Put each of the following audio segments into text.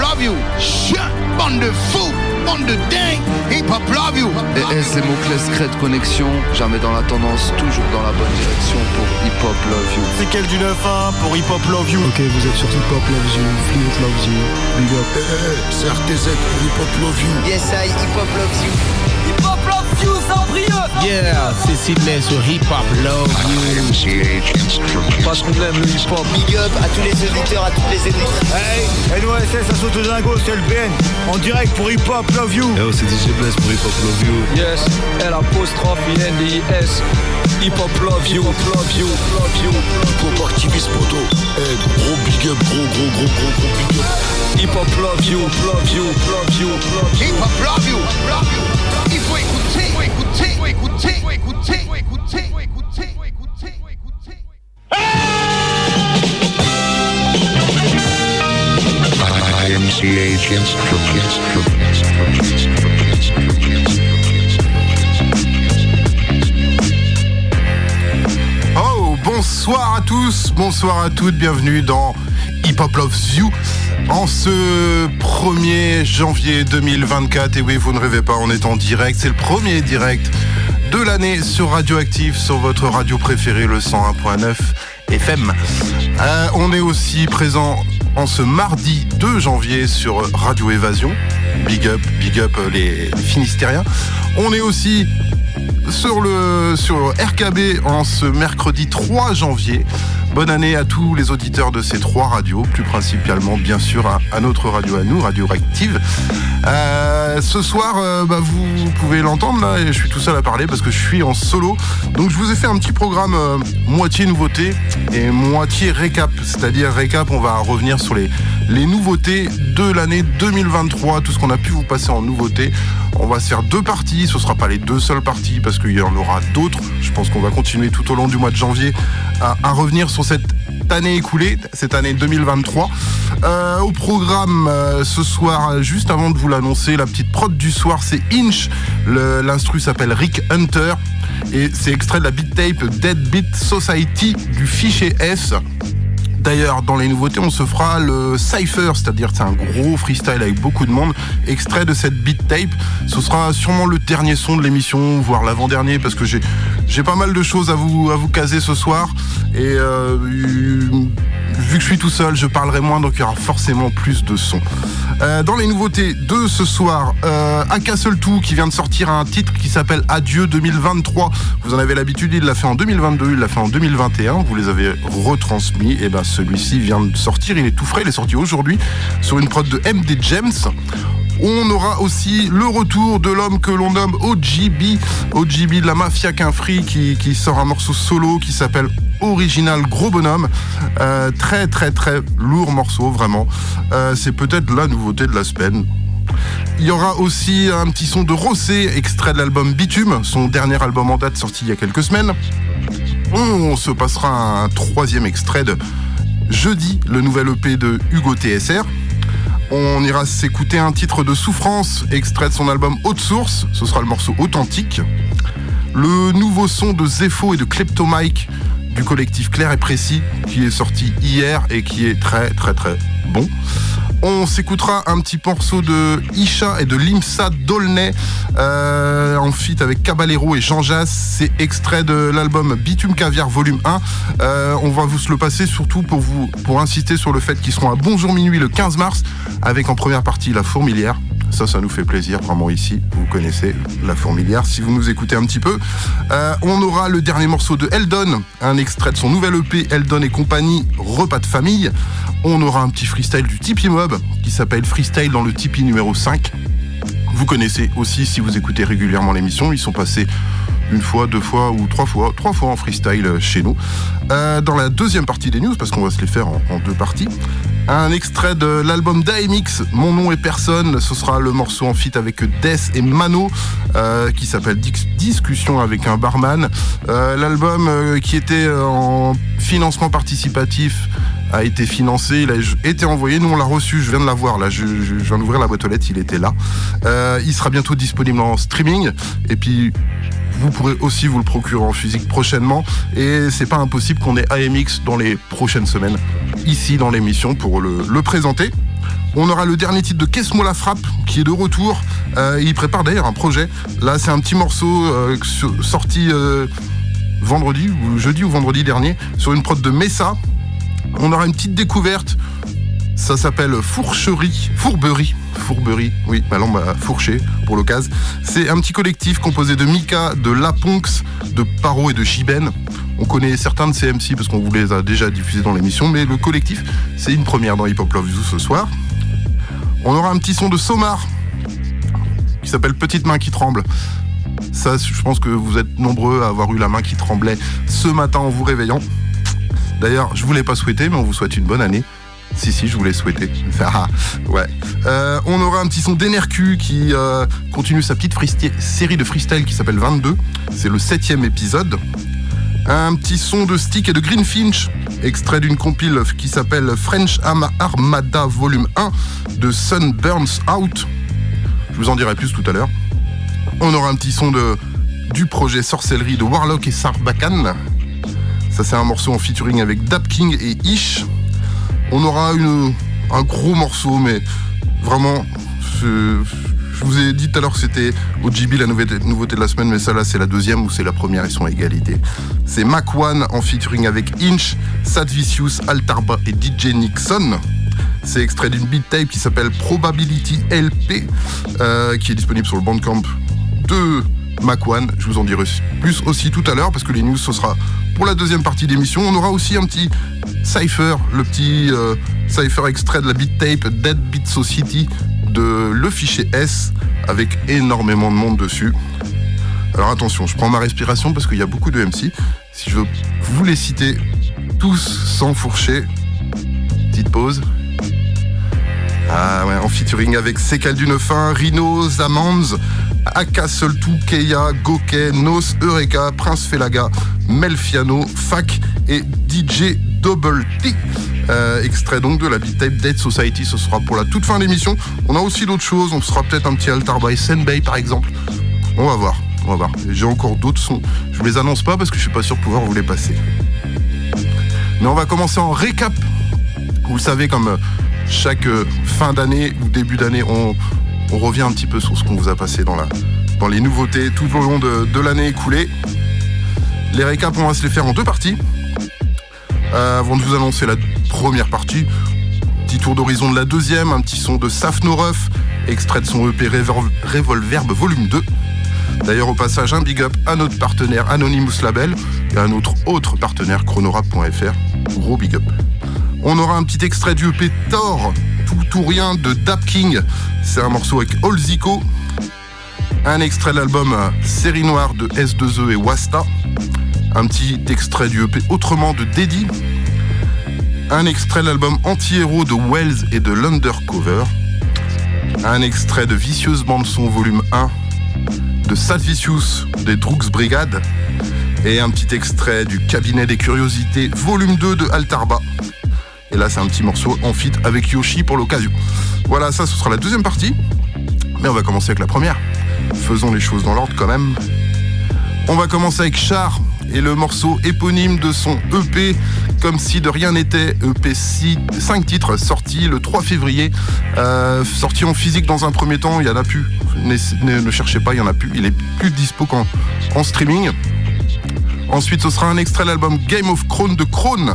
love you. Chut, bande de fous, de dingue. Hip hop love you. Et S, c'est mon clé secret de connexion. Jamais dans la tendance, toujours dans la bonne direction pour hip hop love you. C'est quel du 9-1 pour hip hop love you. Ok, vous êtes sur hip hop love you, Fleet loves you, big up. c'est RTZ pour hip hop love you. Yes, I hip hop loves you. Hip hop love you, Cendrilleux. Yeah, c'est Sidney sur hip hop love you. Parce qu'on aime le hip hop. Big up à tous les auditeurs, à toutes les éditrices. Hey, NOSS, ça saute dingo, c'est le BN. En direct pour hip hop love you. Yo, c'est DJ Bless pour hip hop love you. Yes, L apostrophe I-N-D-I-S. Hip hop love you, love you, love you. Hip hop activiste poto. Hey, gros big up, gros gros gros gros gros big up. Hip hop love you, love you, love you, love you. Hip hop love you, love you. Il faut écouter, faut écouter, faut écouter, faut écouter, faut écouter, faut écouter, faut écouter, faut écouter. Oh, bonsoir à tous, bonsoir à toutes, bienvenue dans Hip Hop Loves You en ce 1er janvier 2024. Et oui, vous ne rêvez pas, on est en direct, c'est le premier direct de l'année sur Radioactive, sur votre radio préférée, le 101.9 FM. Euh, on est aussi présent en ce mardi 2 janvier sur Radio Évasion. Big up, big up euh, les, les Finistériens. On est aussi sur le sur RKB en ce mercredi 3 janvier. Bonne année à tous les auditeurs de ces trois radios, plus principalement bien sûr à, notre radio à nous, Radio Active. Euh, ce soir, euh, bah, vous pouvez l'entendre là, et je suis tout seul à parler parce que je suis en solo. Donc je vous ai fait un petit programme euh, moitié nouveauté et moitié récap. C'est-à-dire récap, on va revenir sur les, les nouveautés de l'année 2023, tout ce qu'on a pu vous passer en nouveautés. On va se faire deux parties, ce ne sera pas les deux seules parties parce qu'il y en aura d'autres. Je pense qu'on va continuer tout au long du mois de janvier à, revenir sur cette année écoulée, cette année 2023. Euh, au programme euh, ce soir, juste avant de vous l'annoncer, la petite prod du soir, c'est Inch. L'instru s'appelle Rick Hunter et c'est extrait de la beat tape Dead Beat Society du fichier S. D'ailleurs, dans les nouveautés, on se fera le Cypher, c'est-à-dire c'est un gros freestyle avec beaucoup de monde, extrait de cette beat tape. Ce sera sûrement le dernier son de l'émission, voire l'avant-dernier, parce que j'ai j'ai pas mal de choses à vous à vous caser ce soir. Et euh, vu que je suis tout seul, je parlerai moins, donc il y aura forcément plus de sons. Euh, dans les nouveautés de ce soir, euh, Aka Tout qui vient de sortir un titre qui s'appelle Adieu 2023. Vous en avez l'habitude, il l'a fait en 2022, il l'a fait en 2021. Vous les avez retransmis. Et ben celui-ci vient de sortir, il est tout frais, il est sorti aujourd'hui sur une prod de MD James. On aura aussi le retour de l'homme que l'on nomme OGB, OGB de la Mafia qu'un free qui, sort un morceau solo qui s'appelle Original Gros Bonhomme. Euh, très très très lourd morceau, vraiment. Euh, C'est peut-être la nouveauté de la semaine. Il y aura aussi un petit son de Rossé, extrait de l'album Bitume, son dernier album en date sorti il y a quelques semaines. On se passera un troisième extrait de Jeudi, le nouvel EP de Hugo TSR. On ira s'écouter un titre de Souffrance, extrait de son album Haute Source, ce sera le morceau Authentique. Le nouveau son de Zepho et de Kleptomike du collectif Clair et Précis, qui est sorti hier et qui est très très très bon. On s'écoutera un petit morceau de Isha et de Limsa Dolnay euh, en feat avec Caballero et Jean Jass. C'est extrait de l'album Bitume Caviar volume 1. Euh, on va vous le passer surtout pour vous pour insister sur le fait qu'ils seront à Bonjour Minuit le 15 mars avec en première partie La Fourmilière. Ça, ça nous fait plaisir vraiment ici. Vous connaissez La Fourmilière si vous nous écoutez un petit peu. Euh, on aura le dernier morceau de Eldon, un extrait de son nouvel EP Eldon et compagnie, Repas de famille. On aura un petit freestyle du Tipeee Mob qui s'appelle Freestyle dans le Tipeee numéro 5. Vous connaissez aussi si vous écoutez régulièrement l'émission, ils sont passés une fois, deux fois ou trois fois, trois fois en freestyle chez nous. Euh, dans la deuxième partie des news, parce qu'on va se les faire en deux parties, un extrait de l'album d'AMX, Mon nom est personne, ce sera le morceau en feat avec Death et Mano, euh, qui s'appelle Discussion avec un barman. Euh, L'album euh, qui était en financement participatif a été financé, il a été envoyé, nous on l'a reçu, je viens de l'avoir là, je, je- viens d'ouvrir la boîte aux lettres, il était là. Il sera bientôt disponible en streaming, et puis vous pourrez aussi vous le procurer en physique prochainement, et c'est pas impossible qu'on ait AMX dans les prochaines semaines, ici dans l'émission pour le, présenter. On aura le dernier titre de Qu'est-ce la frappe qui est de retour. Euh, il prépare d'ailleurs un projet. Là, c'est un petit morceau euh, sorti euh, vendredi, ou jeudi ou vendredi dernier, sur une prod de Messa. On aura une petite découverte. Ça s'appelle Fourcherie, Fourberie. Fourberie, oui, ma langue m'a fourché pour l'occasion. C'est un petit collectif composé de Mika, de Laponx, de Paro et de Jiben. On connaît certains de ces MC parce qu'on vous les a déjà diffusés dans l'émission, mais le collectif, c'est une première dans Hip Hop Love You ce soir. On aura un petit son de Somar qui s'appelle Petite main qui tremble. Ça, je pense que vous êtes nombreux à avoir eu la main qui tremblait ce matin en vous réveillant. D'ailleurs, je vous l'ai pas souhaité, mais on vous souhaite une bonne année. Si, si, je vous l'ai souhaité. Ah, ouais. Euh, on aura un petit son d'Enercu qui euh, continue sa petite série de freestyle qui s'appelle 22. C'est le septième épisode. Un petit son de Stick et de Greenfinch, extrait d'une compile qui s'appelle French Armada Volume 1 de Sun Burns Out. Je vous en dirai plus tout à l'heure. On aura un petit son de, du projet Sorcellerie de Warlock et Sarbacane. Ça, c'est un morceau en featuring avec Dap King et Ish. On aura un gros morceau, mais vraiment, je, vous ai dit tout à l'heure que c'était OGB la nouveauté, nouveauté de la semaine, mais ça là, c'est la deuxième ou c'est la première, ils sont à égalité. C'est Mac One en featuring avec Inch, Sad Vicious, Altarba et DJ Nixon. C'est extrait d'une beat tape qui s'appelle Probability LP, euh, qui est disponible sur le Bandcamp de Mac One. Je vous en dirai plus aussi tout à l'heure parce que les news, ce sera pour la deuxième partie d'émission. On aura aussi un petit Cypher, le petit euh, Cypher extrait de la beat tape Dead Beat Society de le fichier S avec énormément de monde dessus. Alors attention, je prends ma respiration parce qu'il y a beaucoup de MC. Si je veux vous les citer tous sans fourcher, petite pause. Ah ouais, en featuring avec Sekal du Neufin, Rhino, Zamans, Aka Soltu, Keia, Goke, Nos, Eureka, Prince Felaga, Melfiano, Fac et DJ Double T. Euh, extrait donc de la beat tape Dead Society, ce sera pour la toute fin de l'émission. On a aussi d'autres choses, on sera peut-être un petit altar by Senbei par exemple. On va voir, on va voir. J'ai encore d'autres sons. Je vous les annonce pas parce que je suis pas sûr de pouvoir vous les passer. Mais on va commencer en récap. Vous le savez, comme euh, chaque euh, fin d'année ou début d'année, on, revient un petit peu sur ce qu'on vous a passé dans, les nouveautés tout au long de, l'année écoulée. Les récaps, on va se les faire en deux parties. Euh, avant de vous annoncer la première partie, petit tour d'horizon de la deuxième, un petit son de Safno Ruff, extrait de son EP Revol- Revolverb Volume 2. D'ailleurs, au passage, un big up à notre partenaire Anonymous Label et à notre autre partenaire chronorap.fr. Gros big up. On aura un petit extrait du EP Thor, tout ou rien de Dap King. C'est un morceau avec Olzico. Un extrait de l'album euh, Série Noire de S2E et Wasta. Un petit extrait du EP Autrement de Deddy. Un extrait de l'album Anti-Héros de Wells et de l'Undercover. Un extrait de Vicieuse Bande Son volume 1 de Sad Vicious des Droogs Brigade. Et un petit extrait du Cabinet des Curiosités volume 2 de Altarba. Et là, c'est un petit morceau en feat avec Yoshi pour l'occasion. Voilà, ça, ce sera la deuxième partie. Mais on va commencer avec la première. Faisons les choses dans l'ordre quand même. On va commencer avec Char et le morceau éponyme de son EP, comme si de rien n'était. EP 5 titres sorti le 3 février. Euh, sorti en physique dans un premier temps, il y en a plus. Ne, cherchez pas, il y en a plus. Il est plus dispo qu'en en streaming. Ensuite, ce sera un extrait de l'album Game of Crown de Krone,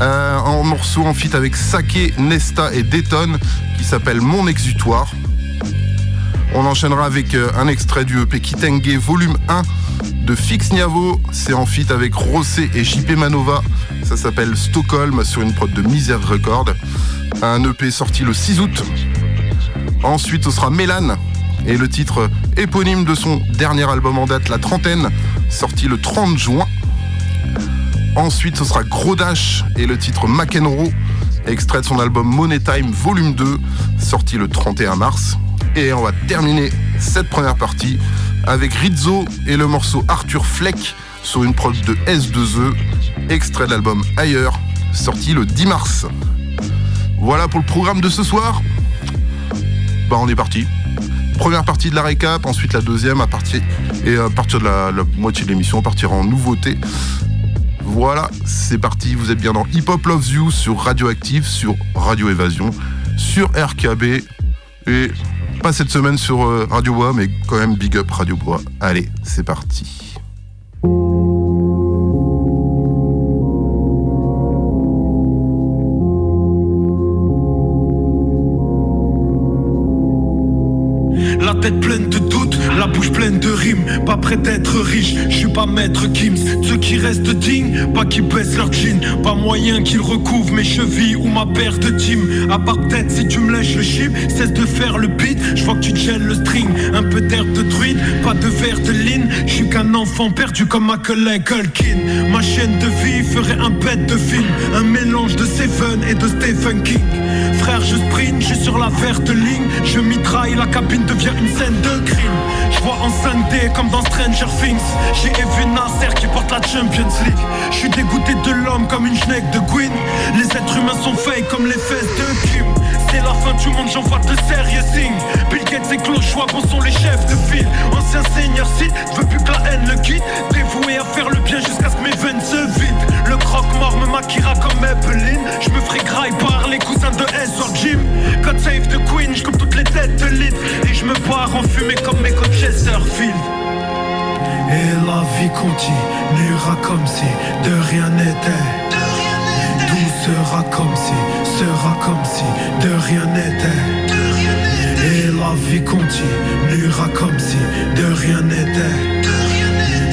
euh, en morceau en feat avec Sake, Nesta et Dayton, qui s'appelle Mon Exutoire. On enchaînera avec euh, un extrait du EP Kitenge volume 1 de Fix Niavo. C'est en feat avec Rossé et JP Manova. Ça s'appelle Stockholm sur une prod de Misère Record. Un EP sorti le 6 août. Ensuite, ce sera Mélan et le titre éponyme de son dernier album en date, La Trentaine, sorti le 30 juin. Ensuite, ce sera Gros Dash et le titre McEnroe, extrait de son album Money Time Volume 2, sorti le 31 mars. Et on va terminer cette première partie avec Rizzo et le morceau Arthur Fleck sur une prod de S2E, extrait de l'album Ailleurs, sorti le 10 mars. Voilà pour le programme de ce soir. Bah on est parti. Première partie de la récap, ensuite la deuxième à partir et à partir de la, moitié de l'émission, on partira en nouveauté. Voilà, c'est parti, vous êtes bien dans Hip Hop Loves You sur Radioactive, sur Radio Évasion, sur RKB. Et pas cette semaine sur euh, Radio Bois, mais quand même big up Radio Bois. Allez, c'est parti. Ma paire de team. À part peut-être si tu me lèches le chip, cesse de faire le beat. Je vois que tu gèles le string, un peu d'herbe de druide, pas de verre de ligne. Je suis qu'un enfant perdu comme ma collègue Hulkin. Ma chaîne de vie ferait un bête de film, un mélange de Seven et de Stephen King. Frère, je sprint, je suis sur la verte ligne. Je mitraille, la cabine devient une scène de crime. Vois en 5D comme dans Stranger Things. J'ai vu Nasser qui porte la Champions League. Je suis dégoûté de l'homme comme une schneck de Gwyn. Les êtres humains sont fake comme les fesses de Kim. C'est la fin du monde, j'envoie de sérieux signes. Bill Gates et Klaus Schwab en sont les chefs de file. Ancien seigneur site, je veux plus que la haine le quitte. Dévoué à faire le bien jusqu'à ce que mes veines se vident. Le croque-mort me maquillera comme Evelyn. Je me ferai graille par les cousins de S sur Jim. God save the Queen, je coupe toutes les têtes de lit. Et je me pars en fumée comme mes coachs Chesterfield. Et la vie continuera comme si de rien n'était. Sera comme si, sera comme si de rien n'était. Et la vie continuera comme si de rien n'était.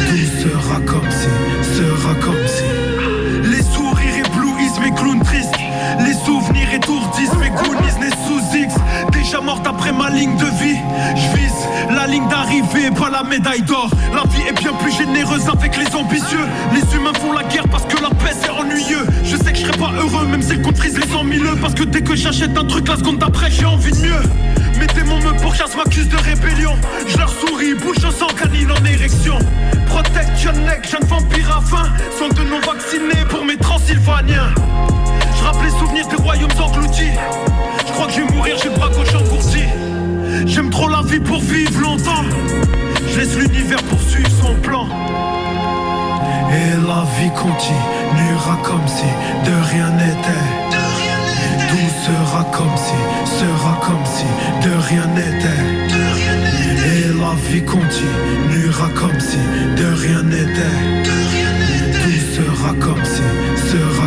Tout sera comme si, sera comme si. Les sourires éblouissent mes clowns tristes. Les souvenirs Déjà après ma ligne de vie. Je vise la ligne d'arrivée, pas la médaille d'or. La vie est bien plus généreuse avec les ambitieux. Les humains font la guerre parce que la paix c'est ennuyeux. Je sais que je serai pas heureux même si le les 100 000 Parce que dès que j'achète un truc, la seconde d'après j'ai envie de mieux. Mes démons me pourchassent, m'accusent de rébellion. Je leur souris, bouche au sang, canine en érection. Protection neck, jeune vampire à faim. Sont de non vaccinés pour mes transylvaniens. Je rappelle les souvenirs des royaumes engloutis. Je crois que je vais mourir, j'ai le bras gauche engourdi. J'aime trop la vie pour vivre longtemps. Je laisse l'univers poursuivre son plan. Et la vie continuera comme si de rien n'était. Tout sera comme si, sera comme si de rien n'était. Et la vie continuera comme si de rien n'était. Tout sera comme si, sera.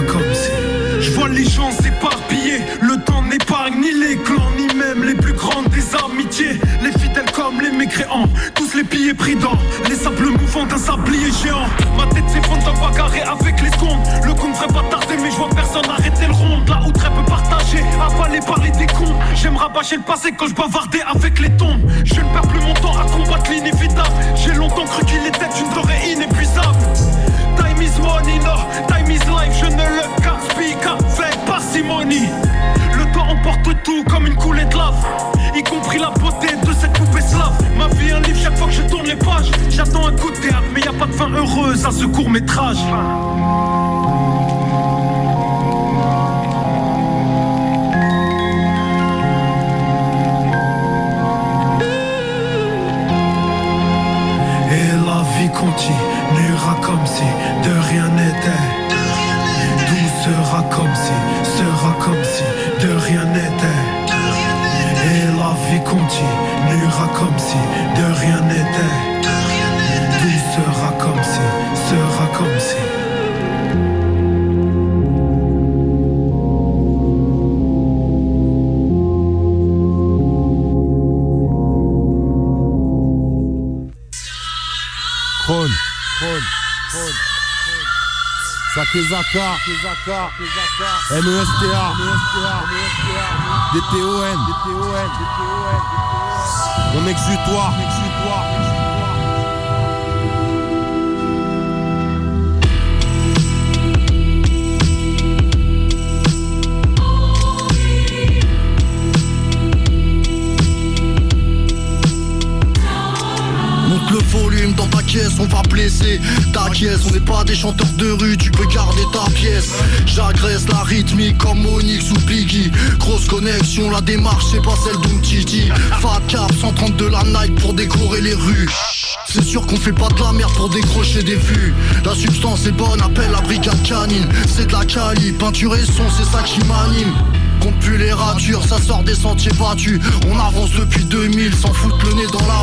Les gens s'éparpiller, le temps n'épargne ni les clans, ni même les plus grandes des amitiés. Les fidèles comme les mécréants, tous les pillés pris dans les sables mouvants d'un sablier géant. Ma tête s'effondre d'un bagarré avec les secondes. Le coup ne ferait pas tarder, mais je vois personne arrêter le rond. Là où très peu partagé, avalé par les décomptes. J'aime rabâcher le passé quand je bavardais avec les tombes. Je ne perds plus mon temps à combattre l'inévitable. J'ai longtemps cru qu'il était une denrée inépuisable. Is money, no, time is life, je ne le gaspille qu'avec parcimonie. Le temps emporte tout comme une coulée de lave, y compris la beauté de cette poupée slave. Ma vie un livre chaque fois que je tourne les pages. J'attends un coup de théâtre, mais y a pas de fin heureuse à ce court métrage. Sera comme si, de rien n'était. Et la vie continuera comme si de rien n'était. Tout sera comme si, Sakezaka, MESTA, DTON, Mon exutoire, Monte on va blesser ta caisse. On n'est pas des chanteurs de rue, tu peux garder ta pièce. J'agresse la rythmique comme Onyx ou Biggie. Grosse connexion, la démarche c'est pas celle d'Umtiti. Fat cap, 132 la night pour décorer les rues. C'est sûr qu'on fait pas de la merde pour décrocher des vues La substance est bonne, appelle la brigade canine C'est de la cali, peinture et son, c'est ça qui m'anime compte plus les ratures, ça sort des sentiers battus. On avance depuis 2000 sans foutre le nez dans la.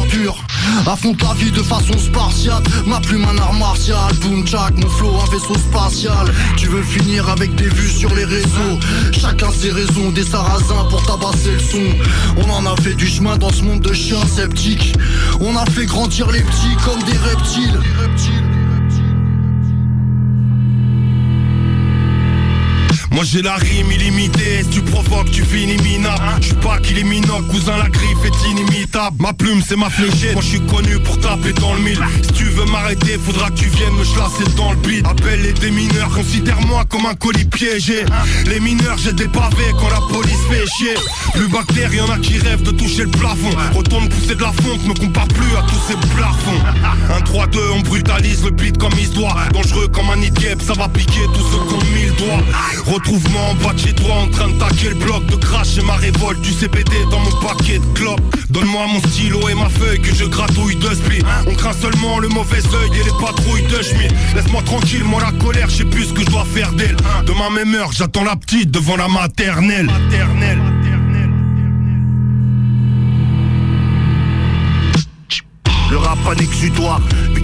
Affronte la vie de façon spartiate. Ma plume un art martial. Boom jack, mon flow un vaisseau spatial. Tu veux finir avec des vues sur les réseaux. Chacun ses raisons, des sarrasins pour tabasser le son. On en a fait du chemin dans ce monde de chiens sceptiques. On a fait grandir les petits comme des reptiles. Moi j'ai la rime illimitée, si tu provoques tu finis minable. Je suis pas qu'il est minoc, cousin la griffe est inimitable. Ma plume c'est ma fléchette, moi je suis connu pour taper dans le mille. Si tu veux m'arrêter, faudra que tu viennes me chlasser dans le beat Appelle les démineurs, considère-moi comme un colis piégé. Les mineurs j'ai des pavés quand la police fait chier. Plus bactère, y'en a qui rêvent de toucher le plafond. Retourne pousser de la fonte, me compare plus à tous ces plafonds. 1, 3, 2, on brutalise le beat comme il se doit Dangereux comme un nid ça va piquer tous ceux qui ont mille doigts Retrouve-moi en bas de chez toi en train de taquer le bloc De cracher ma révolte du CPD dans mon paquet de clopes. Donne-moi mon stylo et ma feuille que je gratouille de speed On craint seulement le mauvais œil et les patrouilles de schmitt Laisse-moi tranquille, moi la colère, je sais plus ce que je dois faire d'elle. Demain même heure, j'attends la petite devant la maternelle. Le rap un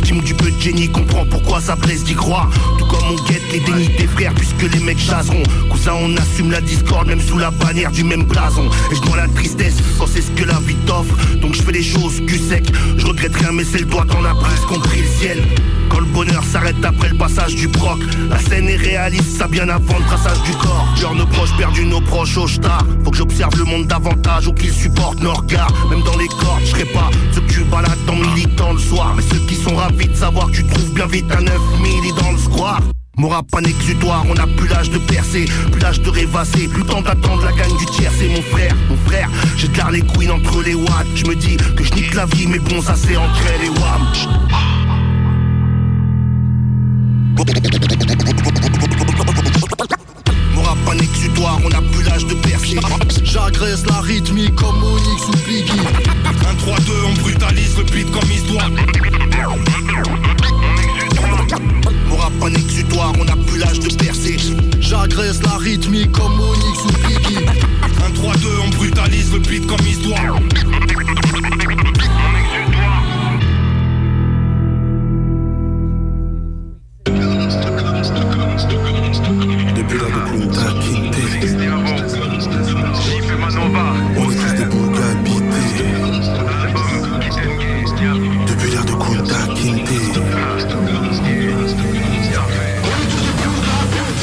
Victime du peu de génie, comprend pourquoi ça blesse d'y croire Tout comme on guette les dénis des frères puisque les mecs chasseront. Cousin on assume la discorde même sous la bannière du même blason. Et je dois la tristesse quand c'est ce que la vie t'offre. Donc je fais les choses cul sec. Je regrette rien mais c'est le doigt dans la prise compris le ciel. Quand le bonheur s'arrête après le passage du proc La scène est réaliste, ça bien avant le traçage du corps. Genre nos proches perdus, nos proches au star. Faut que j'observe le monde davantage ou qu'ils supportent nos regards. Même dans les cordes, je serai pas ceux que tu balades dans militant le soir. Mais ceux qui sont ravis de savoir tu trouves bien vite un 9000 dans le square. Mon rap un exutoire, on a plus l'âge de percer, plus l'âge de rêvasser, plus temps d'attendre la gagne du tiers, c'est mon frère, mon frère, j'ai de les couilles entre les watts, je me dis que je nique la vie, mais bon ça c'est entre wam. Mon rap un exutoire, on a plus l'âge de percer. J'agresse la rythmique comme Onyx ou Biggie 1, 3, 2, on brutalise le beat comme il se doit. Mon rap un exutoire, on a plus l'âge de percer. J'agresse la rythmique comme Onyx ou Biggie 1, 3, 2, on brutalise le beat comme il se doit Depuis la de Punta Quinte On tous des bougs habités. Depuis l'ère de Kunta Kinte.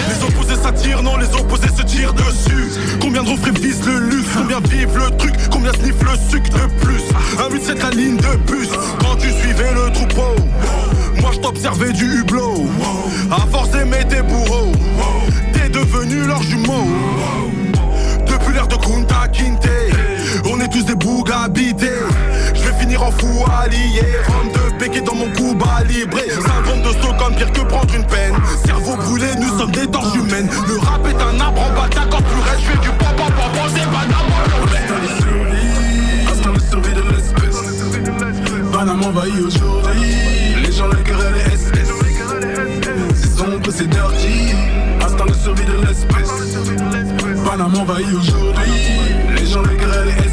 Les opposés s'attirent, non, les opposés se tirent dessus. Combien de refrains visent le luxe Combien vivent le truc Combien sniffent le sucre de plus. Un 8 c'est la ligne de bus. Quand tu suivais le troupeau Moi je t'observais du hublot. À force d'aimer tes bourreaux devenu leur jumeau Depuis l'ère de Kunta Kinte On est tous des bougs habités Je vais finir en fou allié. Rome de béquet dans mon cou libré Syndrome de Stockholm pire que prendre une peine. Cerveau brûlé, nous sommes des torches humaines. Le rap est un arbre en bas d'accord reste. Je fais du pop pop pop c'est pas de l'espèce. Panama envahi aujourd'hui. Les gens les querellent les SS C'est sombre, c'est dirty Instinct de survie de l'espèce. Panama envahi aujourd'hui. Les gens les querellent les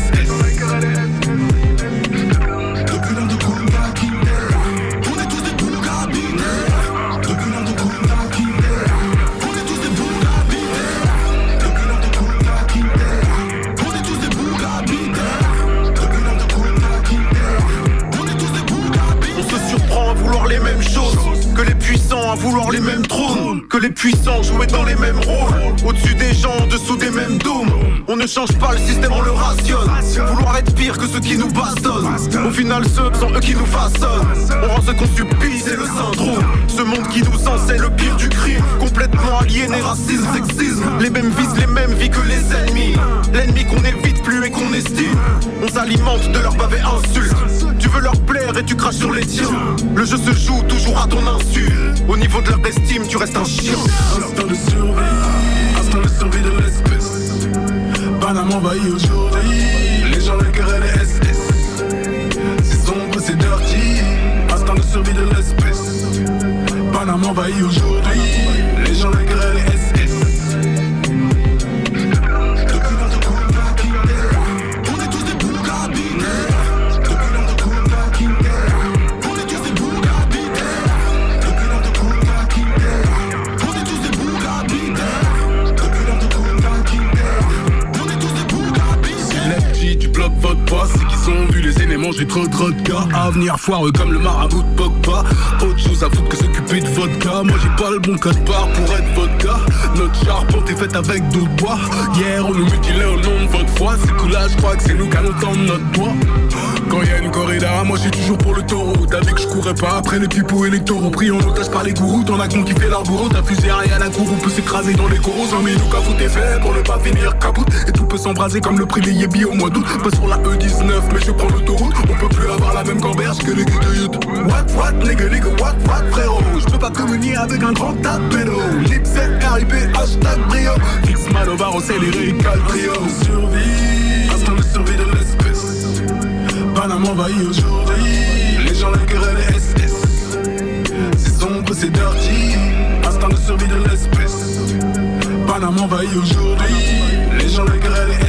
vouloir les mêmes trônes Que les puissants jouer dans les mêmes rôles. Au-dessus des gens, en dessous des mêmes dômes. On ne change pas le système, on le rationne. Vouloir être pire que ceux qui nous bastonnent. Au final ceux sont eux qui nous façonnent. On rend ce qu'on subit, c'est le syndrome. Ce monde qui nous enseigne le pire du crime. Complètement aliéné, racisme, sexisme Les mêmes visent les mêmes vies que les ennemis. L'ennemi qu'on évite plus et qu'on estime. On s'alimente de leurs pavés insultes. Tu veux leur plaire et tu craches sur les tiens. Le jeu se joue toujours à ton insu. Au niveau de leur estime, tu restes un chien. Instinct de survie Instinct de survie de l'espèce. Panama envahi aujourd'hui Les gens les les SS C'est sombre, c'est dirty Instinct de survie de l'espèce. Panama envahi aujourd'hui Les gens les querellent manger trop de vodka Avenir foireux comme le marabout de Pogba Autre chose à foutre que s'occuper de vodka. Moi j'ai pas le bon code part pour être vodka. Notre charpente est faite avec d'autres bois. Hier on nous mutilait au nom de votre foi. C'est cool là je crois que c'est nous qui allons tendre notre bois quand y a une corrida, moi j'ai toujours pour le taureau. T'as vu que je courais pas après les pipos et les Pris en otage par les gourous, t'en as qui fait leur bourreau T'as fusé rien à cour, on peut s'écraser dans les coraux. Mais nous qu'à t'es fait pour ne pas finir capoute. Et tout peut s'embraser comme le prix des yébis au mois d'août. Pas sur la E19 mais je prends l'autoroute. On peut plus avoir la même gamberge que les gars de What what nigga? What what frérot? Je peux pas communier avec un grand tas de pédos. Lipset, RIP, hashtag brio. Fix Manovar, accéléré, cal trio. Survie, instant de survie de l'espèce. Panama envahi aujourd'hui. Les gens la querelle les SS C'est sombre, c'est dirty. Instinct de survie de l'espèce. Panama envahi aujourd'hui. Les gens la querelle les SS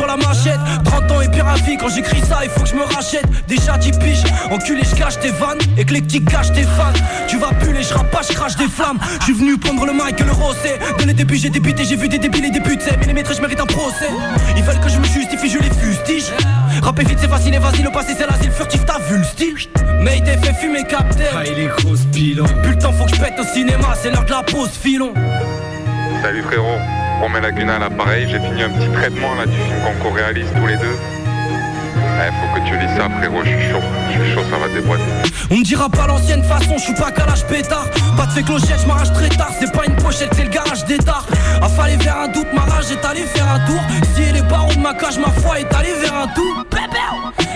sur la machette 30 ans et pire à vie, quand j'écris ça, il faut que je me rachète. Déjà 10 piges, enculé je cache tes vannes. Éclectique cache tes fans. Tu vas puller, je rappe pas, je crache des flammes. Je suis venu prendre le mic et le Dans les débuts j'ai débuté, j'ai vu des débiles et des putes. Mais les maîtres je mérite un procès. Ils veulent que je me justifie, je les fustige. Rapper vite c'est facile et vas-y le passé c'est l'asile furtif, t'as vu le style. Mais il fait fumer capté Ah il est gros bilan Plus le temps faut que je pète au cinéma, c'est l'heure de la pause filon. Salut frérot, Romain Laguna à l'appareil, j'ai fini un petit traitement là du film qu'on co-réalise tous les deux. Eh, faut que tu lis ça frérot, je suis chaud, je suis chaud, ça va déboîter. On me dira pas l'ancienne façon, je suis pas calage pétard. Pas de fait clochette, je m'arrache très tard. C'est pas une pochette, c'est le garage d'état A fallu vers un doute, ma rage est allé faire un tour. Si les barreaux de ma cage, ma foi est allée vers un tour.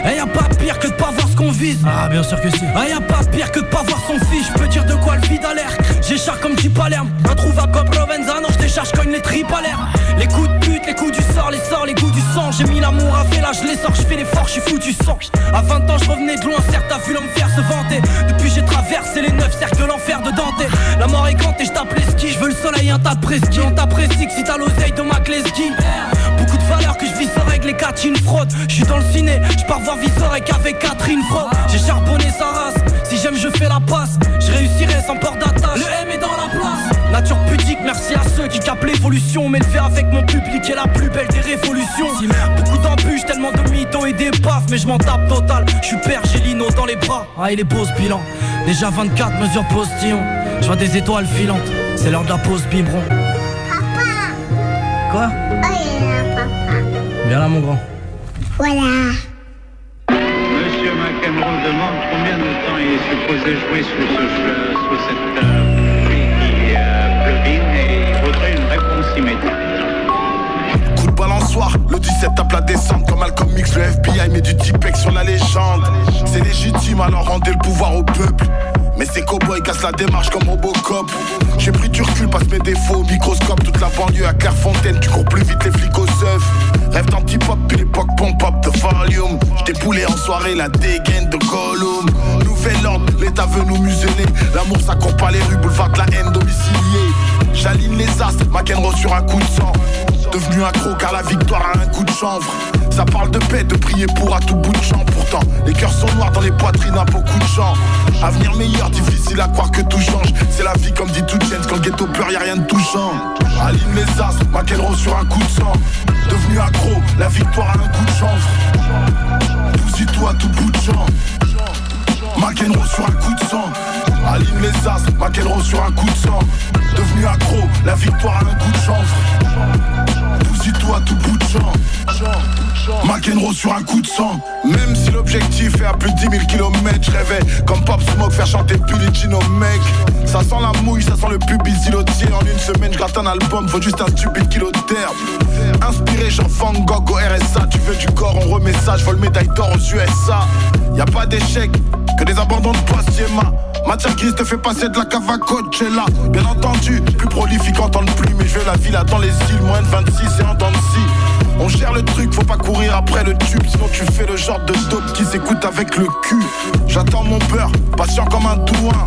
Et y'a pas pire que de pas voir ce qu'on vise. Ah bien sûr que si. Ah y'a pas pire que de pas voir son fils. Je peux dire de quoi le vide a l'air. J'écharpe comme du Palerme Introuvable comme Provenzano Je décharge cogne les tripes à l'air. Les coups de pute, les coups du sort, les sorts, les goûts du sang. J'ai mis l'amour à fait là, je les sors, je fais l'effort, je suis foutu sang. À 20 ans je revenais de loin, certes t'as vu faire se vanter. Depuis j'ai traversé les neuf cercles de l'enfer de Dante. La mort est quand et je tape les Je veux le soleil, un tas de presqu'is On t'apprécie que si t'as l'oseille de ma ski Beaucoup de valeurs que je vis sans règle, les une fraude. Je suis dans le ciné, je pars voir Visorek avec Catherine Fro J'ai charbonné sa race, si j'aime je fais la passe. Je réussirai sans port d'attache, le M est dans la place Nature pudique, merci à ceux qui capent l'évolution. M'élever avec mon public est la plus belle des révolutions. Beaucoup d'embûches, tellement de mythos et des baffes Mais je m'en tape total, je suis père, j'ai Lino dans les bras. Ah il est beau ce bilan, déjà 24 mesures postillon Je vois des étoiles filantes, c'est l'heure de la pause biberon. Quoi Viens là mon grand. Voilà. Monsieur McEnroe demande combien de temps il est supposé jouer sous, ce, che- sous cette euh, Le 17 tape la descente comme Malcolm le FBI met du Tipex sur la légende. C'est légitime alors rendez le pouvoir au peuple. Mais ces cowboys cassent la démarche comme Robocop. J'ai pris du recul, passe mes défauts au microscope. Toute la banlieue à Clairefontaine, tu cours plus vite les flics au seuf. Rêve d'anti-pop, puis l'époque pompe-pop de volume. Poulé en soirée, la dégaine de Gollum. Nouvel ordre, l'État veut nous museler. L'amour ça court pas les rues, boulevard de la haine domiciliée. J'aligne les as, McEnroe sur un coup de sang. Devenu accro car la victoire a un coup de chanvre. Ça parle de paix, de prier pour à tout bout de champ. Pourtant, les cœurs sont noirs dans les poitrines à beaucoup de gens. Avenir meilleur, difficile à croire que tout change. C'est la vie comme dit toute chaîne, quand le ghetto pleure, y a rien de touchant. Aline les as, McEnroe sur un coup de sang. Devenu accro, la victoire a un coup de chanvre. Pousse-toi à tout bout de champ. McEnroe sur un coup de sang. Aline les as, McEnroe sur un coup de sang. Devenu accro, la victoire a un coup de chance. Bousille-toi tout bout de champ. McEnroe sur un coup de sang. Même si l'objectif est à plus de 10 000 km, je rêvais comme Pop Smoke faire chanter Billie au mec. Ça sent la mouille, ça sent le pubis îlotier. En une semaine, je gratte un album, faut juste un stupide kilo d'herbe. Inspiré, Jean Van Gogh au RSA. Tu veux du corps, on remet ça, je vole médaille d'or aux USA. Y a pas d'échec, que des abandons de poste. Matière grise te fait passer de la cave à Coachella Bien entendu, plus prolifique en temps de pluie Mais je veux la villa dans les îles, moins de 26 et en dents de scie. On gère le truc, faut pas courir après le tube Sinon tu fais le genre de dope qui s'écoute avec le cul. J'attends mon beurre, patient comme un douin.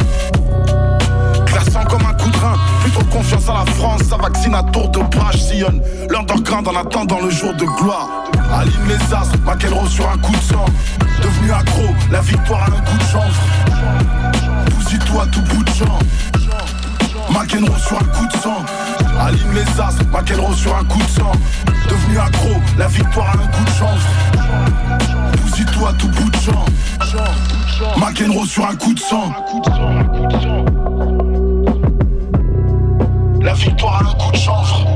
Classant comme un coup de rein Plus trop confiance à la France, ça vaccine à tour de bras sillonne l'underground en attendant le jour de gloire. Aline les as, McEnroe sur un coup de sang. Devenu accro, la victoire a un coup de chance Bousille-toi tout bout de champ. McEnroe sur un coup de sang. Aline les as, McEnroe sur un coup de sang. Devenu accro, la victoire a un coup de chance. Bousille-toi tout bout de champ. McEnroe sur un coup de sang. La victoire a un coup de chance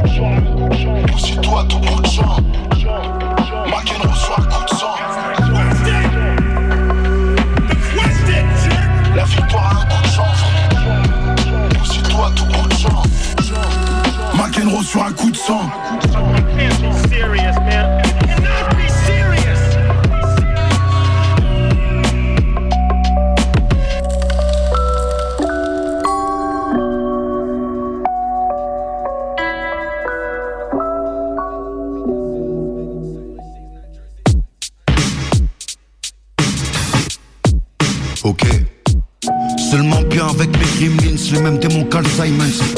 démons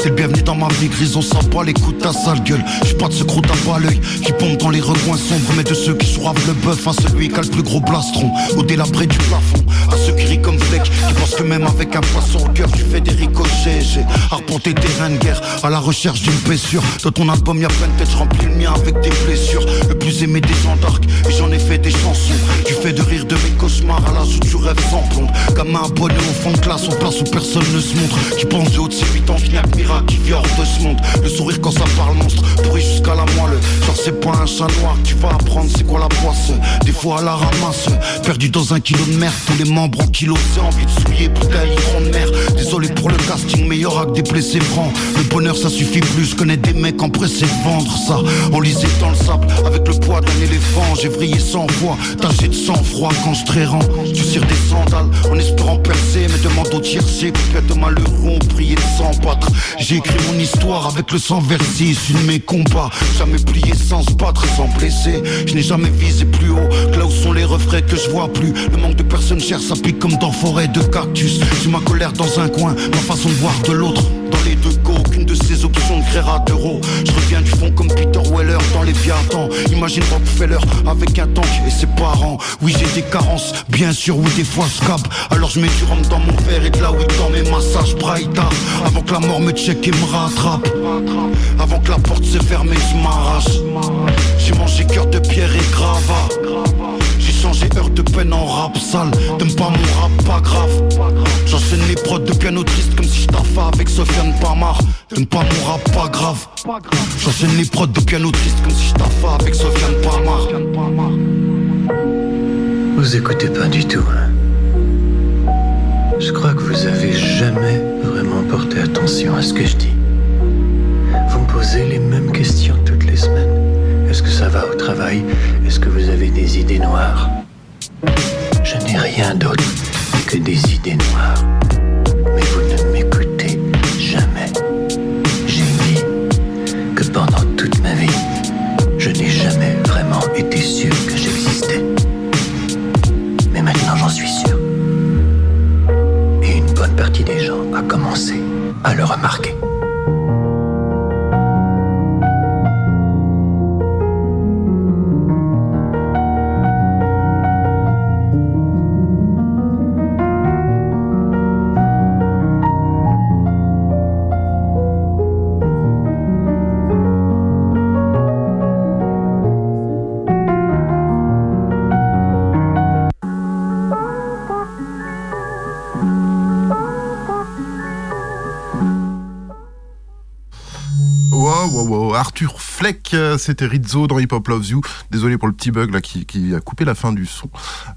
qu'Alzheimer T'es le bienvenu dans ma vie grise, on sent pas les coups ta sale gueule. J'suis pas de ce croûte à pas l'œil qui pompe dans les recoins sombres Mais de ceux qui soivent le bœuf à celui qui a le plus gros blastron. Au délabré du plafond, à ceux qui rient comme Fleck Qui pensent que même avec un poisson au cœur tu fais des ricochets. J'ai arpenté terrain de guerre à la recherche d'une sûre Dans ton album y'a plein de têtes, j'remplis le mien avec des blessures. Le plus aimé des gens d'arc, et j'en ai fait des chansons. Tu fais de rire de mes cauchemars à l'âge où tu rêves sans plombe Comme un abonné au fond de classe en place où personne ne se montre. Qui pense de haut de ses 8 ans, qui miracle, qui vit hors de Le sourire quand ça parle monstre, pourri jusqu'à la moelle. Genre c'est pas un chat noir, tu vas apprendre c'est quoi la poisse Des fois à la ramasse, perdu dans un kilo de merde Tous les membres en kilo, c'est envie de souiller, putain litron de mer. Désolé pour le casting, meilleur acte des blessés francs. Le bonheur ça suffit plus, je connais des mecs empressés de vendre ça. Enlisé dans le sable, avec le poids d'un éléphant. J'ai vrillé cent fois, taché de sang froid quand je Tu cires des sandales en espérant percer Mais demande au tiercé, de malheureux prié de sans battre. J'ai écrit mon histoire avec le sang versé de mes combats, jamais plié sans se battre et sans blesser. Je n'ai jamais visé plus haut que là où sont les refrains que je vois plus. Le manque de personnes chères ça pique comme dans forêt de cactus. J'ai ma colère dans un coin, ma façon de voir de l'autre Dans les deux go, aucune de ces options ne créera d'euros Je reviens du fond comme Peter Weller dans les viatans Imagine Rockefeller avec un tank et ses parents. Oui j'ai des carences, bien sûr oui des fois cap Alors je mets du rhum dans mon verre et de la weed dans mes massages Braïta Avant que la mort me check et me rattrape. Avant que la porte se ferme et je m'arrache. J'ai mangé cœur de pierre et gravat J'ai changé heure de peine en rap sale. T'aimes pas mon rap, pas grave. J'enchaîne les prods de piano triste comme si je taffais avec Sofiane Pamar. T'aimes pas mon rap, pas grave. J'enchaîne les prods de piano triste comme si je taffais avec Sofiane Pamar. Vous écoutez pas du tout, hein. Je crois que vous avez jamais vraiment porté attention à ce que je dis. Vous me posez les mêmes Est-ce que vous avez des idées noires? Je n'ai rien d'autre que des idées noires. Mais vous ne m'écoutez jamais. J'ai dit que pendant toute ma vie, je n'ai jamais vraiment été sûr que j'existais. Mais maintenant j'en suis sûr. Et une bonne partie des gens a commencé à le remarquer. Arthur Fleck, euh, c'était Rizzo dans Hip Hop Loves You. Désolé pour le petit bug qui, a coupé la fin du son.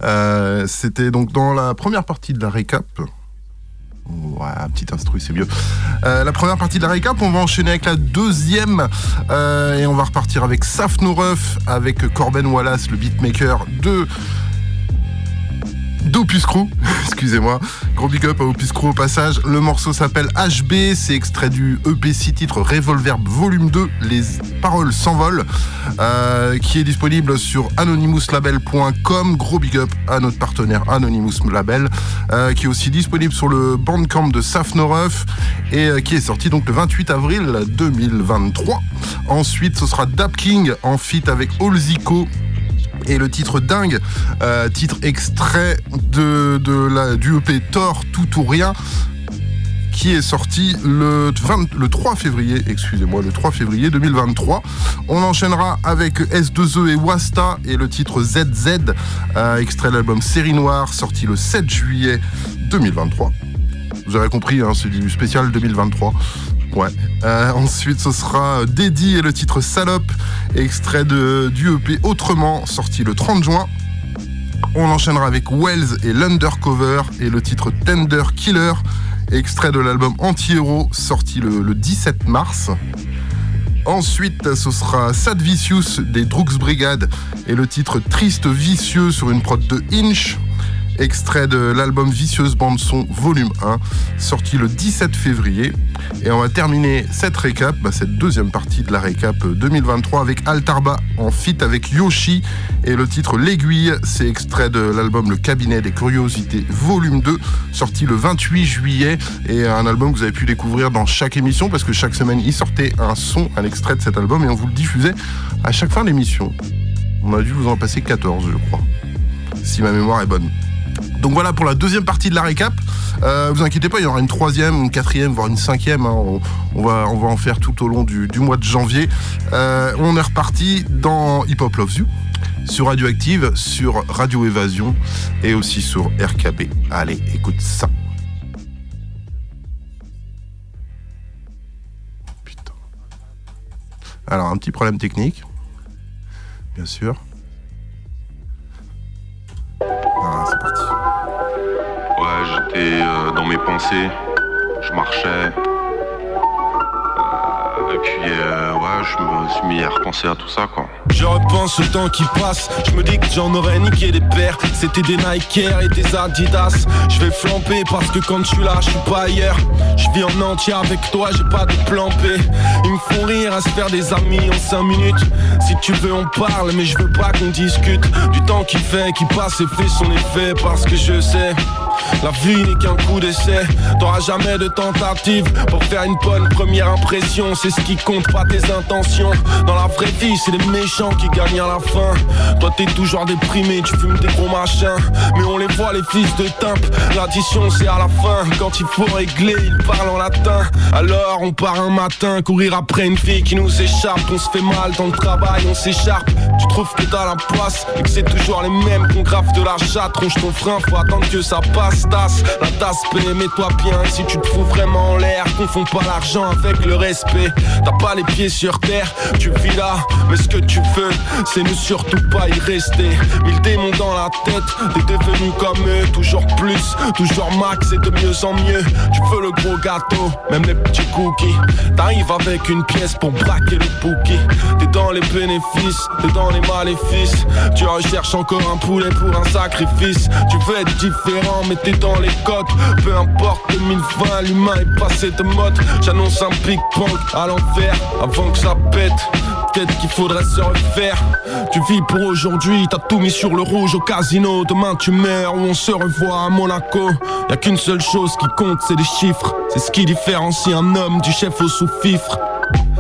Euh, c'était donc dans la première partie de la récap. Ouais, un petit instru, c'est mieux. Euh, la première partie de la récap, on va enchaîner avec la deuxième et on va repartir avec Saf No Ruff, avec Corben Wallace, le beatmaker de d'Opus Crew, excusez-moi. Gros big up à Opus Crew au passage. Le morceau s'appelle HB, c'est extrait du EP 6 titre Revolver Volume 2, Les paroles s'envolent, euh, qui est disponible sur anonymouslabel.com. Gros big up à notre partenaire Anonymous Label, euh, qui est aussi disponible sur le Bandcamp de Saf Noref et euh, qui est sorti donc le 28 avril 2023. Ensuite, ce sera Dap King en feat avec Olzico et le titre dingue, euh, titre extrait de, de la, du EP Thor Tout ou Rien qui est sorti le, 20 le 3 février, excusez-moi, le 3 février 2023. On enchaînera avec S2E et Wasta et le titre ZZ, euh, extrait de l'album Série Noire, sorti le 7 juillet 2023. Vous aurez compris, hein, c'est du spécial 2023. Ouais. Euh, ensuite, ce sera Deddy et le titre Salope, extrait de, du EP Autrement, sorti le 30 juin. On enchaînera avec Wells et l'Undercover et le titre Tender Killer, extrait de l'album Anti-Héros, sorti le, le 17 mars. Ensuite, ce sera Sad Vicious des Droogs Brigade et le titre Triste Vicieux sur une prod de Inch, extrait de l'album Vicieuse Bande Son Volume 1, sorti le 17 février. Et on va terminer cette récap, bah, cette deuxième partie de la récap 2023 avec Altarba en feat avec Yoshi et le titre L'aiguille, c'est extrait de l'album Le Cabinet des Curiosités Volume 2, sorti le 28 juillet et un album que vous avez pu découvrir dans chaque émission parce que chaque semaine il sortait un son, un extrait de cet album et on vous le diffusait à chaque fin d'émission. On a dû vous en passer 14 je crois, si ma mémoire est bonne. Donc voilà pour la deuxième partie de la récap. Euh, vous inquiétez pas, il y aura une troisième, une quatrième, voire une cinquième. hein. On, va, en faire tout au long du, du mois de janvier. Euh, on est reparti dans Hip Hop Loves You, sur Radioactive, sur Radio Évasion et aussi sur RKB. Allez, écoute ça. Putain. Alors, un petit problème technique, bien sûr. Ah, c'est parti. Ouais, j'étais euh, dans mes pensées, je marchais. Et puis, euh, ouais, je me suis mis à repenser à tout ça, quoi. Je repense au temps qui passe, je me dis que j'en aurais niqué des paires. C'était des Nike et des Adidas. Je vais flamper parce que quand je suis là, je suis pas ailleurs. Je vis en entier avec toi, j'ai pas de plan B. Ils me font rire à se faire des amis en 5 minutes. Si tu veux on parle mais je veux pas qu'on discute. Du temps qui fait, qui passe et fait son effet Parce que je sais la vie n'est qu'un coup d'essai, t'auras jamais de tentative pour faire une bonne première impression. C'est ce qui compte, pas tes intentions. Dans la vraie vie, c'est les méchants qui gagnent à la fin. Toi, t'es toujours déprimé, tu fumes des gros machins. Mais on les voit, les fils de timp. L'addition, c'est à la fin. Quand il faut régler, ils parlent en latin. Alors, on part un matin, courir après une fille qui nous échappe. On se fait mal dans le travail, on s'écharpe. Tu trouves que t'as la poisse et que c'est toujours les mêmes qu'on grave de la chatte. Ronge ton frein, faut attendre que ça passe. Tasse, la tasse paix, mets-toi bien si tu te fous vraiment en l'air. Confonds pas l'argent avec le respect. T'as pas les pieds sur terre, tu vis là. Mais ce que tu veux, c'est ne surtout pas y rester. Mille démons dans la tête, t'es devenu comme eux. Toujours plus, toujours max et de mieux en mieux. Tu veux le gros gâteau, même les petits cookies. T'arrives avec une pièce pour braquer le bouquet. T'es dans les bénéfices, t'es dans les maléfices. Tu recherches encore un poulet pour un sacrifice. Tu veux être différent, mais t'es dans les codes. Peu importe 2020, l'humain est passé de mode. J'annonce un big punk à l'envers avant que ça pète. Peut-être qu'il faudrait se refaire. Tu vis pour aujourd'hui, t'as tout mis sur le rouge au casino. Demain tu meurs ou on se revoit à Monaco. Y a qu'une seule chose qui compte, c'est les chiffres. C'est ce qui différencie un homme du chef au sous-fifre.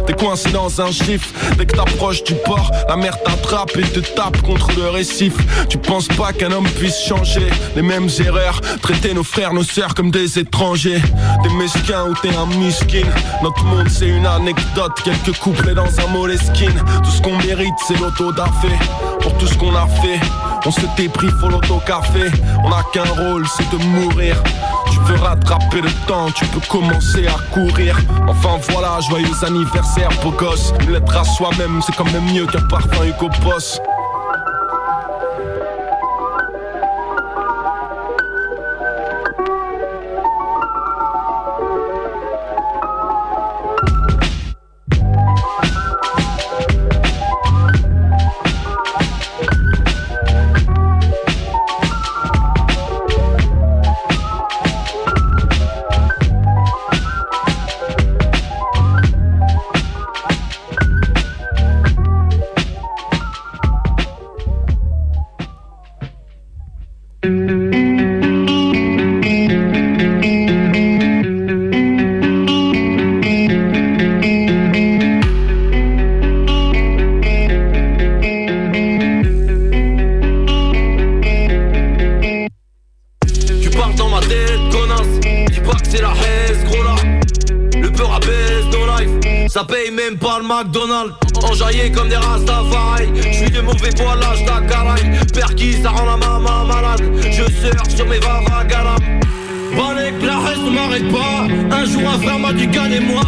T'es coincé dans un chiffre Dès que t'approches du port La mer t'attrape et te tape contre le récif Tu penses pas qu'un homme puisse changer Les mêmes erreurs Traiter nos frères, nos sœurs comme des étrangers Des mesquins ou t'es un miskin Notre monde c'est une anecdote Quelques couplets dans un moleskine Tout ce qu'on mérite c'est l'auto d'affaire pour tout ce qu'on a fait. On se débrie pour l'autocafé. On a qu'un rôle, c'est de mourir. Tu veux rattraper le temps, tu peux commencer à courir. Enfin voilà, joyeux anniversaire, beau gosse. Une à soi-même, c'est quand même mieux qu'un parfum Hugo Boss. Comme des Rastafari. Je suis de mauvais poil, lâche ta caraille. Perquis, ça rend la maman malade. Je surfe sur mes vavagalam. Balek, la reste m'arrête pas. Un jour, un frère m'a dit gagnez-moi.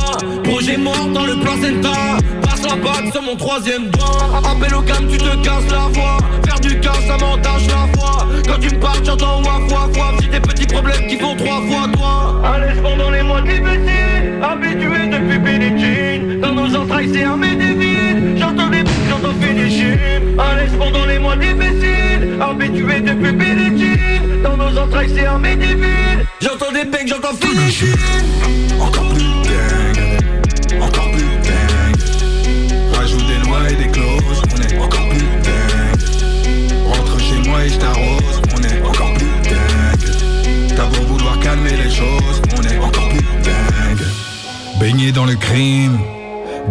Projet mort dans le placenta. Passe la bague sur mon troisième doigt. Appel au calme, tu te casses la voix. Faire du cash, ça m'entache la foi. Quand tu me parles, j'entends waf waf waf. J'ai des petits problèmes qui font trois fois toi. Allez, pendant les mois difficiles. Habitué depuis Billie Jean. Dans nos entrailles, c'est un médéville. Finishing. Allez, pendant les mois difficiles. Habitué depuis Jean. Dans nos entrailles, c'est un médéville. J'entends des becs, j'entends finishing. Encore plus dingue, encore plus dingue. Rajoute des lois et des clauses, on est encore plus dingue. Rentre chez moi et je t'arrose, on est encore plus dingue. T'as beau vouloir calmer les choses, on est encore plus dingue. Baigné dans le crime,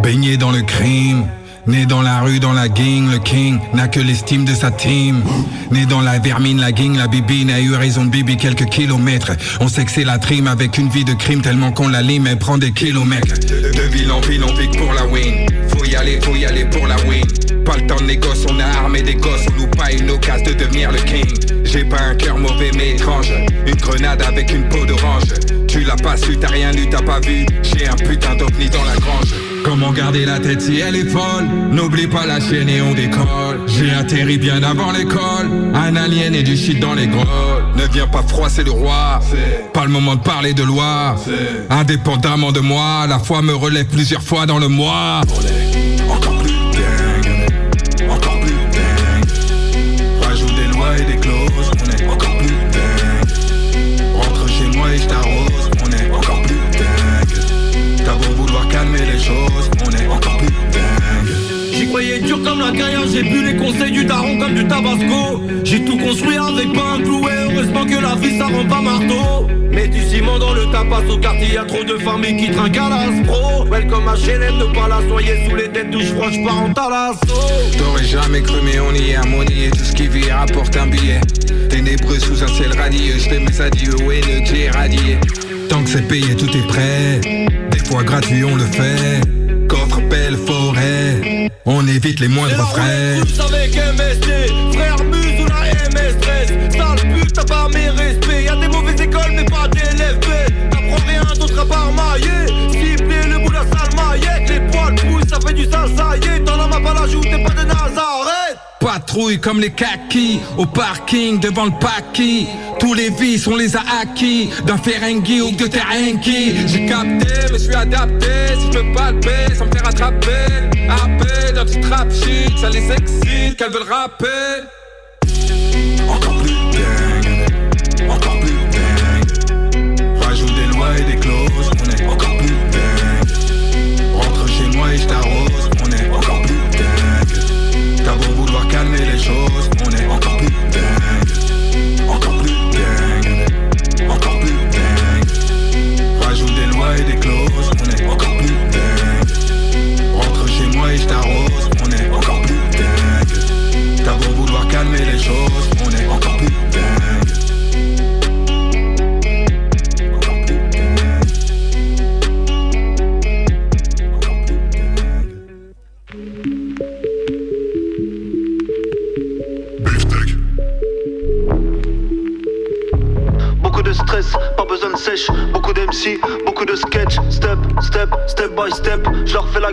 baigné dans le crime. Né dans la rue, dans la gang, le king n'a que l'estime de sa team. Né dans la vermine, la gang, la bibine a eu raison de bibi quelques kilomètres. On sait que c'est la trim avec une vie de crime tellement qu'on la lime, elle prend des kilomètres. De ville en ville, on vit pour la win. Faut y aller, faut y aller pour la win. Pas le temps de négoce, on a armé des gosses, on nous pas une occasion de devenir le king. J'ai pas un cœur mauvais mais étrange. Une grenade avec une peau pas su, t'as rien lu, t'as pas vu. J'ai un putain d'ovni dans la grange. Comment garder la tête si elle est folle? N'oublie pas la chaîne et on décolle. J'ai atterri bien avant l'école. Un alien et du shit dans les grolles. Ne viens pas froisser le roi. Pas le moment de parler de loi. Indépendamment de moi La foi me relève plusieurs fois dans le mois j'ai bu les conseils du daron comme du tabasco. J'ai tout construit avec pas un clouet, heureusement que la vie ça rend pas marteau. Mets du ciment dans le tapas. Au quartier, y'a trop de familles qui trinquent à l'astro Welcome à HLM, ne pas la soyer sous les têtes douches froides, j'pars en talasso. T'aurais jamais cru mais on y est. Harmonie Et tout ce qui vit rapporte un billet. Ténébreux sous un ciel radieux. Je mes adieux haineux qui est radié. Tant que c'est payé tout est prêt. Des fois gratuit on le fait. Coffre, pelle, forêt On évite les moindres frais. avec MST, frère Muse ou la MS13 Sale pute, t'as pas mes respects. Y'a des mauvaises écoles mais pas d'élèves T'apprends rien d'autre à part mailler. Ciblé le bout la sale maillette. Les poils poussent, ça fait du sale, ça y est. T'en as ma pas la joue, t'es pas de Nazareth. Patrouille comme les kakis Au parking devant le paquis Tous les vices on les a acquis. D'un Ferengi ou de Terenki J'ai capté, me suis adapté. Si je veux palper, sans me faire attraper. Happé, d'un petit trap shit Ça les excite, qu'elles veulent rapper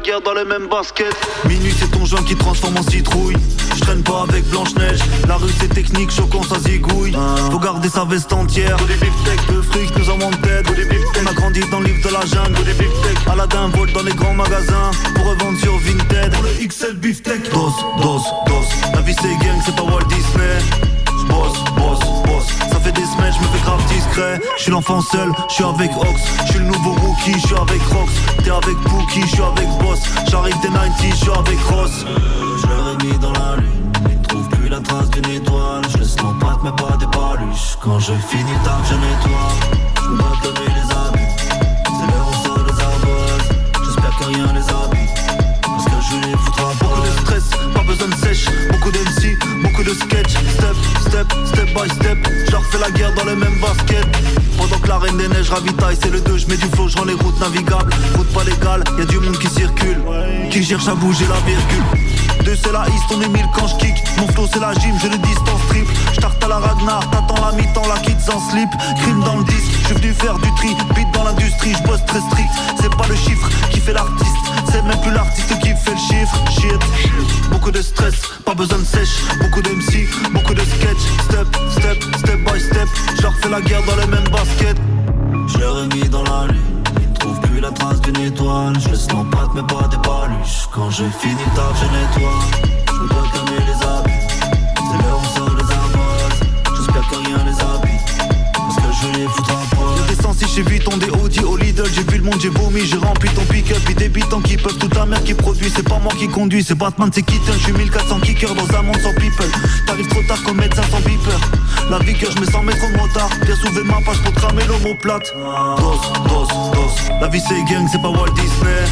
guerre dans les mêmes baskets. Minuit c'est ton joint qui transforme en citrouille. Je traîne pas avec Blanche-Neige. La rue c'est technique, choquant ça zigouille. Faut garder sa veste entière. Le fric nous en manque tête On a grandi dans le livre de la jungle. Aladdin vole dans les grands magasins Pour revendre sur Vinted. Pour le XL beefsteak. Dos, dos, dos. La vie c'est gang, c'est pas Walt Disney je me fais grave discret. Je suis l'enfant seul, je suis avec Ox. Je suis le nouveau rookie, je suis avec Rox. T'es avec Pookie, je suis avec Boss. J'arrive des 90, je suis avec Ross. Je leur ai mis dans la lune. Ils trouvent plus la trace d'une étoile. Je laisse pattes mais pas des paluches. Quand je finis tard, je nettoie. Je les abus C'est l'heure on sort les J'espère que rien les habille Beaucoup d'MC, beaucoup de sketch. Step, step, step by step. Je leur fais la guerre dans les mêmes baskets Pendant que la reine des neiges ravitaille C'est le 2, je mets du flow, je les routes navigables. Route pas légale, y a du monde qui circule. Qui cherche à bouger la virgule. Deux c'est la histe, on est mille quand je kick. Mon flow c'est la gym, je le distance triple Je à la Ragnar, t'attends la mi-temps, la en slip Crime dans le disque, je suis venu faire du tri Beat dans l'industrie, je bosse très strict. C'est pas le chiffre qui fait l'artiste. C'est même plus l'artiste qui fait le chiffre. Shit, beaucoup de stress, pas besoin de sèche. Beaucoup de MC, beaucoup de sketch. Step, step, step by step. Je leur fais la guerre dans les mêmes baskets. Je leur ai mis dans la lune Ils trouvent plus la trace d'une étoile. Je laisse pattes mais pas des paluches. Quand j'ai fini tard je nettoie. Je me dois calmer les abus. C'est l'heure on sort les ardoises J'espère que rien les habille Foutrai à poil Des sensi j'ai vu des Audi au Lidl. J'ai vu le monde j'ai vomi j'ai rempli ton pick-up. Ils des bitants qui peuvent toute la merde qui produit C'est pas moi qui conduis c'est Batman c'est Keaton. Je suis 1400 kickers dans un monde sans people. T'arrives trop tard comme médecin sans beeper La vie que je me sens mettre de motard Bien soulever ma page pour cramer l'homoplate Dos, dos, dos La vie c'est gang c'est pas Walt Disney.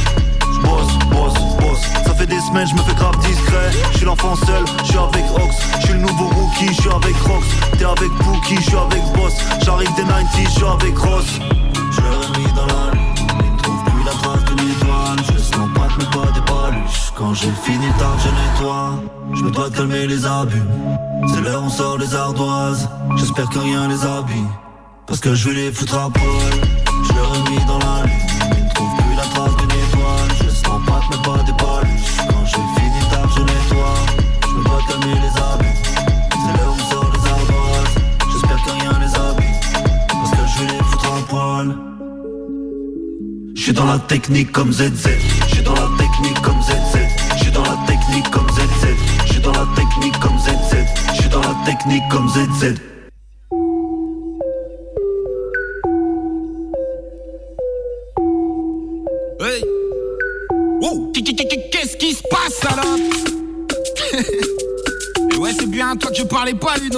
J'bosse, boss, boss Ça fait des semaines je me fais grave discret. Je suis l'enfant seul, je suis avec Ox Je suis le nouveau rookie, je suis avec Rox. T'es avec Pookie, je suis avec Boss. J'arrive des 90, je suis avec Ross. Je leur ai mis dans la lune Ils trouvent plus la trace d'une étoile Je mon patte mais pas des paluches. Quand j'ai fini tard je nettoie Je me dois de calmer les abus. C'est l'heure on sort les ardoises. J'espère que rien les habille. Parce que je vais les foutre à poil. Je leur ai mis dans la lune mais pas des paluches Quand j'ai fini tard je nettoie. Je me de calmer les abus C'est l'heure on sort les ardoises. J'espère que rien les habille Parce que je vais les foutre à poil. Je suis dans la technique comme ZZ Je suis dans la technique comme ZZ Je suis dans la technique comme ZZ Je suis dans la technique comme ZZ Je suis dans la technique comme ZZ parlais pas d'une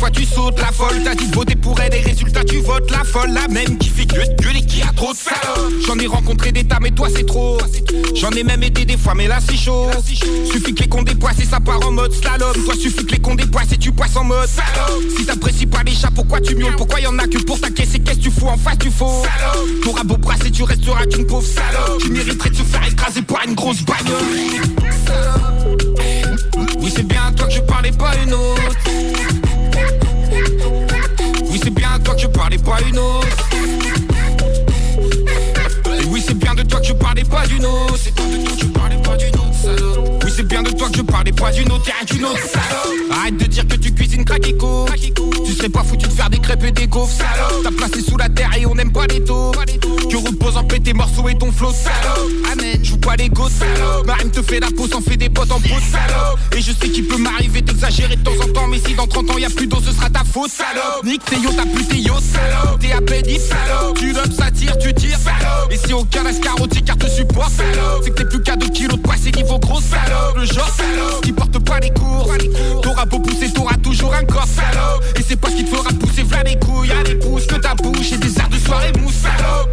fois tu sautes La folle, t'as dit de voter pour elle et résultat tu votes La folle, la même qui fait gueule, gueule et qui a trop de salopes. J'en ai rencontré des tas mais toi c'est trop. J'en ai même aidé des fois mais là c'est chaud. Suffit que les cons dépoissent et ça part en mode slalom. Toi suffit que les cons dépoissent et tu passes en mode salope. Si t'apprécies pas les chats pourquoi tu miaules? Pourquoi y en a que pour ta caisse et qu'est-ce que tu fous en face tu faux? T'auras beau brasser tu resteras qu'une pauvre salope. Tu mériterais de se faire écraser par une grosse bagnole. Oui c'est bien toi que je parlais pas une autre parlais pas une autre. Et oui c'est bien de toi que je parlais pas d'une autre. C'est bien de toi que je parlais pas d'une autre c'est bien de toi que je parlais pas d'une autre T'es qu'une autre salope. Arrête de dire que tu cuisines craquico. Tu serais pas foutu de faire des crêpes et des gaufres salope. T'as placé sous la terre et on n'aime pas les taux. Tu reposes en paix tes morceaux et ton flow salope. Amen. Joue pas les gosses salope. Ma rime te fait la pause en fait des potes en pause salope. Et je sais qu'il peut m'arriver d'exagérer de temps en temps Mais si dans 30 ans y a plus d'eau ce sera ta faute salope. Nique tes yo t'as plus tes yo salope. T'es à peine salope. Tu lobes ça tire tu tires salope. Et si aucun escarotier car te supporte salope. C'est que t'es plus qu'à 2 kilos de passé niveau gros salope Le genre salope qui porte pas les courses T'auras beau pousser t'auras toujours un corps salope Et c'est pas ce qui te fera pousser v'là les couilles. Y'a des que ta bouche et des airs de soirée mousse salope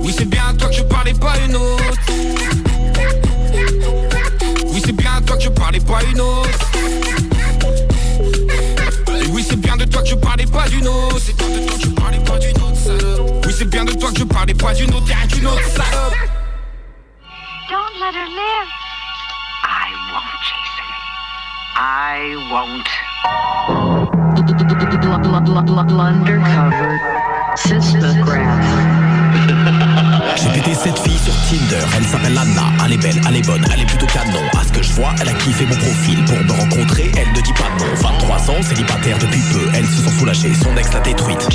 Oui c'est bien à toi que je parlais pas une autre. Oui c'est bien à toi que je parlais pas une autre. Oui c'est bien de toi que je parlais pas d'une autre. Oui, c'est bien de toi que je parlais pas d'une autre. Don't let her live. I won't, Jason. I won't. Undercover Sismograph. J'ai pété cette fille sur Tinder, elle s'appelle Anna, elle est belle, elle est bonne, elle est plutôt canon. À ce que je vois, elle a kiffé mon profil. Pour me rencontrer, elle ne dit pas non. 23 ans, célibataire depuis peu, elle se sent soulagée, son ex l'a détruite.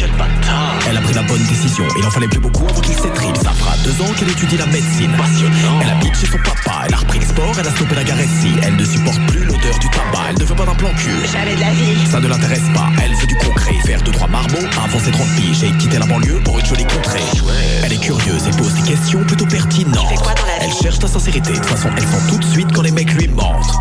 Elle a pris la bonne décision, il en fallait plus beaucoup avant qu'il s'étripe. Ça fera deux ans qu'elle étudie la médecine. Passionnant. Elle habite chez son papa, elle a repris le sport, elle a stoppé la garessie. Elle ne supporte plus l'odeur du tabac, elle ne veut pas d'un plan cul. J'avais de la vie. Ça ne l'intéresse pas, elle veut du concret, faire deux trois marmots avant ses 30 piges et quitter la banlieue pour une jolie contrée. Elle est curieuse et pose des questions plutôt pertinentes. Elle cherche la sincérité, de toute façon elle sent tout de suite quand les mecs lui mentent.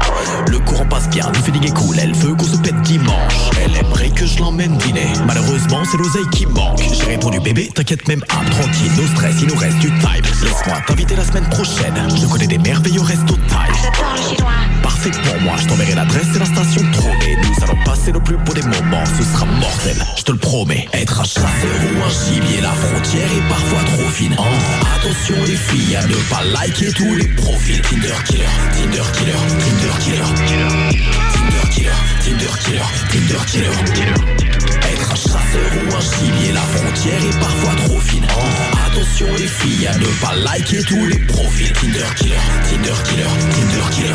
Le courant passe bien, le feeling est cool, elle veut qu'on se pète dimanche. Elle aimerait que je l'emmène dîner, malheureusement c'est l'oseille qui manque. J'ai répondu bébé, t'inquiète même pas, tranquille, no stress, il nous reste du time. Laisse-moi t'inviter la semaine prochaine, je connais des merveilleux restos le chinois. Parfait pour moi, je t'enverrai l'adresse et la station de Trône. Nous allons passer nos plus beaux des moments, ce sera mortel, je te le promets. Être un chasseur ou un gibier, la frontière est parfois trop fine. Attention les filles à ne pas liker tous les profils. Tinder killer, Tinder killer, Tinder killer, Tinder killer, Tinder killer, Tinder killer. Être un chasseur ou un gibier, la frontière est parfois trop fine. Attention les filles à ne pas liker tous les profils. Tinder killer, Tinder killer, Tinder killer,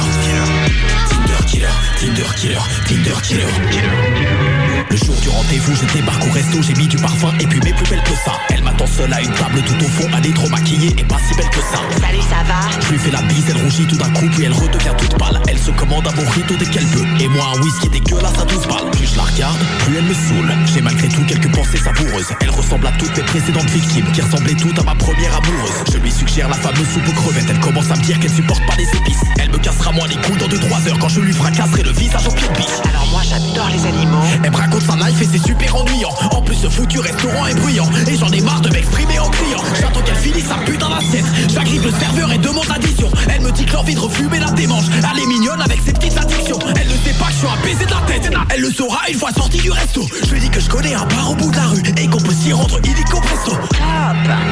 Tinder killer, Tinder killer, Tinder killer. Le jour du rendez-vous, je débarque au resto, j'ai mis du parfum et puis mes plus belles que ça. Elle m'attend seule à une table tout au fond, elle est trop maquillée et pas si belle que ça. Salut, ça va? Je lui fais la bise, elle rougit tout d'un coup, puis elle redevient toute pâle. Elle se commande un mojito dès qu'elle peut. Et moi, un whisky dégueulasse à 12 balles. Plus je la regarde, plus elle me saoule. J'ai malgré tout quelques pensées savoureuses. Elle ressemble à toutes mes précédentes victimes, qui ressemblaient toutes à ma première amoureuse. Je lui suggère la fameuse soupe aux crevettes. Elle commence à me dire qu'elle supporte pas les épices. Elle me cassera moins les couilles dans 2-3 heures quand je lui fracasserai le visage au pied de biche. Alors moi, j'adore les animaux. Elle me raconte sa life et c'est super ennuyant. En plus, ce foutu restaurant est bruyant. Et j'en ai marre de m'exprimer en criant. J'attends qu'elle finisse sa putain d'assiette. J'agrippe le serveur et demande l'addition. Elle me dit que l'envie de refumer la démange. Elle est mignonne avec ses petites addictions. Elle ne sait pas que je suis un baiser de la tête. Elle le saura une fois sortie du resto. Je lui dis que je connais un bar au bout de la rue et qu'on peut s'y rendre illico presto.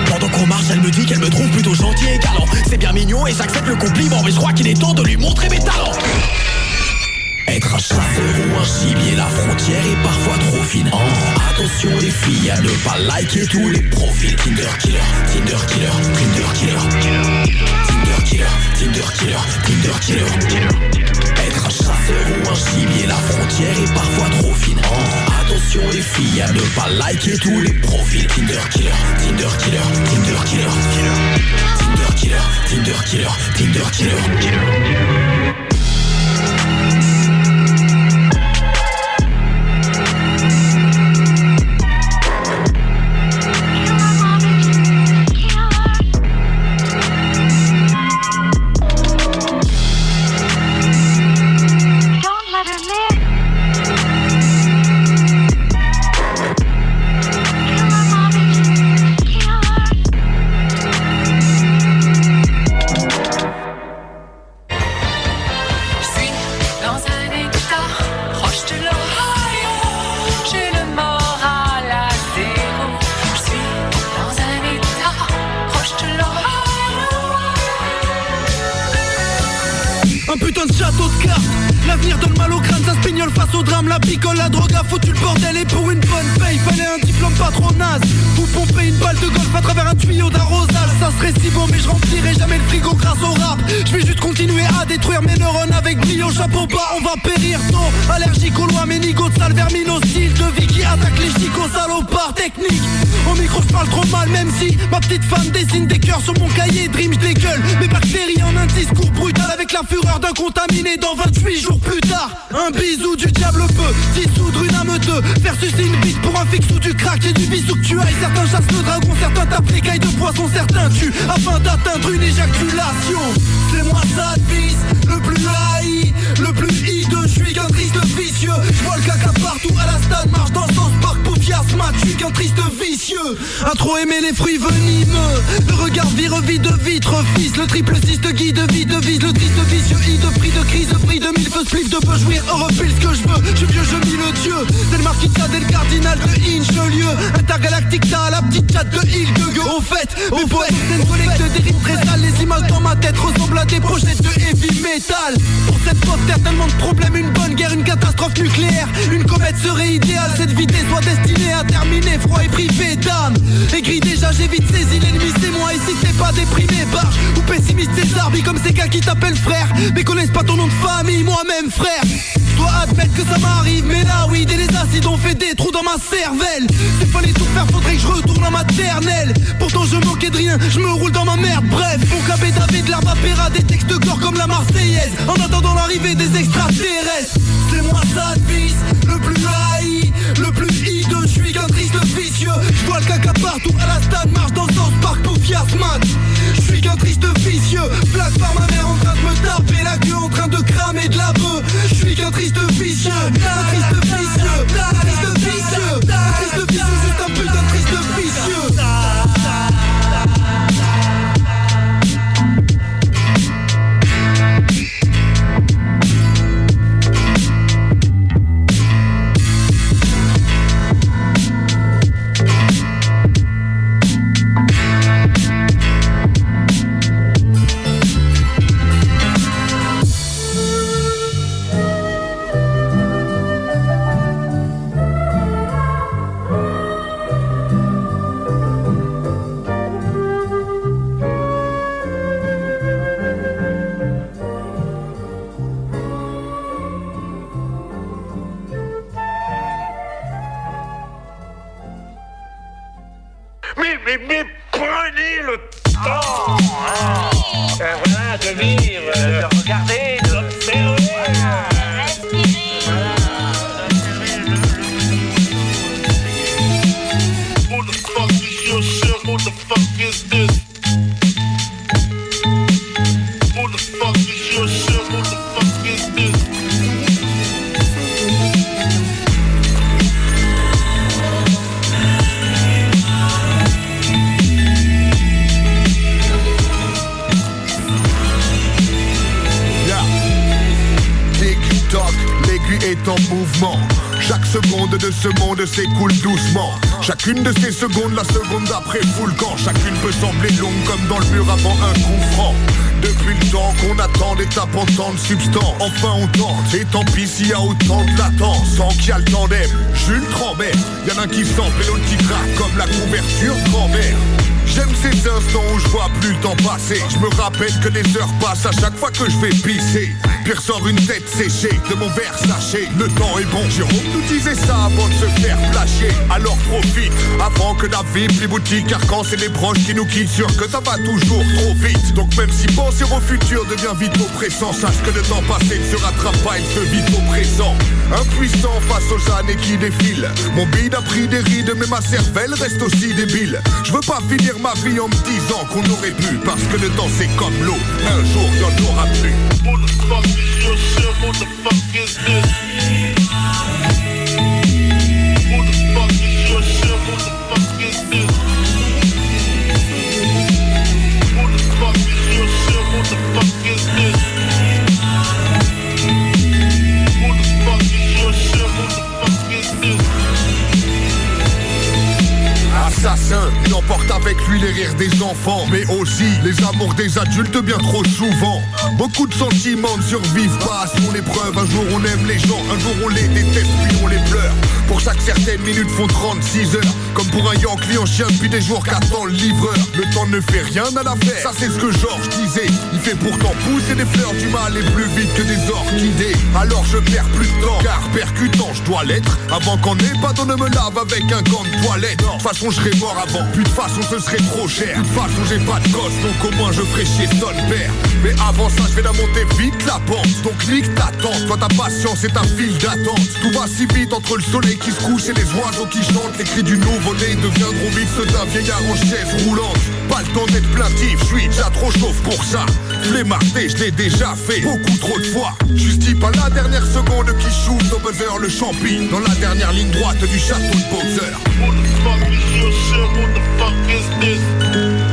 Pendant qu'on marche, elle me dit qu'elle me trouve plutôt gentil et galant. C'est bien mignon et j'accepte le compliment, mais je crois qu'il est temps de lui montrer mes talents. Être un chasseur ou un gibier, la frontière est parfois trop fine. Oh, attention les filles à ne pas liker tous les profils. Tinder killer, Tinder killer, Tinder killer, Tinder killer, Tinder killer, Tinder killer. Être un chasseur ou un gibier, la frontière est parfois trop fine. Oh, attention les filles à ne pas liker tous les profils. Tinder killer, Tinder killer, Tinder killer, Tinder killer, Tinder killer, Tinder killer. Don't L'avenir donne mal au crâne, ça se pignole face au drame. La picole, la drogue a foutu le bordel Et pour une bonne paye, fallait un diplôme pas trop naze. Ou pomper une balle de golf à travers un tuyau d'arrosage. Ça serait si bon mais je remplirai jamais le frigo grâce au rap. Je vais juste continuer à détruire mes neurones avec brio Chapeau bas, on va périr tôt. Allergique aux lois, ménigos de sale vermine hostile De vie qui attaque les chicots salopards techniques. Au micro je parle trop mal même si Ma petite femme dessine des cœurs sur mon cahier Dream je dégueule. Mes bactéries en un discours brutal Avec la fureur d'un contaminé dans 28 jours plus tard. Un bisou du diable peut dissoudre une âme de Versus une bite pour un fixe ou du crack et du bisou que tu ailles Certains chassent le dragon, certains tapent les cailles de poisson Certains tuent afin d'atteindre une éjaculation. C'est moi ça vise, le plus haï Le plus hideux, je suis qu'un triste vicieux. Je vois le caca partout à la stade Marche dans le sens parc, match qu'un triste vicieux A trop aimé les fruits venimeux. Le regard vire vide de vitre fils Le triple cyste guide vide vise Le triste vicieux i de prix de crise Prix de mille feux spliff de peu jouir Europe pile ce que je veux. Je suis vieux je mis le dieu C'est le marquis de le cardinal de Inchelieu Intergalactique t'as la petite chatte de Hill de Au fait, au poète C'est une collecte des rimes très sales. Les images dans ma tête ressemblent à des pochettes de heavy metal. Pour cette pauvre terre tellement de problèmes Une bonne guerre, une catastrophe nucléaire. Une comète serait idéale Cette vitesse soit destinée terminer Froid et privé d'âme Aigri déjà j'ai vite saisi l'ennemi c'est moi. Et si pas déprimé barge ou pessimiste c'est Zarbi Comme ces gars qui t'appellent frère. Mais connaissent pas ton nom de famille Moi-même frère. Je dois admettre que ça m'arrive Mais là oui dès les acides ont fait des trous dans ma cervelle. S'il fallait tout faire faudrait que je retourne en maternelle. Pourtant je moquais de rien Je me roule dans ma merde. Bref Mon cabé David l'herbe à Péra Des textes de corps comme la Marseillaise. En attendant l'arrivée des extraterrestres C'est moi ça Le plus hideux Qu'un triste vicieux. Je vois le caca partout à la stade Marche dans le sens parc pour Fiasmat Je suis qu'un triste vicieux. Flaque par ma mère en train de me taper la queue En train de cramer de la bœuf. Je suis qu'un triste vicieux. Un triste vicieux. Un triste vicieux Mais, prenez le temps hein. Euh, voilà, de vivre, L'aiguille est en mouvement. Chaque seconde de ce monde s'écoule doucement. Chacune de ces secondes, la seconde d'après fout le camp. Chacune peut sembler longue comme dans le mur avant un coup franc. Depuis le temps qu'on attend des tapes en tant de substance Enfin on tente, et tant pis s'il y a autant de latence Sans qu'il y a le tandem, Jules Trambert Y'en a un qui sample et l'autre qui craque comme la couverture grand-mère J'aime ces instants où je vois plus le temps passer. Je me rappelle que les heures passent à chaque fois que je vais pisser. Pierre sort une tête séchée de mon verre sachet. Le temps est bon, Jérôme nous disait ça avant de se faire flasher. Alors profite, avant que la vie plie boutique Car quand c'est les proches qui nous quittent Sûr que ça va toujours trop vite. Donc même si penser au futur devient vite oppressant. Sache que le temps passé ne se rattrape pas, il se vit au présent. Impuissant face aux années qui défilent. Mon bide a pris des rides mais ma cervelle reste aussi débile. Je veux pas finir ma vie en me disant qu'on aurait pu Parce que le temps c'est comme l'eau, un jour il y en aura plus Il emporte avec lui les rires des enfants Mais aussi les amours des adultes bien trop souvent. Beaucoup de sentiments ne survivent pas à son épreuve. Un jour on aime les gens, un jour on les déteste puis on les pleure. Pour chaque certaines minutes font 36 heures. Comme pour un Yankee en chien depuis des jours qu'attend le livreur. Le temps ne fait rien à l'affaire, ça c'est ce que Georges disait. Il fait pourtant pousser des fleurs du mal et plus vite que des orchidées. Alors je perds plus de temps, car percutant je dois l'être. Avant qu'en ébadon ne me lave avec un gant de toilette. De toute façon je avant, puis de façon ce serait trop cher. De façon j'ai pas de gosse, donc au moins je ferai chier son père. Mais avant ça je vais la monter vite la pente. Donc nique ta toi ta patience est ta file d'attente. Tout va si vite entre le soleil qui se couche et les oiseaux qui chantent. Les cris du nouveau-né deviendront vite ceux d'un vieillard en chaise roulante. Pas le temps d'être plaintif, je suis déjà trop chauve pour ça. Flémardé, je l'ai déjà fait beaucoup trop de fois. Juste pas la dernière seconde qui shoot au buzzer le champi Dans la dernière ligne droite du château de boxeur real shit, who the fuck is this?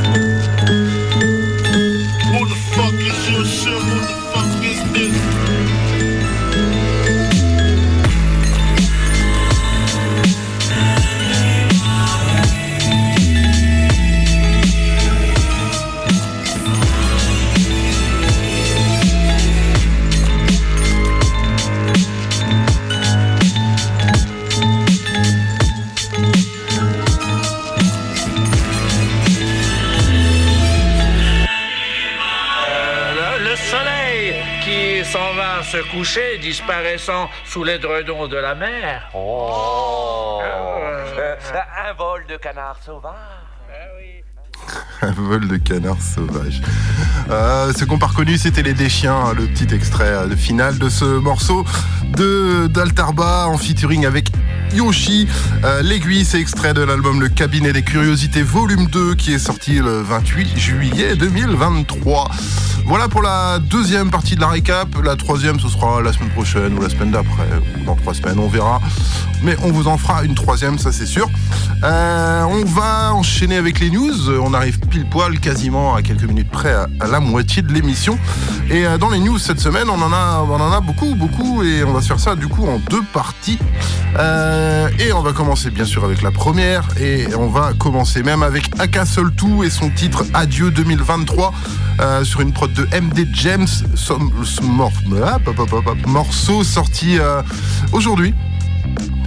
Coucher, disparaissant sous l'édredon de la mer. Oh. Euh, Un vol de canard sauvage. Un vol de canard sauvage. Euh, ce qu'on pas reconnu, c'était les Déchiens, hein, le petit extrait euh, de finale de ce morceau de d'Altarba en featuring avec Yoshi. Euh, L'aiguille, c'est extrait de l'album Le Cabinet des Curiosités volume 2 qui est sorti le 28 juillet 2023. Voilà pour la deuxième partie de la récap. La troisième, ce sera la semaine prochaine ou la semaine d'après, dans trois semaines, on verra. Mais on vous en fera une troisième, ça c'est sûr. On va enchaîner avec les news. On arrive pile poil, quasiment à quelques minutes près, à, la moitié de l'émission. Et euh, dans les news cette semaine, on en a, on en a beaucoup, beaucoup, et on va se faire ça du coup en deux parties. Euh, et on va commencer bien sûr avec la première, et on va commencer même avec Aka Soltou et son titre Adieu 2023 euh, sur une prod de MD James, ah, morceau sorti aujourd'hui.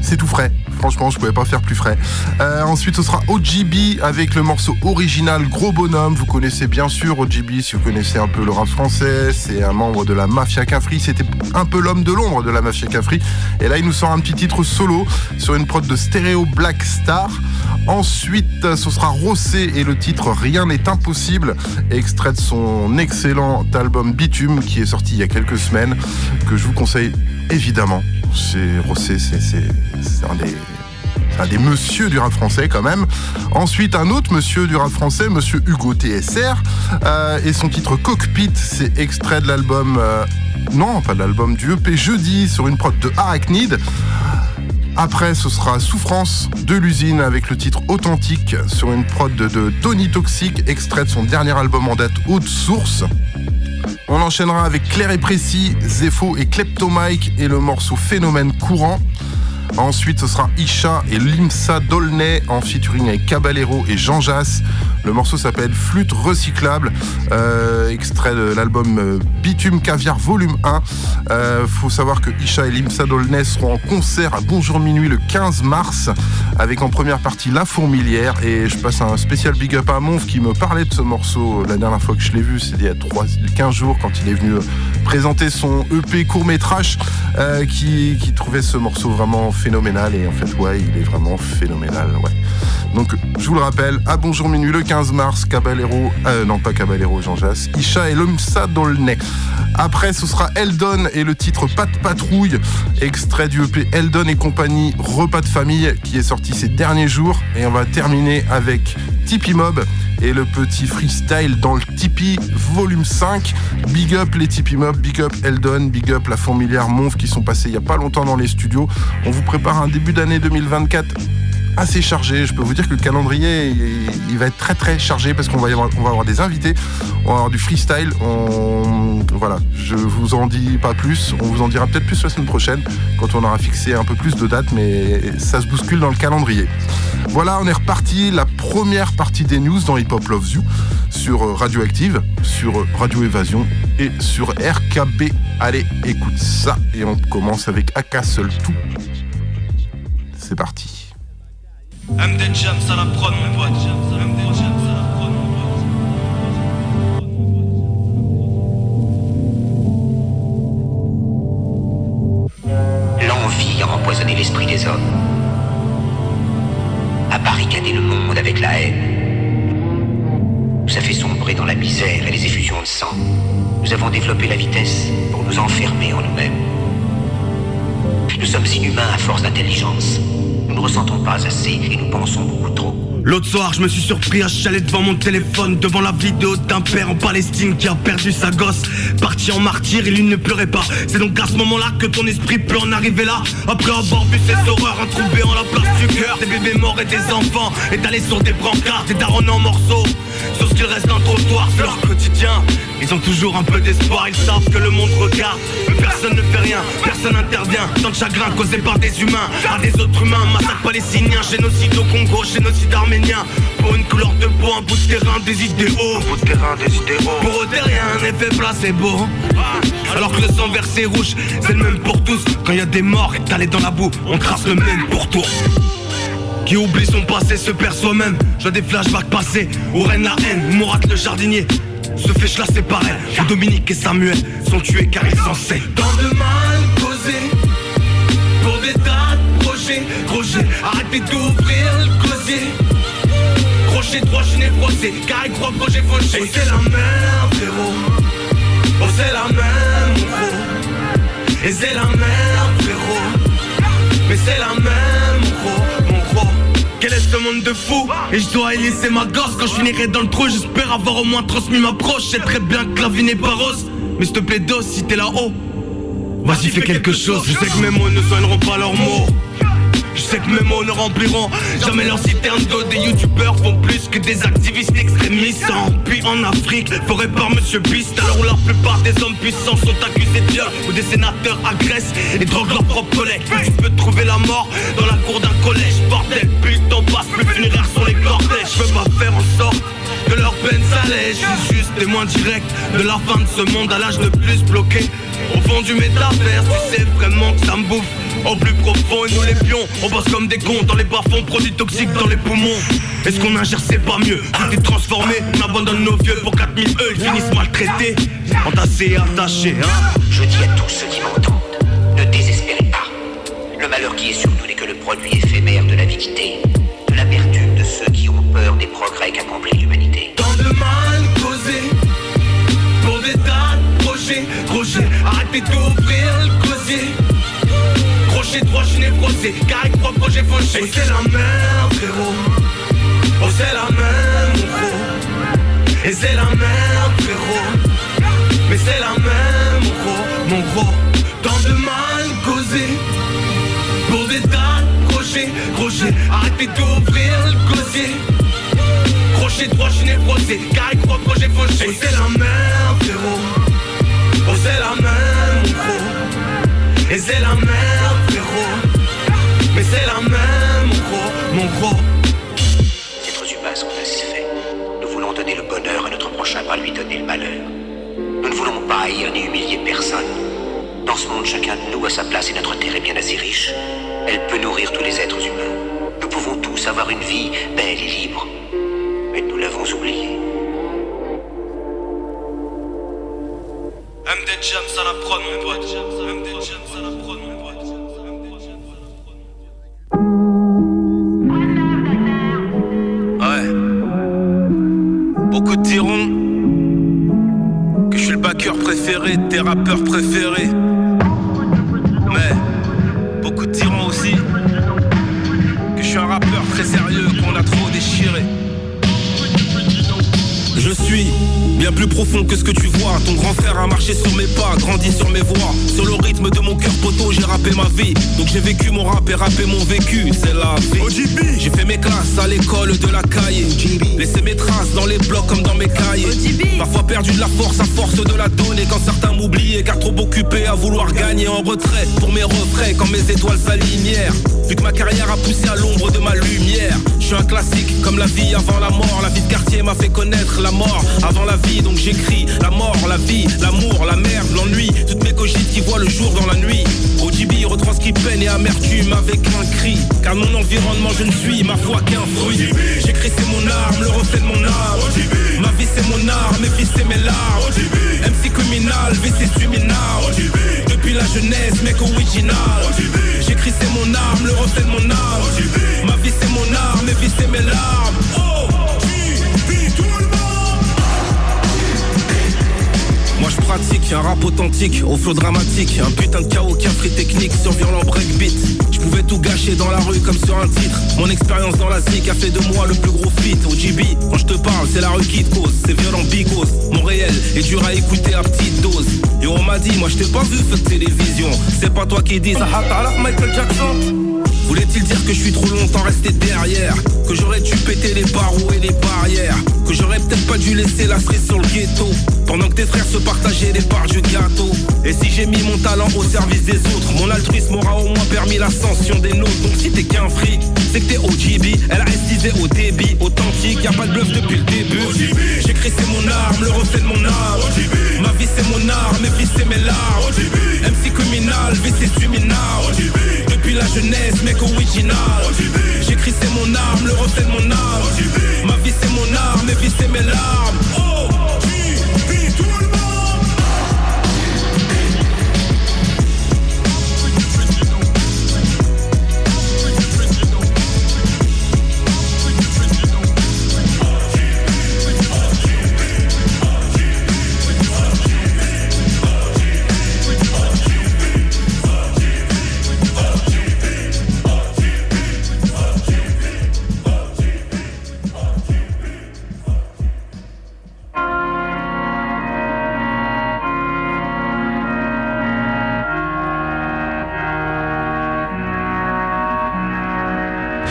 C'est tout frais. Franchement, je pouvais pas faire plus frais. Euh, ensuite, ce sera OGB avec le morceau original Gros Bonhomme. Vous connaissez bien sûr OGB si vous connaissez un peu le rap français. C'est un membre de la Mafia Cafri. C'était un peu l'homme de l'ombre de la Mafia Cafri. Et là, il nous sort un petit titre solo sur une prod de Stereo Black Star. Ensuite, ce sera Rossé et le titre Rien n'est impossible, extrait de son excellent album Bitume qui est sorti il y a quelques semaines, que je vous conseille évidemment. C'est Rossé, c'est un des un des messieurs du rap français quand même. Ensuite, un autre monsieur du rap français, monsieur Hugo TSR, euh, et son titre Cockpit, c'est extrait de l'album, euh, non, pas de l'album, du EP Jeudi sur une prod de Arachnid. Après, ce sera Souffrance de l'usine avec le titre Authentique sur une prod de, Tony Toxic, extrait de son dernier album en date Haute Source. On enchaînera avec Clair et Précis, Zepho et Kleptomike et le morceau Phénomène Courant. Ensuite, ce sera Isha et Limsa Dolnay en featuring avec Caballero et Jean Jass. Le morceau s'appelle Flûte recyclable, euh, extrait de l'album euh, Bitume Caviar Volume 1. Euh, faut savoir que Isha et Limsa Dolnay seront en concert à Bonjour Minuit le 15 mars, avec en première partie La Fourmilière. Et je passe un spécial big up à Monf qui me parlait de ce morceau la dernière fois que je l'ai vu, c'était il y a 3, 15 jours quand il est venu euh, présenter son EP court métrage euh, qui, trouvait ce morceau vraiment phénoménal et en fait ouais il est vraiment phénoménal. Donc je vous le rappelle, à Bonjour Minuit le 15 mars, Caballero, euh, non pas Caballero, Jean Jass, Isha et Lumsa Dolnay. Après ce sera Eldon et le titre Pas de patrouille, extrait du EP Eldon et compagnie Repas de famille qui est sorti ces derniers jours et on va terminer avec Tipeee Mob et le petit freestyle dans le Tipeee volume 5. Big up les Tipeee Mob, big up Eldon, big up la fourmilière Monf qui sont passés il y a pas longtemps dans les studios. On vous prépare un début d'année 2024 assez chargé. Je peux vous dire que le calendrier, il, va être très très chargé parce qu'on va, y avoir, on va avoir des invités, on va avoir du freestyle. On, voilà, je vous en dis pas plus. On vous en dira peut-être plus la semaine prochaine quand on aura fixé un peu plus de dates, mais ça se bouscule dans le calendrier. Voilà, on est reparti. La première partie des news dans Hip Hop Loves You sur Radioactive, sur Radio Évasion et sur RKB. Allez, écoute ça et on commence avec Aka Seul Tout. C'est parti. À la mon pote. À la mon pote. L'envie a empoisonné l'esprit des hommes, a barricadé le monde avec la haine, nous a fait sombrer dans la misère et les effusions de sang. Nous avons développé la vitesse pour nous enfermer en nous-mêmes. Nous sommes inhumains à force d'intelligence. Nous ne ressentons pas assez et nous pensons beaucoup trop. L'autre soir, je me suis surpris à chialer devant mon téléphone, devant la vidéo d'un père en Palestine qui a perdu sa gosse. Parti en martyr, il ne pleurait pas. C'est donc à ce moment-là que ton esprit peut en arriver là. Après avoir vu ces horreurs, un trou béant la place du cœur. Des bébés morts et des enfants étalés sur des brancards, des darons en morceaux. Sur ce qu'il reste d'un trottoir, leur quotidien. Ils ont toujours un peu d'espoir, ils savent que le monde regarde. Personne n'intervient. Tant de chagrin causé par des humains, par des autres humains. Massacre palestinien, génocide au Congo, génocide arménien. Pour une couleur de peau, un bout de terrain, des idéaux. Un bout de terrain, des idéaux. Pour eux, derrière un effet placebo. Alors que le sang versé rouge, c'est le même pour tous. Quand y a des morts étalés dans la boue, on trace le même pourtour. Qui oublie son passé se perd soi-même. Je des flashbacks passés, où règne la haine, où Mourad le jardinier. Ce fait là c'est pareil Dominique et Samuel sont tués car ils enseignent Tant de mal Pour des tas de projets Crochet, arrêtez d'ouvrir le closier Crochet droit, je n'ai froissé. Car ils croient projet fauché. Oh c'est la même frérot. Oh c'est la même mon gros Et c'est la même frérot. Mais c'est la même mon gros Mon gros Quel est ce monde de fou? Et je dois y laisser ma gosse Quand je finirai dans le trou J'espère avoir au moins transmis ma proche. Je sais très bien que la vie n'est pas rose. Mais s'il te plaît dos si t'es là-haut Vas-y fais quelque chose. Je sais que mes mots ne soigneront pas leurs mots. Je sais que mes mots ne rempliront jamais leur citerne d'eau. Des youtubeurs font plus que des activistes extrémistes. Puis en Afrique, forêt par Monsieur Beast. Alors où la plupart des hommes puissants sont accusés de viol Où des sénateurs agressent et droguent leurs propres collègues Tu peux trouver la mort dans la cour d'un collège. Bordel, putain, passe plus funéraire sur les cortèges. Je peux pas faire en sorte que leur peine s'allège. Je suis juste témoin direct de la fin de ce monde à l'âge de plus bloqué Au fond du métavers, tu sais vraiment que ça me bouffe. Au plus profond et nous les pions On bosse comme des cons dans les bas-fonds Produits toxiques dans les poumons. Est-ce qu'on ingère c'est pas mieux. Tout est transformé On abandonne nos vieux pour 4000 eux Ils finissent maltraités. Entassés et attachés hein. Je dis à tous ceux qui m'entendent, ne désespérez pas. Le malheur qui est sur nous n'est que le produit éphémère de l'avidité, de l'amertume de ceux qui ont peur des progrès qu'accomplit l'humanité. Tant de mal Arrêtez d'ouvrir le closier Crochet droit, je n'ai froissé Car ils croient projet fauché. Oh c'est la même frérot. Oh c'est la même mon gros. Et c'est la même frérot. Mais c'est la même mon gros. Mon gros Tant de mal causé. Pour des tas de crochets Crochet, arrêtez d'ouvrir le closier Crochet droit, je n'ai froissé Car ils croient projet fauché. Oh c'est la même frérot. Oh c'est la gros Et c'est la même frérot Mais c'est la même mon gros Mon gros Les êtres humains sont ainsi faits. Nous voulons donner le bonheur à notre prochain, pas lui donner le malheur. Nous ne voulons pas haïr ni humilier personne. Dans ce monde, chacun de nous a sa place et notre terre est bien assez riche. Elle peut nourrir tous les êtres humains. Nous pouvons tous avoir une vie belle et libre. Mais nous l'avons oublié. MD James à la prod, mon pote. MD James à la prod, mon pote. Ouais. Beaucoup diront que je suis le backer préféré des rappeurs préférés. Mais beaucoup diront aussi que je suis un rappeur très sérieux qu'on a trop déchiré. Je suis bien plus profond que ce que tu vois. Ton grand frère a marché sur mes pas, grandi sur mes voies. Sur le rythme de mon cœur poteau, j'ai rappé ma vie. Donc j'ai vécu mon rap et rappé mon vécu. C'est la vie. J'ai fait mes classes à l'école de la caille. Laissé mes traces dans les blocs comme dans mes cahiers. Parfois perdu de la force à force de la donner. Quand certains m'oubliaient, car trop occupé à vouloir gagner en retrait. Pour mes refrains, quand mes étoiles s'alignèrent. Vu que ma carrière a poussé à l'ombre de ma lumière. Je suis un classique comme la vie avant la mort. La vie de quartier m'a fait connaître la mort avant la vie. Donc j'écris la mort, la vie, l'amour, la merde, l'ennui. Toutes mes cogites qui voient le jour dans la nuit. OGB retranscrit peine et amertume avec un cri. Car mon environnement, je ne suis ma foi qu'un fruit. J'écris c'est mon arme, le reflet de mon âme. Ma vie c'est mon arme, mes vies c'est mes larmes. MC criminal, VC suminal. Depuis la jeunesse, mec original. C'est mon arme, le reflet de mon âme. Ma vie c'est mon arme, mes vies c'est mes larmes. Un rap authentique, au flow dramatique. Un putain de chaos a pris technique sur violent breakbeat. Je pouvais tout gâcher dans la rue comme sur un titre. Mon expérience dans la zik a fait de moi le plus gros fit. Au GB, quand je te parle c'est la rue qui te cause. C'est violent bigos, mon réel est dur à écouter à petite dose. Et on m'a dit, moi je t'ai pas vu feu de télévision. C'est pas toi qui dis, ça. Michael Jackson Voulait-il dire que je suis trop longtemps resté derrière Que j'aurais dû péter les barreaux et les barrières Que j'aurais peut-être pas dû laisser la cerise sur le ghetto Pendant que tes frères se partageaient les parts du gâteau Et si j'ai mis mon talent au service des autres Mon altruisme aura au moins permis l'ascension des nôtres Donc si t'es qu'un fric, c'est que t'es OGB Elle a estisé au débit, authentique, y a pas de bluff depuis le début J'écris c'est mon arme, le reflet de mon âme Ma vie c'est mon arme, mes vies c'est mes larmes MC criminal, VC suminal La jeunesse, mec original. J'écris c'est mon arme, le reflet de mon âme. Ma vie c'est mon arme, mes vies c'est mes larmes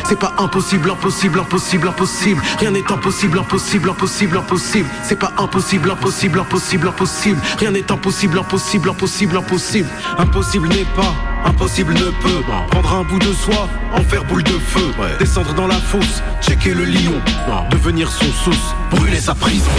C'est pas impossible, impossible, impossible, impossible. Rien n'est impossible, impossible, impossible, impossible. C'est pas impossible, impossible, impossible, impossible. Rien n'est impossible, impossible, impossible, impossible. Impossible n'est pas. Impossible ne peut prendre un bout de soi, en faire boule de feu, descendre dans la fosse, checker le lion, devenir son sauce, brûler sa prison.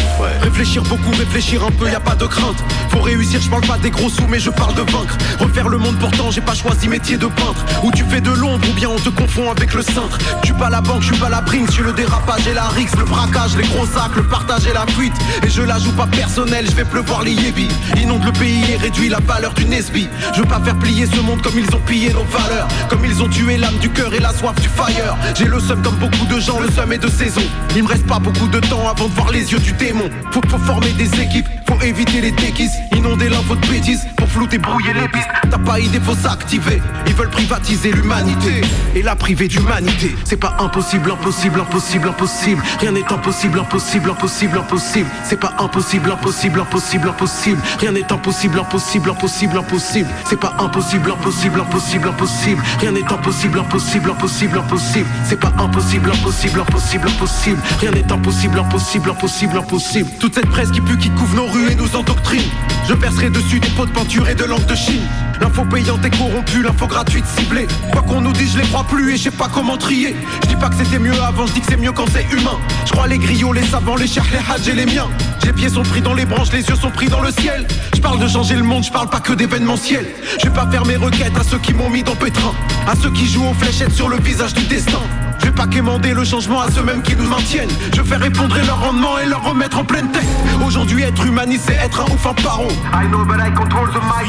Réfléchir beaucoup, réfléchir un peu, y a pas de crainte. Faut réussir, je parle pas des gros sous, mais je parle de vaincre. Refaire le monde pourtant, j'ai pas choisi métier de peintre. Ou tu fais de l'ombre, ou bien on te confond avec le cintre. Tu pas la banque, je suis pas la prime, je le dérapage et la rixe, le braquage, les gros sacs, le partage et la fuite. Et je la joue pas personnel, je vais pleuvoir les yébis. Inonde le pays et réduit la valeur du Nesby. Je veux pas faire plier ce monde comme ils ont pillé nos valeurs. Comme ils ont tué l'âme du cœur et la soif du fire. J'ai le seum comme beaucoup de gens, le seum est de saison. Il me reste pas beaucoup de temps avant de voir les yeux du démon. Faut, former des équipes, faut éviter les déquisses. Inonder l'info de bêtises, pour flouter, brouiller les pistes. T'as pas idée, faut s'activer. Ils veulent privatiser l'humanité et la priver d'humanité. C'est pas impossible, impossible, impossible, impossible. Rien n'est impossible, impossible, impossible, impossible. C'est pas impossible, impossible, impossible, impossible. Rien n'est impossible, impossible, impossible, impossible. C'est pas impossible, impossible, impossible, impossible. Rien n'est impossible, impossible, impossible, impossible. C'est pas impossible, impossible, impossible, impossible. Rien n'est impossible, impossible, impossible, impossible. Toute cette presse qui pue, qui couvre nos rues et nous endoctrine. Je verserai dessus des pots de peinture et de langue de Chine. L'info payante est corrompue, l'info gratuite ciblée. Quoi qu'on nous dise, je les crois plus et je sais pas comment trier. Je dis pas que c'était mieux avant, je dis que c'est mieux quand c'est humain. Je crois les griots, les savants, les chers, les hadj et les miens. Les pieds sont pris dans les branches, les yeux sont pris dans le ciel. Je parle de changer le monde, je parle pas que d'événementiel. Je vais pas faire mes requêtes à ceux qui m'ont mis dans pétrin, à ceux qui jouent aux fléchettes sur le visage du destin. Je vais pas quémander le changement à ceux mêmes qui nous maintiennent. Je fais répondre leur rendement et leur remettre en pleine tête. Aujourd'hui, être humaniste, c'est être un ouf en paron. I know, but I control the mic.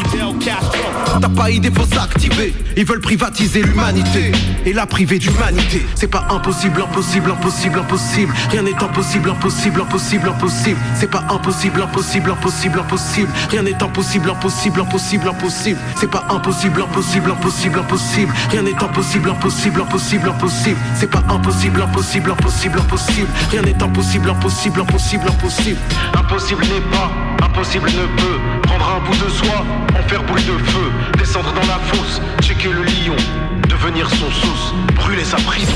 T'as pas idée, faut s'activer. Ils veulent privatiser l'humanité et la priver d'humanité. C'est pas impossible, impossible, impossible, impossible. Rien n'est impossible, impossible, impossible, impossible. C'est pas impossible, impossible, impossible, impossible. Rien n'est impossible, impossible, impossible, impossible. C'est pas impossible, impossible, impossible, impossible. Rien n'est impossible, impossible, impossible, impossible. C'est pas impossible, impossible, impossible, impossible. Rien n'est impossible, impossible, impossible, impossible. Impossible n'est pas, impossible ne peut Prendre un bout de soi, en faire boule de feu Descendre dans la fosse, checker le lion Devenir son sauce, brûler sa prison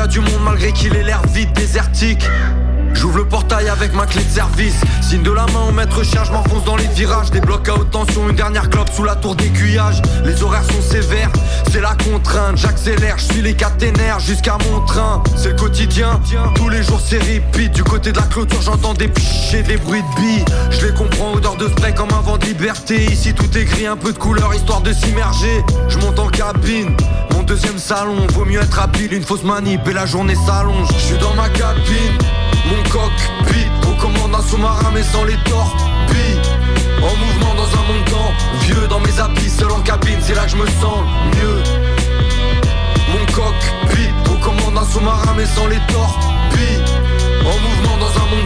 y a du monde malgré qu'il ait l'air vide, désertique. J'ouvre le portail avec ma clé de service. Signe de la main au maître je m'enfonce dans les virages. Des blocs à haute tension, une dernière clope sous la tour d'aiguillage. Les horaires sont sévères, c'est la contrainte. J'accélère, je suis les caténaires jusqu'à mon train. C'est le quotidien, tous les jours c'est repeat Du côté de la clôture j'entends des et des bruits de billes. Je les comprends, odeur de spray comme un vent de liberté. Ici tout est gris, un peu de couleur histoire de s'immerger. Je monte en cabine, deuxième salon. Vaut mieux être habile, une fausse manip et la journée s'allonge. Je suis dans ma cabine mon cockpit. Aux commandes d'un sous-marin mais sans les torpilles. En mouvement dans un monde temps Vieux dans mes habits. Seul en cabine C'est là que je me sens mieux. Mon cockpit. Aux commandes d'un sous-marin mais sans les torpilles dans un monde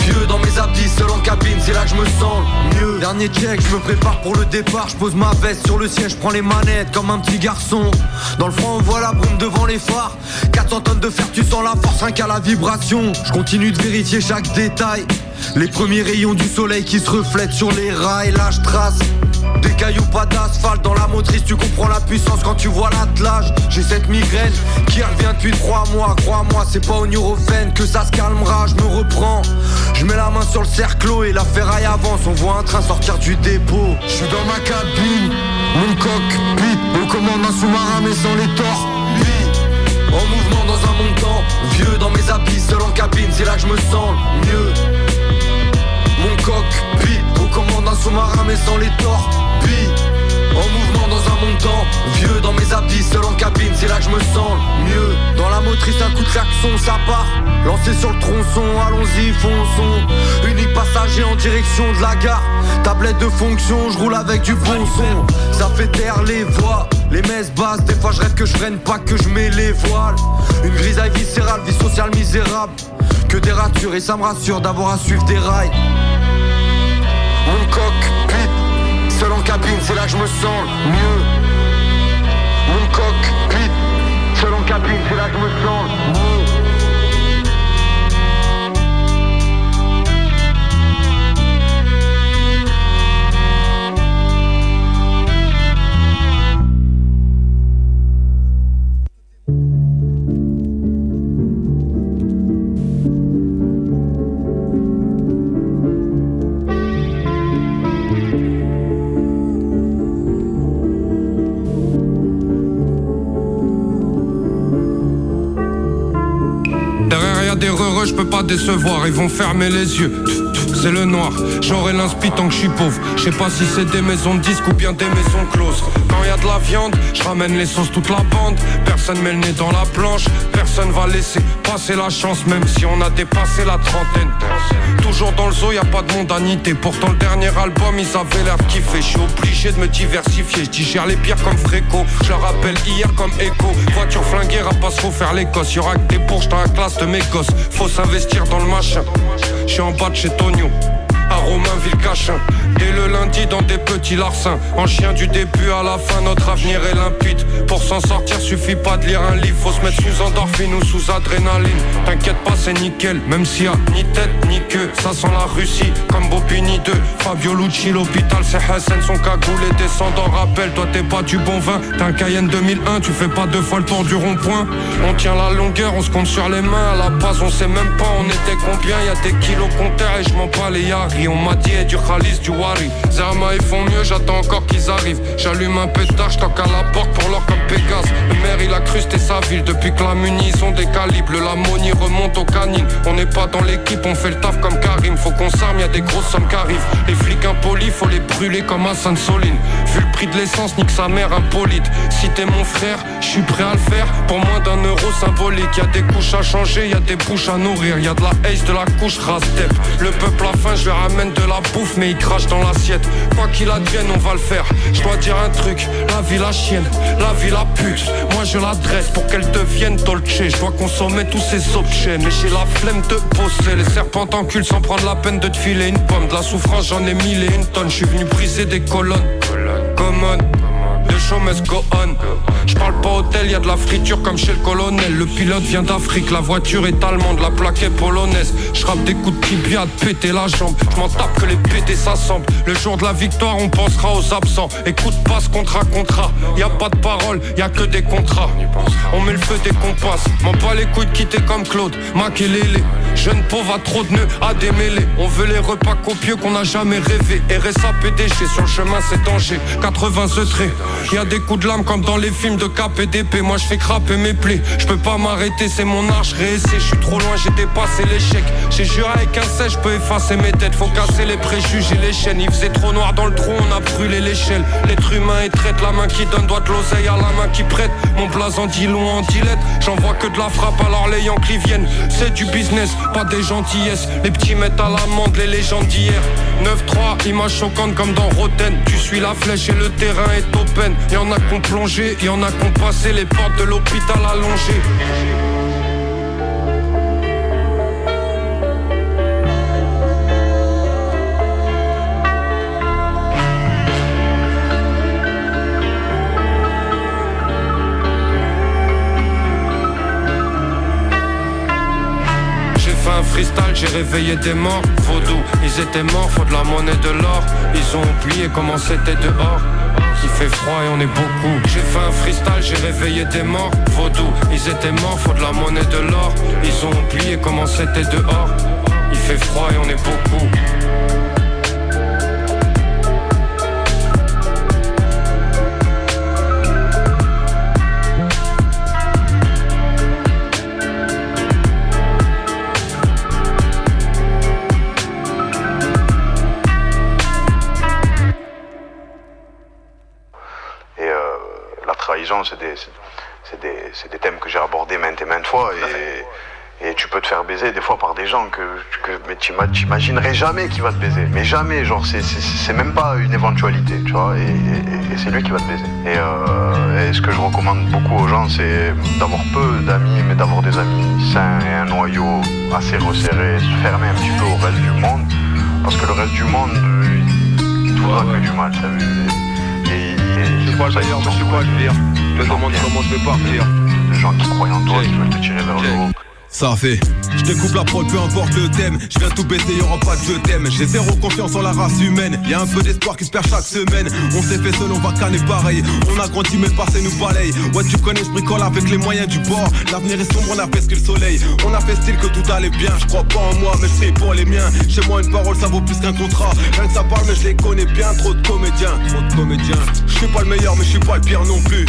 Vieux dans mes habits, seul en cabine, c'est là que je me sens mieux. Dernier check, je me prépare pour le départ. Je pose ma veste sur le siège, je prends les manettes comme un petit garçon. Dans le front on voit la brume devant les phares. 400 tonnes de fer, tu sens la force, rien qu'à la vibration. Je continue de vérifier chaque détail. Les premiers rayons du soleil qui se reflètent sur les rails Là je trace des cailloux, pas d'asphalte dans la motrice, tu comprends la puissance quand tu vois l'attelage. J'ai cette migraine qui revient depuis trois mois, crois-moi, c'est pas au Nurofen que ça se calmera, je me reprends. Je mets la main sur le cerclo et la ferraille avance, on voit un train sortir du dépôt. Je suis dans ma cabine, mon cockpit, on commande un sous-marin mais sans les torpilles. En mouvement dans un temps, vieux dans mes habits, seul en cabine, c'est là que je me sens mieux. Cockpit, aux commandes d'un sous-marin mais sans les torpilles. En mouvement dans un monde vieux dans mes habits, seul en cabine, c'est là que je me sens mieux. Dans la motrice un coup de klaxon, ça part. Lancé sur le tronçon, allons-y, fonçons. Unique passager en direction de la gare. Tablette de fonction, je roule avec du bon son. Ça fait taire les voix les messes basses, des fois je rêve que je freine pas que je mets les voiles. Une grisaille viscérale, vie sociale misérable. Que des ratures et ça me rassure d'avoir à suivre des rails cabine, c'est là que je me sens mieux. Mon cockpit, seul en c'est là que je me sens mieux. Peux pas décevoir, ils vont fermer les yeux. C'est le noir, j'aurai l'inspi tant que je suis pauvre. Je sais pas si c'est des maisons de disques ou bien des maisons closes. Quand y a de la viande, je ramène les sauces toute la bande. Personne met le nez dans la planche, personne va laisser passer la chance, même si on a dépassé la trentaine. Toujours dans le zoo, y a pas de mondanité. Pourtant, le dernier album, ils avaient l'air de kiffer. Je suis obligé de me diversifier. Je digère les pires comme Fréco. Je rappelle hier comme écho. Voiture flinguée, rapace, faut faire l'Écosse. Y'aura que des bourges dans la classe de mes gosses. Faut s'investir dans le machin. Je suis en bas de chez Tonio à Romainville Cachin Dès le lundi dans des petits larcins En chien du début à la fin notre avenir est limpide Pour s'en sortir suffit pas de lire un livre Faut se mettre sous endorphine ou sous adrénaline. T'inquiète pas c'est nickel Même s'il y a ni tête ni queue Ça sent la Russie comme Bobini 2 Fabio Lucci. L'hôpital c'est Hassan Son cagoule et descendant. Rappelle Toi t'es pas du bon vin T'es un Cayenne 2001 Tu fais pas deux fois le tour du rond-point. On tient la longueur on se compte sur les mains À la base on sait même pas on était combien. Y a des kilos compteurs et je m'en bats les yards on m'a dit eh, du Khalis, du Wari. Zerma ils font mieux, j'attends encore qu'ils arrivent. J'allume un pétard, j'toque à la porte pour l'or Pégase. Le maire il a crusté sa ville. Depuis que la munition des calibres. Le Lamoni remonte aux canines On n'est pas dans l'équipe, on fait le taf comme Karim. Faut qu'on s'arme, y des grosses sommes qui arrivent. Les flics impolis, faut les brûler comme à Sainte-Soline Vu le prix de l'essence, nique sa mère impolite. Si t'es mon frère, je suis prêt à le faire. Pour moins d'un euro symbolique. Y a des couches à changer, y a des bouches à nourrir. Y a de la haze, de la couche rastep. Le peuple a faim, je leur amène de la bouffe mais il crache dans l'assiette. Quoi qu'il advienne on va le faire. Je dois dire un truc La vie la chienne. La vie la pute Moi je l'adresse pour qu'elle devienne dolce. Je dois consommer tous ces objets Mais j'ai la flemme de bosser. Les serpents t'enculent sans prendre la peine de te filer une pomme. De la souffrance j'en ai mille et une tonne Je suis venu briser des colonnes. Common de go on. Je parle pas hôtel, y de la friture comme chez le colonel. Le pilote vient d'Afrique, la voiture est allemande, la plaque est polonaise. Je des coups de tibia, péter la jambe. Je m'en tape que les pétés s'assemblent. Le jour de la victoire, on pensera aux absents. Écoute pas ce contrat contrat Y a pas de parole, y a que des contrats. On met le feu dès qu'on passe. M'en pas les couilles de quitter comme Claude. Lélé Jeune pauvre à trop de nœuds à démêler. On veut les repas copieux qu'on n'a jamais rêvé RSA PDG sur le chemin c'est danger. 80 ce trait y a des coups de lame comme dans les films de cap et d'épée. Moi je fais craper mes plaies. Je peux pas m'arrêter c'est mon art Je réessaie je suis trop loin j'ai dépassé l'échec. J'ai juré avec un sèche je peux effacer mes têtes. Faut casser les préjugés les chaînes. Il faisait trop noir dans le trou on a brûlé l'échelle. L'être humain est traite La main qui donne doit de l'oseille à la main qui prête. Mon blason dit long en dilette. J'envoie que de la frappe alors les Yankees viennent. C'est du business pas des gentillesses Les petits mettent à l'amende les légendes d'hier. 9-3 image choquante comme dans Roten Tu suis la flèche et le terrain est open. Y'en a qu'on plongé, y'en a qu'on passé les portes de l'hôpital allongées. Freestyle, j'ai réveillé des morts. Vaudou, ils étaient morts, faut de la monnaie de l'or. Ils ont oublié comment c'était dehors. Il fait froid et on est beaucoup. J'ai fait un freestyle, j'ai réveillé des morts. Vaudou, ils étaient morts, faut de la monnaie de l'or. Ils ont oublié comment c'était dehors. Il fait froid et on est beaucoup c'est des, thèmes que j'ai abordés maintes et maintes fois. Et, et tu peux te faire baiser des fois par des gens que, que mais tu imaginerais jamais qu'il va te baiser. Mais jamais, genre, c'est, même pas une éventualité, tu vois. Et, et- et c'est lui qui va te baiser. Et, euh, et ce que je recommande beaucoup aux gens, c'est d'avoir peu d'amis, mais d'avoir des amis sains et un noyau assez resserré, se fermer un petit peu au reste du monde. Parce que le reste du monde, il te voudra que du mal, t'as vu. Je sais pas d'ailleurs, je sais pas le dire. Je me demande comment je vais partir. Des gens qui croient en toi, qui veulent te tirer vers le haut. Ça fait, je découpe la prod, peu importe le thème. Je viens tout baisser, y'aura pas de thème. J'ai zéro confiance en la race humaine. Y a un peu d'espoir qui se perd chaque semaine. On s'est fait seul, on va canner pareil. On a grandi, mais le passé nous balaye. Ouais, tu connais, je bricole avec les moyens du bord. L'avenir est sombre, on a fait que le soleil. On a fait style que tout allait bien. Je crois pas en moi, mais je pour les miens. Chez moi, une parole, ça vaut plus qu'un contrat. Rien que ça parle, mais je les connais bien. Trop de comédiens, trop de comédiens. Je suis pas le meilleur, mais je suis pas le pire non plus.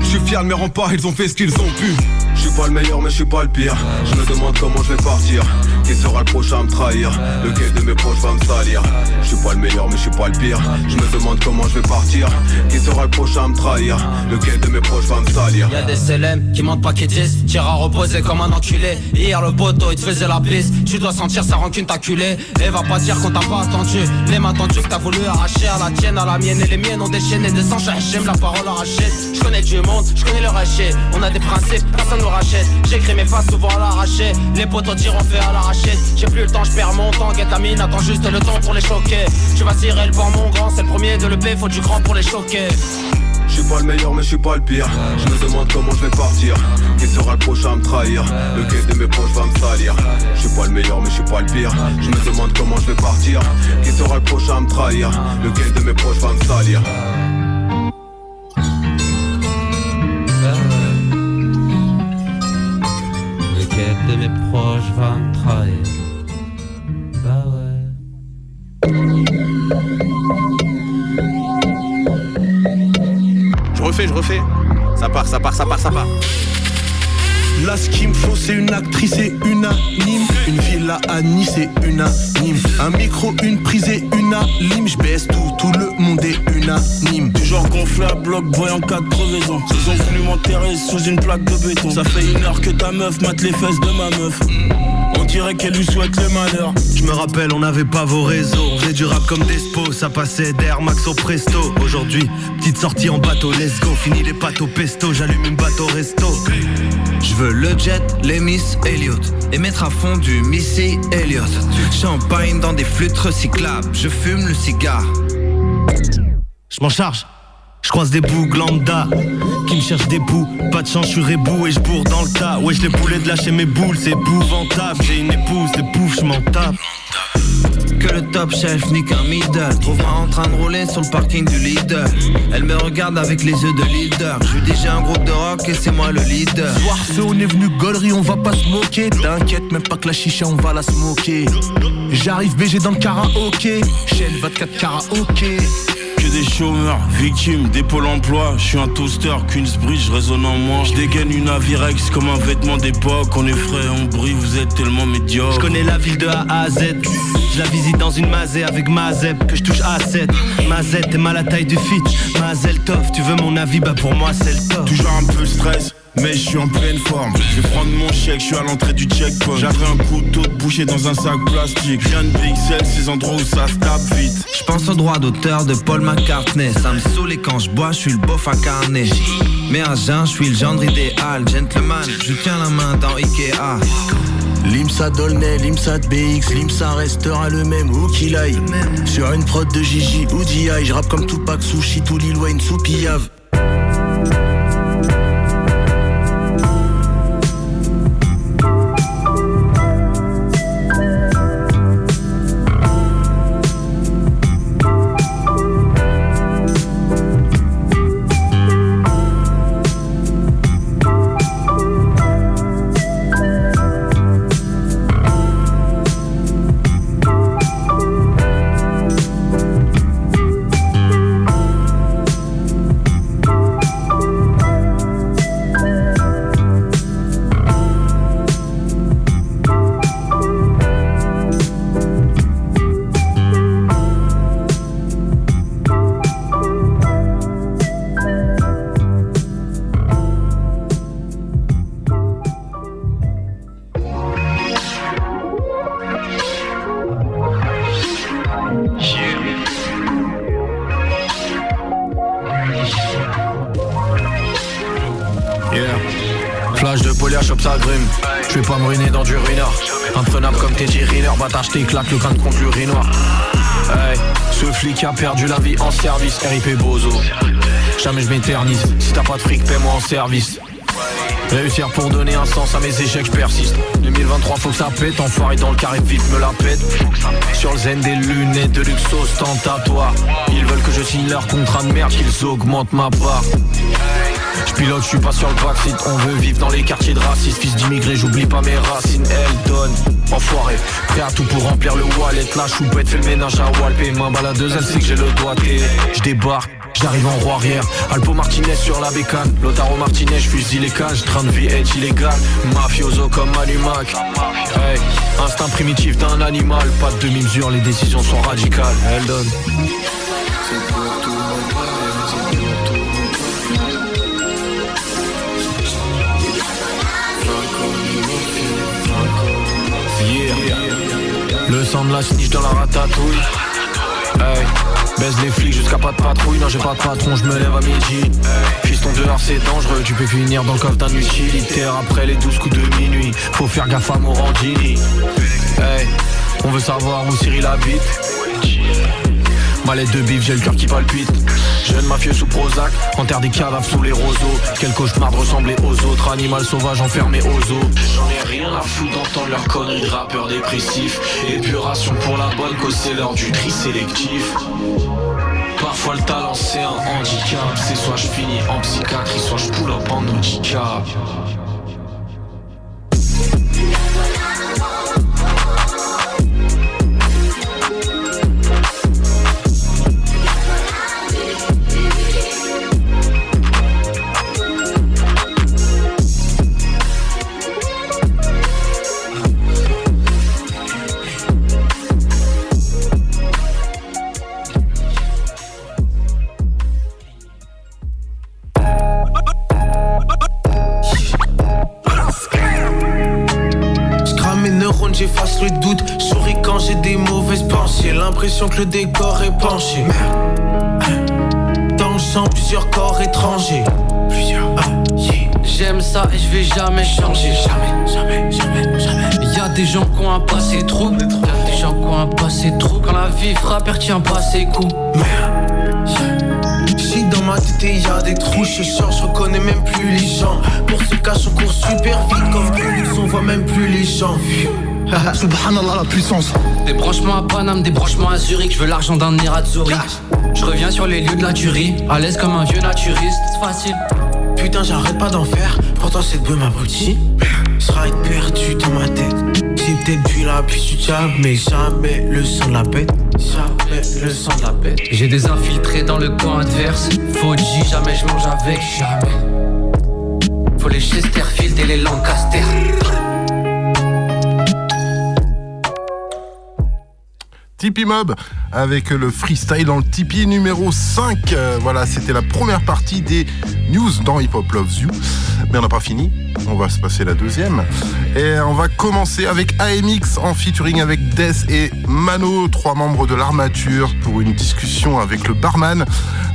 Je suis fier de mes remparts, ils ont fait ce qu'ils ont pu. Je suis pas le meilleur mais je suis pas le pire. Je me demande comment je vais partir. Qui sera le prochain à me trahir? Lequel de mes proches va me salir? Je suis pas le meilleur mais je suis pas le pire. Je me demande comment je vais partir. Qui sera le prochain à me trahir? Lequel de mes proches va me salir? Y'a des CLM qui montent pas qu'ils disent. Tire à reposer comme un enculé. Hier le poteau il te faisait la piste Tu dois sentir sa rancune t'acculer. Et va pas dire qu'on t'a pas attendu. Les mains tendues que t'as voulu arracher À la tienne, à la mienne. Et les miennes ont déchaîné des sangs J'aime la parole arrachée. Je connais du monde, je connais le rachet. On a des principes, personne nous rachète. J'écris mes faces souvent à l'arraché. Les poteaux diront fait à l'arraché J'ai plus le temps, je perds mon temps. Guette la mine, attends juste le temps pour les choquer. Tu vas tirer le port mon grand C'est le premier de l'EP, faut du grand pour les choquer. Je suis pas le meilleur mais je suis pas le pire. Je me demande comment je vais partir. Qui sera le prochain à me trahir? Lequel de mes proches va me salir. Je suis pas le meilleur mais je suis pas le pire. Je me demande comment je vais partir. Qui sera le prochain à me trahir? Lequel de mes proches va me salir Lequel de mes proches va me trahir Bah ouais Je refais, je refais. Ça part, ça part, ça part, ça part. Là, ce qu'il me faut, c'est une actrice et unanime. Une villa à Nice et unanime. Un micro, une prise et unanime. Je baisse tout, tout le monde est unanime. Genre gonflé à bloc, voyant quatre crevaisons. Ils ont voulu m'enterrer sous une plaque de béton. Ça fait une heure que ta meuf mate les fesses de ma meuf. Dirait qu'elle lui souhaite le malheur. Je me rappelle, on n'avait pas vos réseaux. On faisait du rap comme Despo, ça passait d'Air Max au Presto. Aujourd'hui, petite sortie en bateau, let's go. Fini les pâtes au pesto, j'allume une bateau resto. Je veux le jet, les Miss Elliot Et mettre à fond du Missy Elliott Champagne dans des flûtes recyclables Je fume le cigare Je m'en charge. Je croise des bougs lambda qui me cherchent des bouts. Pas de chance, je suis rebou et je bourre dans le tas. Ouais, je les boulets de lâcher mes boules, c'est épouvantable. J'ai une épouse, des poufs, je m'en tape. Que le top chef nique un middle Trouve-moi en train de rouler sur le parking du leader Elle me regarde avec les yeux de leader Je lui dis j'ai un groupe de rock et c'est moi le leader Soir on est venu gaulerie, on va pas se moquer. T'inquiète, même pas que la chicha, on va la smoker. J'arrive BG dans le karaoké. Shell 24 karaoké. Des chômeurs, victimes des pôles emploi. Je suis un toaster, Queensbridge résonne en moi. Je dégaine une Avirex comme un vêtement d'époque. On est frais, on brille, vous êtes tellement médiocre. Je connais la ville de A à Z. Je la visite dans une mazette avec Mazep que je touche à 7. Mazette est mal à la taille du fit. Mazel Tov, tu veux mon avis, bah pour moi c'est le top. Toujours un peu stress. Mais je suis en pleine forme. Je vais prendre mon chèque, je suis à l'entrée du checkpoint. J'avais un couteau de boucher dans un sac plastique. Rien de pixel, ces endroits où ça se tape vite. Je pense au droit d'auteur de Paul McCartney Ça me saoule et quand je bois, je suis le bof incarné Mais à jeun, je suis le gendre idéal Gentleman, je tiens la main dans Ikea Limsa Dolnay, Limsa BX, Limsa restera le même où qu'il aille. Sur une prod de Gigi ou DI, je rappe comme Tupac, Sushi, tout Lil Wayne, sous Piave. J't'éclate le crâne contre l'urinoir. Hey, ce flic a perdu la vie en service, RIP Bozo. Jamais je m'éternise, si t'as pas de fric, paie-moi en service. Réussir pour donner un sens à mes échecs, je persiste. 2023, faut que ça pète, enfoiré dans le carré vif, me la pète. Sur le zen des lunettes de luxe ostentatoire. Ils veulent que je signe leur contrat de merde, qu'ils augmentent ma part. Je pilote, je suis pas sur le On veut vivre dans les quartiers de racistes. Fils d'immigrés, j'oublie pas mes racines. Elle donne, enfoiré. Prêt à tout pour remplir le wallet. La choupette fait le ménage à Walpé. Main baladeuse, elle sait que j'ai le doigté Je débarque J'arrive en roue arrière, Alpo Martinez sur la bécane. Lotaro Martinez, fusille les cages, train de vie est illégal. Mafioso comme Manumac Hey, instinct primitif d'un animal. Pas de demi-mesure, les décisions sont radicales. Elle De la snitch dans la ratatouille. Hey. Baise les flics jusqu'à pas de patrouille. Non j'ai pas de patron, je me lève à midi. Hey. Fiston dehors c'est dangereux. Tu peux finir dans le coffre d'un utilitaire Après les douze coups de minuit. Faut faire gaffe à Morandini. Hey, on veut savoir où Cyril habite Mallette de bif, j'ai le cœur qui palpite. Jeune mafieux sous Prozac, enterre des cadavres sous les roseaux. Quel cauchemar de ressembler aux autres Animal sauvage enfermé aux eaux. J'en ai rien à foutre d'entendre leurs conneries de rappeurs dépressifs. Épuration pour la bonne cause, c'est l'heure du tri sélectif. Parfois le talent c'est un handicap. C'est soit je finis en psychiatrie, soit je pull up en handicap L'impression que le décor est penché. Dans le sang, plusieurs corps étrangers. Plusieurs. J'aime ça et je vais jamais changer. Jamais, jamais, jamais, jamais. Y'a des gens qui ont un passé trop. Y'a des gens qui ont un passé trop. Quand la vie frappe, elle retient pas ses coups. Si dans ma tête y a des trous, je sors, je reconnais même plus les gens. Pour se cacher, on court super vite comme Phoenix, on voit même plus les gens. Subhanallah la puissance. Des branchements à Paname, des branchements à Zurich Je veux l'argent d'un Nerazzurri. Je reviens sur les lieux de la tuerie À l'aise comme un vieux naturiste. C'est facile. Putain j'arrête pas d'en faire. Pourtant cette bœuf m'abrutit Sera être perdu dans ma tête. J'ai peut-être la puce du diable Mais jamais le sang de la bête Jamais le sang de la bête J'ai des infiltrés dans le camp adverse. Faut G, jamais je mange avec Jamais. Faut les Chesterfield et les Lancaster Tipeee Mob avec le freestyle dans le Tipeee numéro 5. Euh, voilà, c'était la première partie des news dans Hip Hop Loves You. Mais on n'a pas fini. On va se passer la deuxième. Et on va commencer avec AMX en featuring avec Death et Mano, trois membres de l'armature, pour une discussion avec le barman.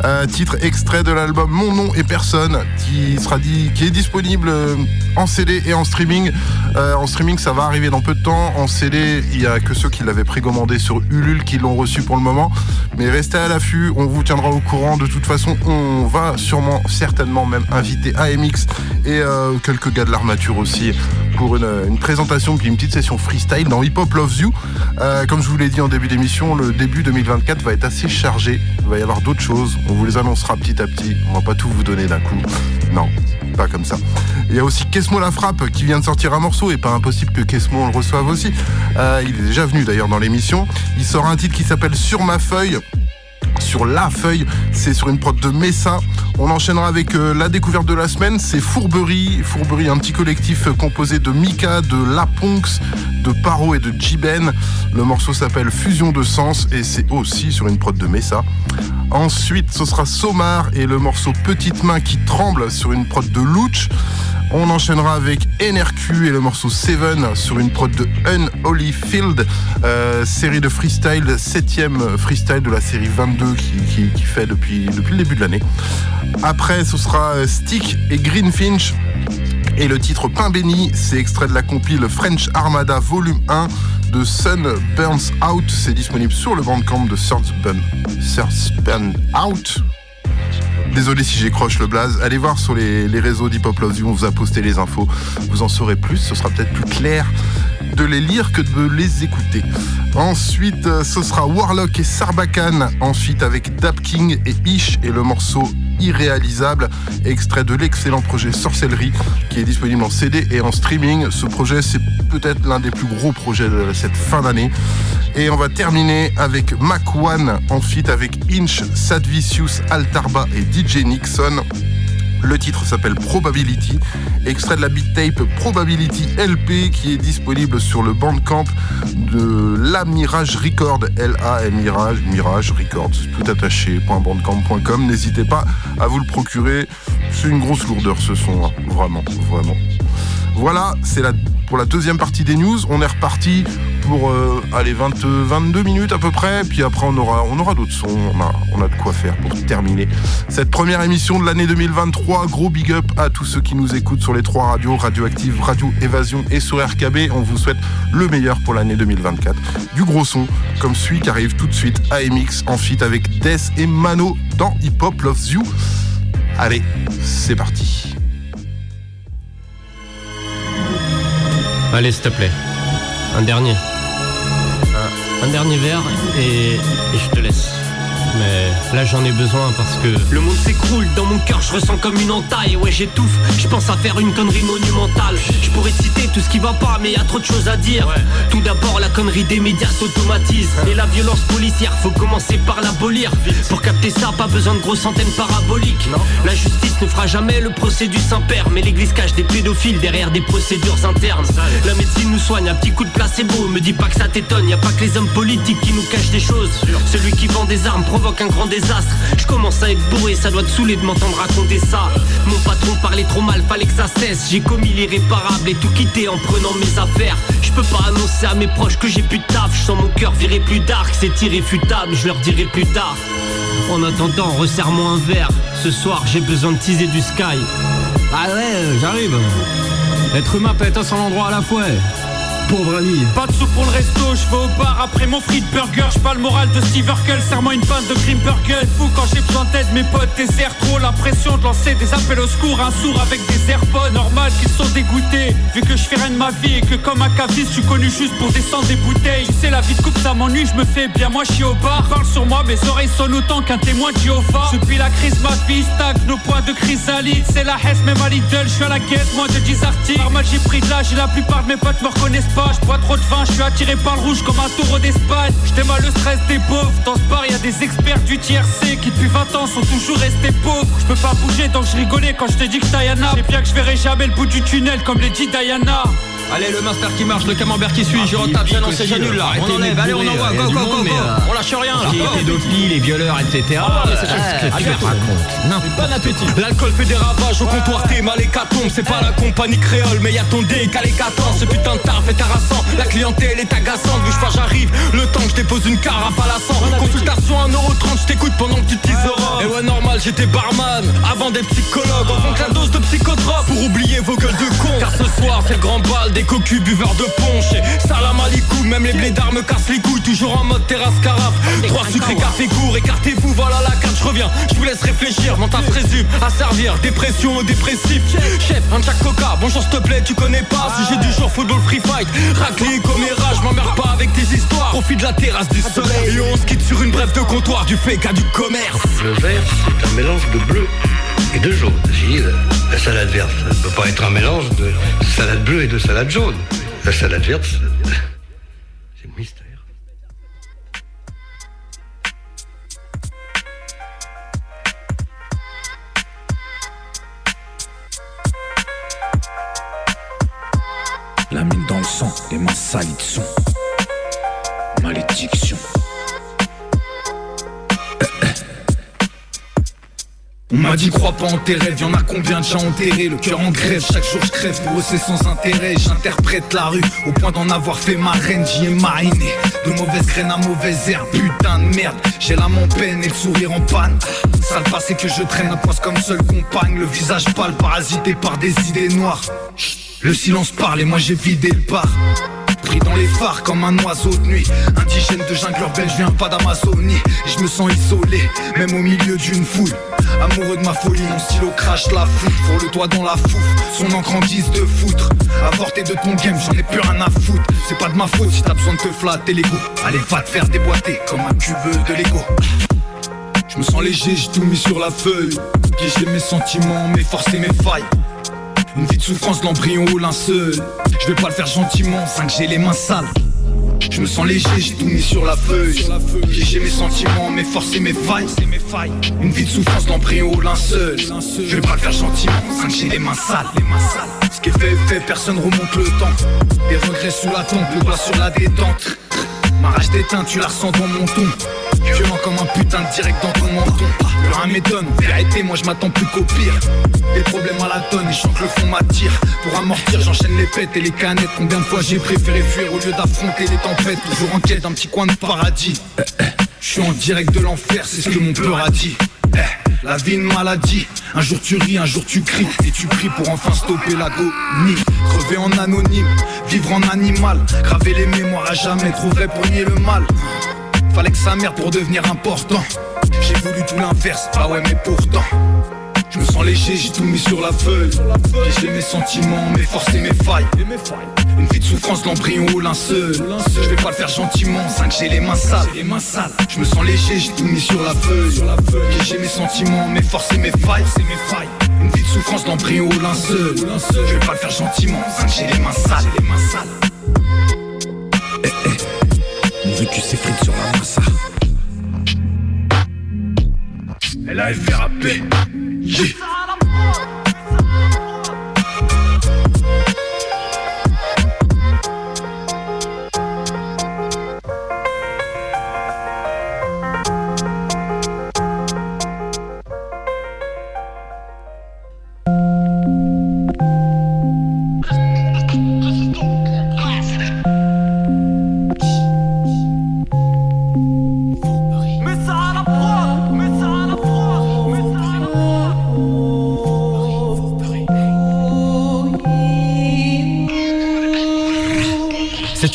Euh, titre extrait de l'album Mon nom et personne, qui sera dit, qui est disponible en CD et en streaming. Euh, en streaming, ça va arriver dans peu de temps. En CD, il y a que ceux qui l'avaient précommandé sur Ulule qui l'ont reçu pour le moment. Mais restez à l'affût, on vous tiendra au courant. De toute façon, on va sûrement, certainement même inviter AMX et euh, quelques gars de l'armature aussi pour une, une, présentation puis une petite session freestyle dans Hip Hop Loves You. Euh, comme je vous l'ai dit en début d'émission, le début 2024 va être assez chargé. Il va y avoir d'autres choses. On vous les annoncera petit à petit. On va pas tout vous donner d'un coup. Non, pas comme ça. Il y a aussi Kesmo La Frappe qui vient de sortir un morceau et pas impossible que Kesmo on le reçoive aussi. Euh, il est déjà venu d'ailleurs dans l'émission. Il sort un titre qui s'appelle Sur ma feuille sur la feuille, c'est sur une prod de Messa. On enchaînera avec euh, la découverte de la semaine, c'est Fourberie. Fourberie, un petit collectif composé de Mika, de Laponx, de Paro et de Jiben. Le morceau s'appelle Fusion de Sens et c'est aussi sur une prod de Messa. Ensuite, ce sera Somar et le morceau Petite Main qui tremble sur une prod de Louch. On enchaînera avec NRQ et le morceau Seven sur une prod de Unholy Field, euh, série de freestyle, septième freestyle de la série 22 qui, fait depuis, le début de l'année. Après, ce sera Stick et Greenfinch. Et le titre Pain béni, c'est extrait de la compile French Armada Volume 1 de Sun Burns Out. C'est disponible sur le bandcamp de Third Burn, Burn Out. Désolé si j'écroche le blaze. Allez voir sur les, réseaux d'Hip Hop Love on vous a posté les infos. Vous en saurez plus, ce sera peut-être plus clair de les lire que de les écouter. Ensuite, euh, ce sera Warlock et Sarbacane. Ensuite, avec Dap King et Ish et le morceau Irréalisable, extrait de l'excellent projet Sorcellerie qui est disponible en CD et en streaming. Ce projet, c'est peut-être l'un des plus gros projets de cette fin d'année. Et on va terminer avec Mac One en feat avec Inch, Sadvicius, Altarba et DJ Nixon. Le titre s'appelle Probability, extrait de la beat tape Probability LP qui est disponible sur le bandcamp de La Mirage Record, L-A-M Mirage, Mirage Records, tout attaché, .bandcamp.com. N'hésitez pas à vous le procurer. C'est une grosse lourdeur ce son, hein. vraiment, vraiment. Voilà, c'est la, pour la deuxième partie des news. On est reparti pour euh, allez, 20, 22 minutes à peu près. Puis après, on aura, on aura d'autres sons. On a, on a de quoi faire pour terminer cette première émission de l'année 2023. Gros big up à tous ceux qui nous écoutent sur les trois radios Radioactive, Radio Évasion et sur RKB. On vous souhaite le meilleur pour l'année 2024. Du gros son, comme celui qui arrive tout de suite AMX en feat avec Death et Mano dans Hip Hop Loves You. Allez, c'est parti. Allez, s'il te plaît. Un dernier. Un, dernier verre et je te laisse. Mais là j'en ai besoin parce que Le monde s'écroule, dans mon cœur je ressens comme une entaille. Ouais j'étouffe, je pense à faire une connerie monumentale. Je pourrais te citer tout ce qui va pas mais y a trop de choses à dire. Tout d'abord la connerie des médias s'automatise. Et la violence policière faut commencer par l'abolir. Pour capter ça pas besoin de grosses antennes paraboliques. La justice ne fera jamais le procès du Saint-Père Mais l'église cache des pédophiles derrière des procédures internes. La médecine nous soigne, un petit coup de placebo. Me dis pas que ça t'étonne, y a pas que les hommes politiques qui nous cachent des choses. Celui qui vend des armes provoque un grand désastre. Je commence à être bourré, ça doit te saouler de m'entendre raconter ça. Mon patron parlait trop mal, fallait que ça cesse. J'ai commis l'irréparable et tout quitté en prenant mes affaires. Je peux pas annoncer à mes proches que j'ai plus de taf. Je sens mon cœur virer plus dark, c'est irréfutable, je leur dirai plus tard. En attendant, resserre-moi un verre. Ce soir j'ai besoin de teaser du sky. Ah ouais, euh, j'arrive. Être humain peut être un seul endroit à la fois. Pauvre ami. Pas de sous pour le resto, je vais au bar après mon free burger. J'pas le moral de Steve Urkel, serre-moi une panne de Grim Burger. Fou quand j'ai besoin d'aide, mes potes désert trop la pression de lancer des appels au secours. Un sourd avec des AirPods, normal qu'ils sont dégoûtés. Vu que je fais rien de ma vie et que comme un caviste, je suis connu juste pour descendre des bouteilles. Tu sais, la vie de couple ça m'ennuie, je me fais bien. Moi je au bar, parle sur moi, mes oreilles sonnent autant qu'un témoin de Jéhovah. Depuis la crise, ma vie stagne, nos points de chrysalide. C'est la Hesse, même à Lidl, je suis à la quête, moi de 10 articles. Normal, j'ai pris de l'âge et la plupart de mes potes me reconnaissent bois trop de vin, je suis attiré par le rouge comme un taureau d'Espagne. Je mal le stress des pauvres. Dans ce bar, y a des experts du TRC qui depuis 20 ans sont toujours restés pauvres. Je peux pas bouger donc je rigolais quand je t'ai dit que Diana. J'ai bien que je verrai jamais le bout du tunnel comme les dit Diana. Allez, le master qui marche, le camembert qui suit, je retape, j'annonce et j'annule là. On enlève, allez, on envoie, go, go, go, go. On lâche rien là. Les pédophiles, les violeurs, etc. Ah, c'est Ah. Bon appétit. L'alcool fait des ravages au comptoir, t'es mal hécatombe. C'est pas la compagnie créole, mais y a ton décalé 14. Ce putain de taf est harassant. La clientèle est agaçante. Bouge pas, j'arrive. Le temps que je dépose une carafe à la. Consultation 1,30€, je t'écoute pendant que tu t'isoles. Et ouais, normal, j'étais barman avant des psychologues. On compte la dose de psychotrope pour oublier vos gueules de con. Car ce soir, c'est le grand bal des cocus buveurs de punch. Et salam alaikum, même les blédards me cassent les couilles. Toujours en mode terrasse carafe. Trois sucrés, café court, écartez-vous, voilà la carte, je reviens. Je vous laisse réfléchir, mon taf résume à servir. Dépression aux dépressifs. Chef, un Jack Coca, bonjour s'il te plaît, tu connais pas. Sujet du jour, football free fight. Raclé, coméra, je m'emmerde pas avec tes histoires. Profite de la terrasse du soleil. Et on se quitte sur une brève de comptoir, du fake à du commerce. Le vert, c'est un mélange de bleu et de jaune. Si, la, la salade verte, ne peut pas être un mélange de salade bleue et de salade jaune. La salade verte, c'est mystère. La mine dans le sang, les mains salies de son. On m'a dit crois pas en tes rêves, y'en a combien déjà enterré Le cœur en grève, chaque jour je crève pour eux c'est sans intérêt. J'interprète la rue au point d'en avoir fait ma reine J'y ai mariné, de mauvaises graines à mauvaise herbe Putain de merde, j'ai l'âme en peine et le sourire en panne. Sale passé que je traîne à poisse comme seule compagne. Le visage pâle parasité par des idées noires. Le silence parle et moi j'ai vidé le bar. Pris dans les phares comme un oiseau de nuit. Indigène de jungle urbaine, je viens pas d'Amazonie. Je me sens isolé, même au milieu d'une foule Amoureux de ma folie, mon stylo crache la foule. Pour le dans la fouf, son encre en de foutre. Avorté de ton game, j'en ai plus rien à foutre. C'est pas de ma faute si t'as besoin de te flatter l'ego Allez va te faire déboîter comme un cubeux de Lego. Je me sens léger, j'ai tout mis sur la feuille. Piéger mes sentiments, mes forces et mes failles. Une vie de souffrance, l'embryon au linceul. Je vais pas le faire gentiment, que j'ai les mains sales je me sens léger, j'ai tout mis sur la feuille. J'ai mes sentiments, mes forces et mes failles. Une vie de souffrance d'embryon au linceul. Je vais pas le faire gentiment, que j'ai les mains sales. Ce qui est fait est fait, personne remonte le temps. Des regrets sous la tombe, le doigt sur la détente Ma rage d'éteint, tu la ressens dans mon ton. Violent comme un putain de direct dans ton menton. Le rien m'étonne, vérité moi je m'attends plus qu'au pire. Des problèmes à la tonne et je que le fond m'attire. Pour amortir j'enchaîne les pètes et les canettes. Combien de fois j'ai préféré fuir au lieu d'affronter les tempêtes? Toujours en quête d'un petit coin de paradis. Je suis en direct de l'enfer, c'est ce que mon peur a dit la vie une maladie, un jour tu ris, un jour tu cries. Et tu pries pour enfin stopper l'agonie. Crever en anonyme, vivre en animal. Graver les mémoires à jamais, trop vrai pour nier le mal. Fallait que sa mère pour devenir important. J'ai voulu tout l'inverse, ah ouais mais pourtant. Je me sens léger, j'ai tout mis sur la feuille. J'ai mes sentiments, mes forces et mes failles Une vie de souffrance, l'embryon au linceul Je vais pas le faire gentiment, que j'ai les mains sales. Je me sens léger, j'ai tout mis sur la feuille. J'ai mes sentiments, mes forces et mes failles. Une vie de souffrance, l'embryon au linceul Je vais pas le faire gentiment, que j'ai les mains sales. Eh, eh. Mon vécu s'effrite sur la massa. Elle a fait rapper. Yeah.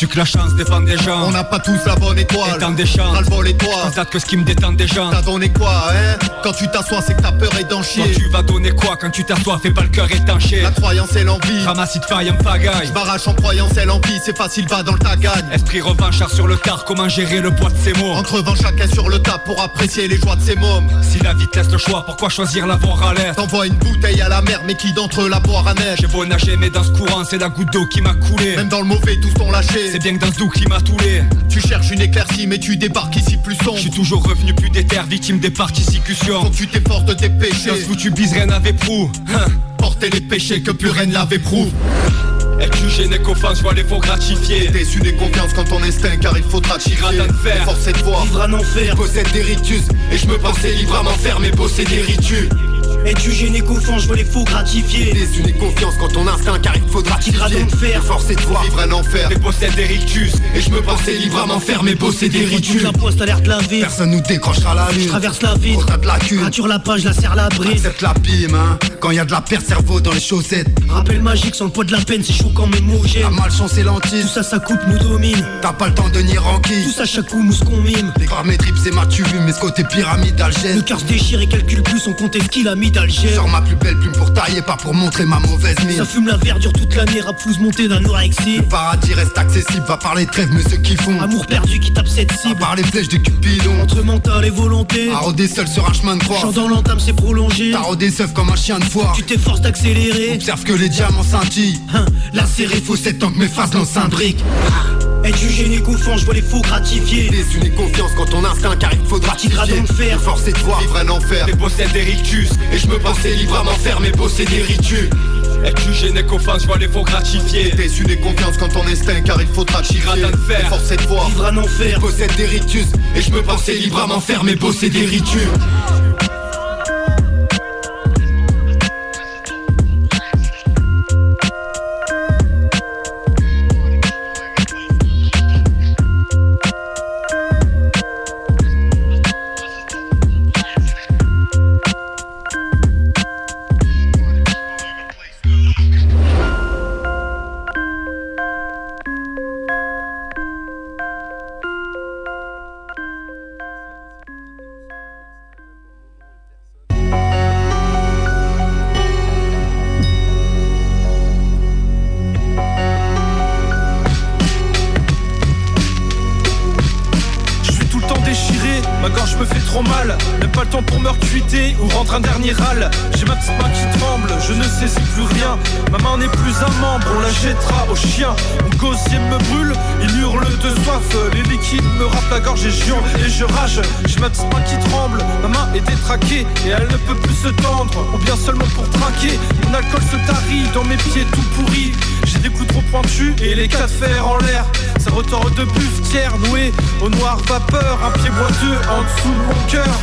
Que la chance dépend des gens. On n'a pas tous la bonne étoile. Étant des champs. Ras le bol et toi. Constate que ce qui me détend des gens. T'as donné quoi, hein Quand tu t'assois, c'est que ta peur est d'en chier. Toi, tu vas donner quoi quand tu t'assois Fais pas le cœur étanché. La croyance et l'envie. Ramasse de faille, un pagaille. J'barrache en croyance et l'envie. C'est facile, va dans le tagagne. Esprit revanchard sur le car, comment gérer le poids de ses mots. En crevant chacun sur le tas pour apprécier les joies de ses mômes. Si la vie te laisse le choix, pourquoi choisir la voie à l'air T'envoies une bouteille à la mer, mais qui d'entre eux la boire à neige J'ai beau nager, mais dans ce courant, c'est la goutte d'eau qui m'a coulé. Même dans le mauvais, tous t'ont lâché. C'est bien que dans ce doux qui m'a toulé. Tu cherches une éclaircie mais tu débarques ici plus sombre. Je suis toujours revenu plus déter, victime des particicutions Quand tu t'efforces de tes péchés Dans ce foutu bise rien n'avait prou. Hein. Porter les péchés que plus rien n'avait prou. Être jugé n'est qu'offense, vois les faux gratifier Déçu des confiance quand ton instinct car il faudra tirer de fer, forcer de voir. Vivre en enfer, possède des ritus. Et je me pensais libre à m'enfermer, bosser des ritus es-tu gêné je vois les faux gratifier. Désunis confiance quand ton instinct car il faudra tirer de fer Forcer de voir vivre un enfer. Mais possède des rictus Et je me pensais libre à m'enfermer, bosser des ritus La poste alerte la vie. Personne nous décrochera la lune Traverse la ville. T'as de la cul Rature la page, la serre la brise. Accepte la pime hein. Quand y a de la perte cerveau dans les chaussettes. Rappel magique sans le poids de la peine, c'est chaud quand mes mots La malchance et lentille. Tout ça ça coûte, nous domine. T'as pas le temps de nier ranquille Tout ça chaque coup mousse qu'on mime Les mes tripes c'est ma tu mais ce côté pyramidal gêne Le cœur se déchire et calcule plus, on compte ce qu'il a mis d'Alger plus belle plume pour tailler, pas pour montrer ma mauvaise mine. Ça fume la verdure toute l'année, rap flouze monté d'anorexie. Le paradis reste accessible, va parler trêve, mais ceux qui font. Amour perdu qui tape cette cible. Par les flèches de Cupidon. Entre mental et volonté. Arrodé seul sur un chemin de croix. Chant dans l'entame, c'est prolongé. T'as seuf comme un chien de foire. Tu t'efforces d'accélérer. Observe que les diamants scintillent. Hein, la série faut 7 ans que mes faces lancent un brique. Es-tu gêné qu'au je vois les faux gratifier Désunis confiance quand ton instinct car il faudra t'y donc faire Forcer de voir vivre un enfer possède des rictus Et je me pensais libre à m'enfermer bosser des ritus. Es-tu gêné qu'au je vois les faux gratifier Désunis confiance quand ton instinct car il faudra de fer Forcer de voir. Vivre un enfer Possède des rictus Et je me pensais libre à m'enfermer bosser des ritus au noir vapeur Un pied boiteux en dessous de mon cœur.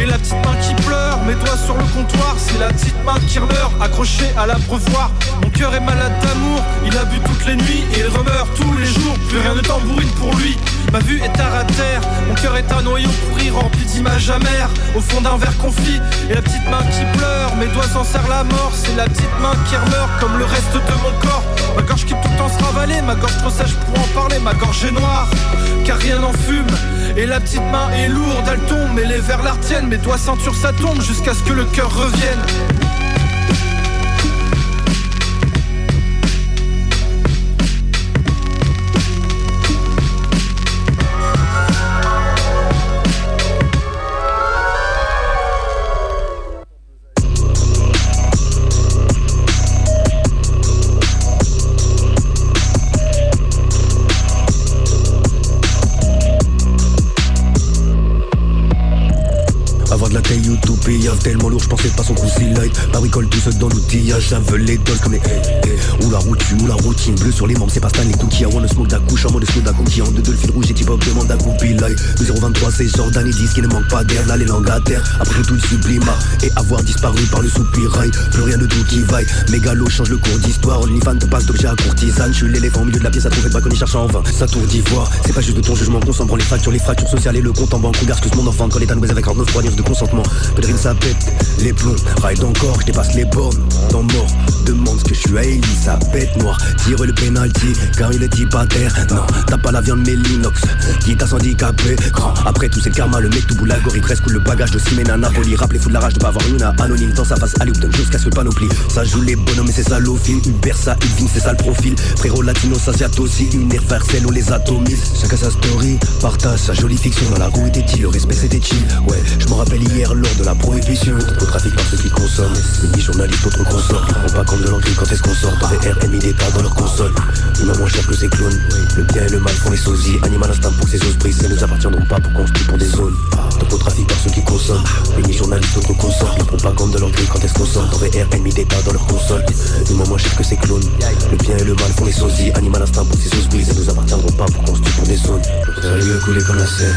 Et la petite main qui pleure, mes doigts sur le comptoir. C'est la petite main qui meurt, accrochée à l'abreuvoir. Mon cœur est malade d'amour, il a bu toutes les nuits Et il remeurt tous les jours, plus rien ne tambourine pour lui Ma vue est terre à terre, mon cœur est un noyau pourri rempli d'images amères. Au fond d'un verre confit, et la petite main qui pleure. Mes doigts s'en serrent la mort, c'est la petite main qui remeurt Comme le reste de mon corps, ma gorge qui tout le temps se ravaler Ma gorge trop sèche pour en parler, ma gorge est noire. Car rien n'en fume, et la petite main est lourde Elle tombe, mais les verres la retiennent. Mes doigts ceinture ça tombe jusqu'à ce que le cœur revienne Barricole tout j'avais les dolls comme les Ou la route, ou la routine, bleu sur les membres, c'est pas Stan les cookies. I wanna smoke couche, en mode smoke cookie. En deux de le fil rouge et type demande à light. 023 c'est Jordan et 10 qui ne manque pas d'air. Là les langues à terre, après tout le sublima. Et avoir disparu par le soupirail, plus rien de tout qui vaille. Mégalo change le cours d'histoire, fan te passe d'objet à courtisane. Je suis l'éléphant au milieu de la pièce à trouver de balcon cherche en vain. Ça tour d'ivoire, c'est pas juste de ton jugement qu'on s'en prend les fractures, les fractures sociales et le compte en banque. Regarde ce que monde enfant quand les avec 49 poignets de consentement. Pedrine ça pète, les plombs, ride encore, je dépasse les bornes. Dans mort, demande ce que je suis à Elisabeth noire. Tire le penalty, car il est type à terre. Non, t'as pas la viande mais l'inox, qui t'a handicapé. Grand, après tout c'est karma, le mec tout bout l'algorithme presque le bagage de Simena Napoli. Rappelez fou de la rage de pas avoir anonyme dans sa face à donne jusqu'à ce le panoplie. Ça joue les bonhommes et c'est ça l'ophile. Uber ça, Udvin c'est ça le profil. Frérot latino, ça c'est aussi. Une universelle, on les atomise. Chacun sa story, partage sa jolie fiction. Dans la roue était-il, le respect c'était chill. Ouais, je me rappelle hier lors de la prohibition. Au trafic par ceux qui consomment Ni journalistes, autres consorts On pas compte de l'anglais quand est-ce qu'on sort. Dans des RMI d'état dans leur console. Humain moins cher que ces clones Le bien et le mal font les sosies. Animal instinct pour ses os prises Ne nous appartiendront pas pour construire pour des zones. Donc par ceux qui consomment. Ni journalistes, autres consorts pas compte de l'anglais quand est-ce qu'on sort? Dans des RMI d'état dans leur console. Humain moins cher que ces clones Le bien et le mal font les sosies. Animal instinct pour ses os prises Ne nous appartiendront pas pour construire pour des zones. Salut couler comme la scène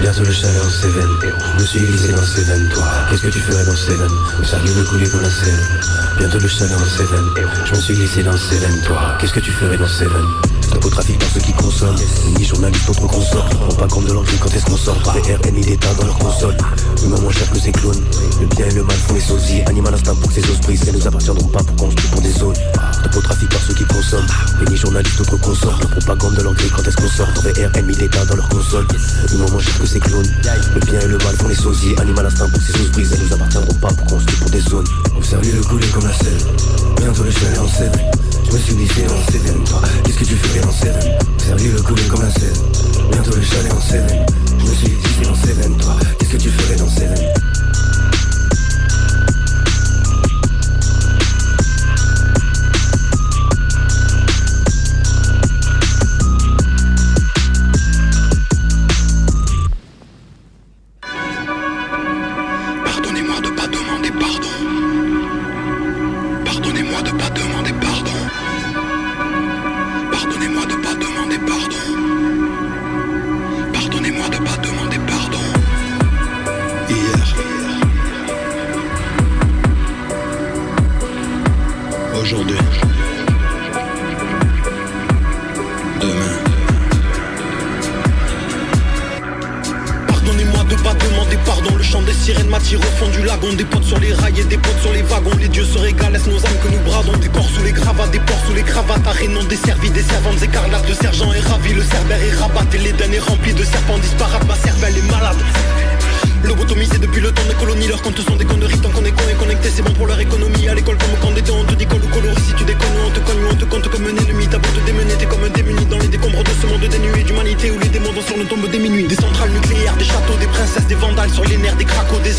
Bientôt le chalet en Cévennes Je me suis glissé dans ces veines Toi, qu'est-ce que tu ferais dans ces veines ça veut couler comme la Seine Bientôt le chalet en Seven. Je me suis glissé dans Seven Toi, qu'est-ce que tu ferais dans Seven? Stop au trafic par ceux qui consomment Ni journalistes, autres consorts compte de l'entrée quand est-ce qu'on sort. Par les RMI d'état dans leur console. Humain moins cher que ces clones Le bien et le mal font les sosies. Animal instinct pour que ces os brisent nous appartiendront pas pour construire pour des zones. Stop au trafic par ceux qui consomment Et ni journalistes, autres consorts On propagande de l'entrée quand est-ce qu'on sort. Par les RMI d'état dans leur console. Humain moins cher que ces clones Le bien et le mal font les sosies. Animal instinct pour que ces os brisent nous appartiendront pas pour construire pour des zones. Observez le couler comme la selle. Bientôt le chalet en Seven Je me suis glissé en Seven Toi, qu'est-ce que tu ferais en Seven? Observez le couler comme la selle Bientôt le chalet en Seven. Je me suis glissé en Seven Toi, qu'est-ce que tu ferais dans Seven?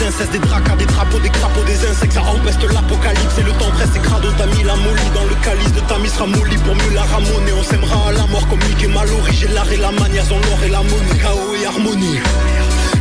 Nerfs des dracas, des drapeaux, des crapauds, des insectes. Ça empeste l'apocalypse et le temps presse et crado T'as mis la molly dans le calice de Tamis Ramoli Pour mieux la ramoner, on s'aimera à la mort comme Mickey Mallory. J'ai l'art et la manière, ont l'or et la monnaie, chaos et harmonie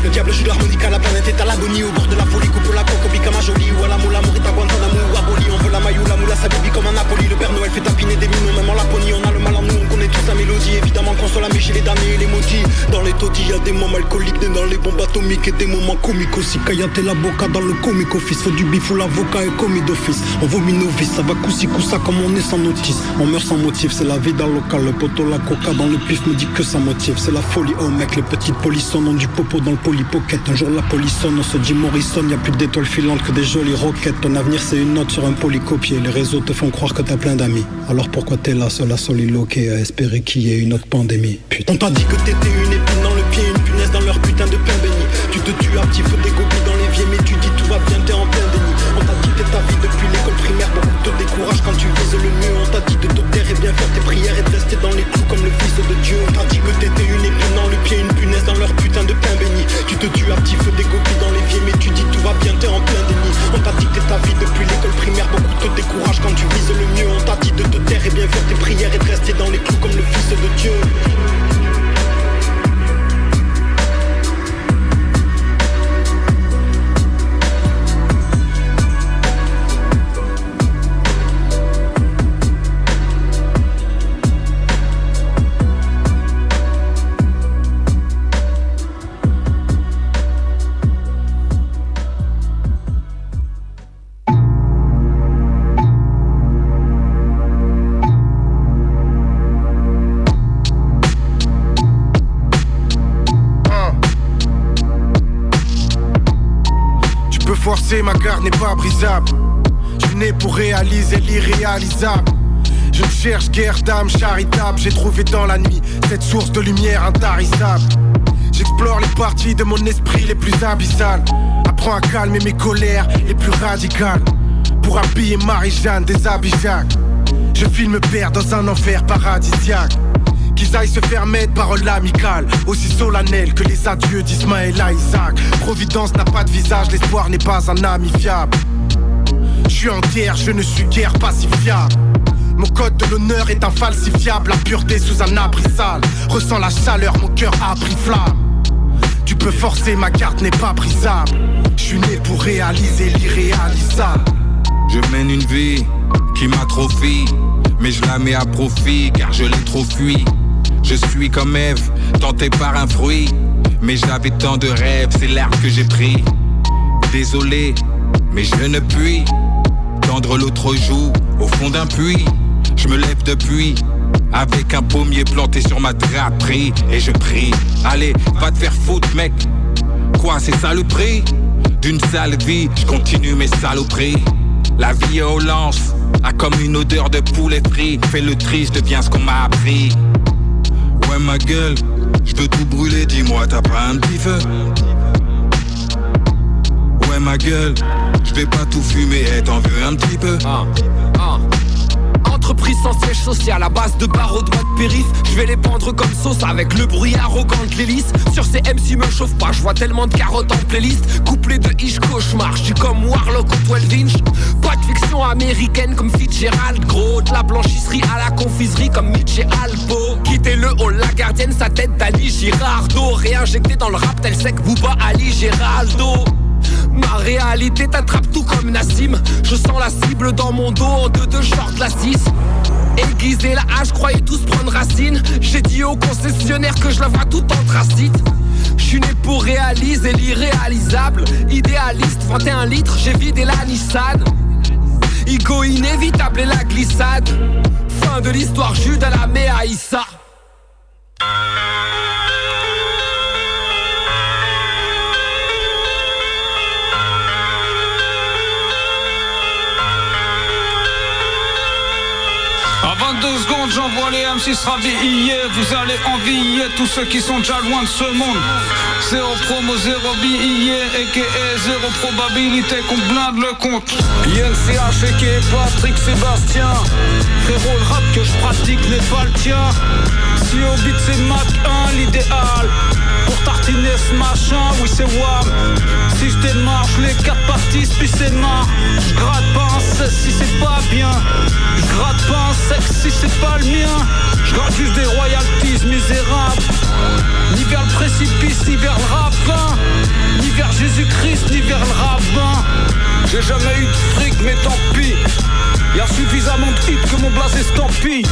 le diable joue l'harmonica, la planète est à l'agonie. Au bord de la folie, coupe la coque, ma jolie. Ou à la moula, morita, Guantanamo ou aboli On veut la maillot, la moula, sa baby comme un Napoli. Le Père Noël fait tapiner des minons, même en Laponie. On a le mal en nous, on connaît tous sa mélodie. Évidemment qu'on soit la chez les damnés et les maudits. Dans les taudis, y'a des moments alcooliques Dans les bombes atomiques et des moments comiques aussi. Kayate la boca dans le comique office. Faut du bif ou l'avocat et commis d'office. On vomit nos vies, ça va coussi ça comme on est sans notice. On meurt sans motif, c'est la vie dans le local. Le poteau, la coca dans le pif me dit que ça motive. C'est la folie, oh mec, les petites polissons ont du popo dans le Un jour la police sonne, on se dit Morrison, y a plus d'étoiles filantes que des jolies roquettes. Ton avenir c'est une note sur un polycopier. Les réseaux te font croire que t'as plein d'amis. Alors pourquoi t'es là, seul à soliloquer, à espérer qu'il y ait une autre pandémie? Putain. On t'a dit que t'étais une épine dans le pied, une dans leur putain de pain béni. Tu te tues à petit feu des gobies dans les vieilles, mais tu dis tout va bien, t'es en plein déni. On t'a dit ta vie depuis l'école primaire, beaucoup te décourage quand tu vises le mieux. On t'a dit de te taire et bien faire tes prières et de rester dans les clous comme le fils de Dieu. On t'a dit que t'étais une épine dans le pied, une punaise dans leur putain de pain béni. Tu te tues à petit feu des gobies dans les vieilles, mais tu dis tout va bien, t'es en plein déni. On t'a dit ta vie depuis l'école primaire, beaucoup te décourage quand tu vises le mieux. On t'a dit de te taire et bien faire tes prières et de rester dans les clous comme le fils de Dieu. Ma garde n'est pas brisable. Je suis né pour réaliser l'irréalisable. Je cherche guère d'âme charitable. J'ai trouvé dans la nuit cette source de lumière intarissable. J'explore les parties de mon esprit les plus abyssales. Apprends à calmer mes colères les plus radicales. Pour habiller Marie-Jeanne des habits Je filme me père dans un enfer paradisiaque. Qu'ils aillent se faire mettre paroles amicales, aussi solennelles que les adieux d'Ismaël à Isaac. Providence n'a pas de visage, l'espoir n'est pas un ami fiable. Je suis en guerre, je ne suis guère pacifiable. Mon code de l'honneur est infalsifiable, la pureté sous un abri sale. Ressens la chaleur, mon cœur a pris flamme. Tu peux forcer, ma carte n'est pas brisable. Je suis né pour réaliser l'irréalisable. Je mène une vie qui m'atrophie, mais je la mets à profit car je l'ai trop fui. Je suis comme Eve, tenté par un fruit. Mais j'avais tant de rêves, c'est l'air que j'ai pris. Désolé, mais je ne puis tendre l'autre joue au fond d'un puits. Je me lève depuis avec un pommier planté sur ma draperie et je prie. Allez, va te faire foutre, mec. Quoi, c'est ça d'une sale vie? Je continue mes saloperies. La lance a comme une odeur de poulet frit. Fais le triste, deviens ce qu'on m'a appris ma gueule, je veux tout brûler, dis-moi t'as pas un petit Ouais ma gueule, je vais pas tout fumer, et t'en veux un petit peu? Ah, ah. Entreprise sans siège social à base de barreaux de de périph. Je vais les pendre comme sauce avec le bruit arrogant de l'hélice. Sur ces MC me chauffe pas, je vois tellement de carottes en playlist. Couplé de ish cauchemar, je comme Warlock ou 12 inch Pas de fiction américaine comme Fitzgerald. Gros De la blanchisserie à la confiserie comme Mitch et Alpo. Quitter le hall, la gardienne, sa tête d'Ali Girardo Réinjecté dans le rap tel sec Booba Ali Geraldo Ma réalité t'attrape tout comme Nassim. Je sens la cible dans mon dos en deux de short la 6 Aiguiser la hache, croyais tous prendre racine. J'ai dit au concessionnaire que je la vois tout en tracite je suis né pour réaliser l'irréalisable. Idéaliste, 21 litres, j'ai vidé la Nissan. Ego inévitable et la glissade. Fin de l'histoire, Jude à la Méaïssa deux secondes, j'envoie les M6 rhabillés. Vous allez envier tous ceux qui sont déjà loin de ce monde. Zéro promo, zéro billet, et zéro probabilité qu'on blinde le compte. INCH, et Patrick Sébastien. Frérot, le rap que je pratique n'est pas le tien. Si c'est Mac 1, l'idéal. Tartiner ce machin, oui c'est WAM. Si je démarre c'est marre. Je gratte pas un si c'est pas bien. Je gratte pas un sexe si c'est pas le mien. Je gratte juste des royalties misérables. Ni vers le précipice, ni vers le ravin. Ni vers Jésus-Christ, ni vers le rabbin. J'ai jamais eu de fric, mais tant pis. Y a suffisamment de hits que mon blasé estampille.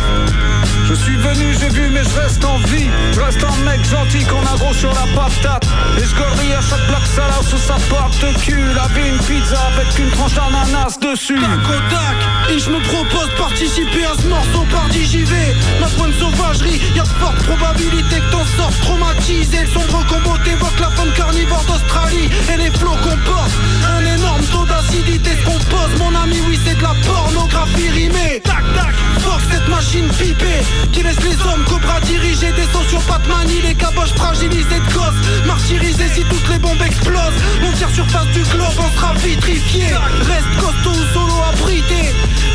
Je suis venu, j'ai vu, mais je reste en vie. Je reste un mec gentil qu'on a gros sur la patate. Et je gorille à chaque blague salade sous sa porte de cul. La une pizza avec une tranche d'ananas dessus. Tac au tac, et je me propose participer à ce morceau par j'y vais. Ma pointe sauvagerie, y a de fortes probabilités que t'en sortes traumatisé. Le sombre combo t'évoque la faune carnivore d'Australie. Et les flots comportent un énorme taux d'acidité. Qu'on pose, mon ami, oui, c'est de la pornographie rimée. Tac tac, force cette machine pipée. Qui laisse les hommes cobras diriger des sociopathes manie les caboches fragilisés de gosses. Martyrisés si toutes les bombes explosent. Montir surface du globe on sera vitrifié. Reste costaud ou solo abrité.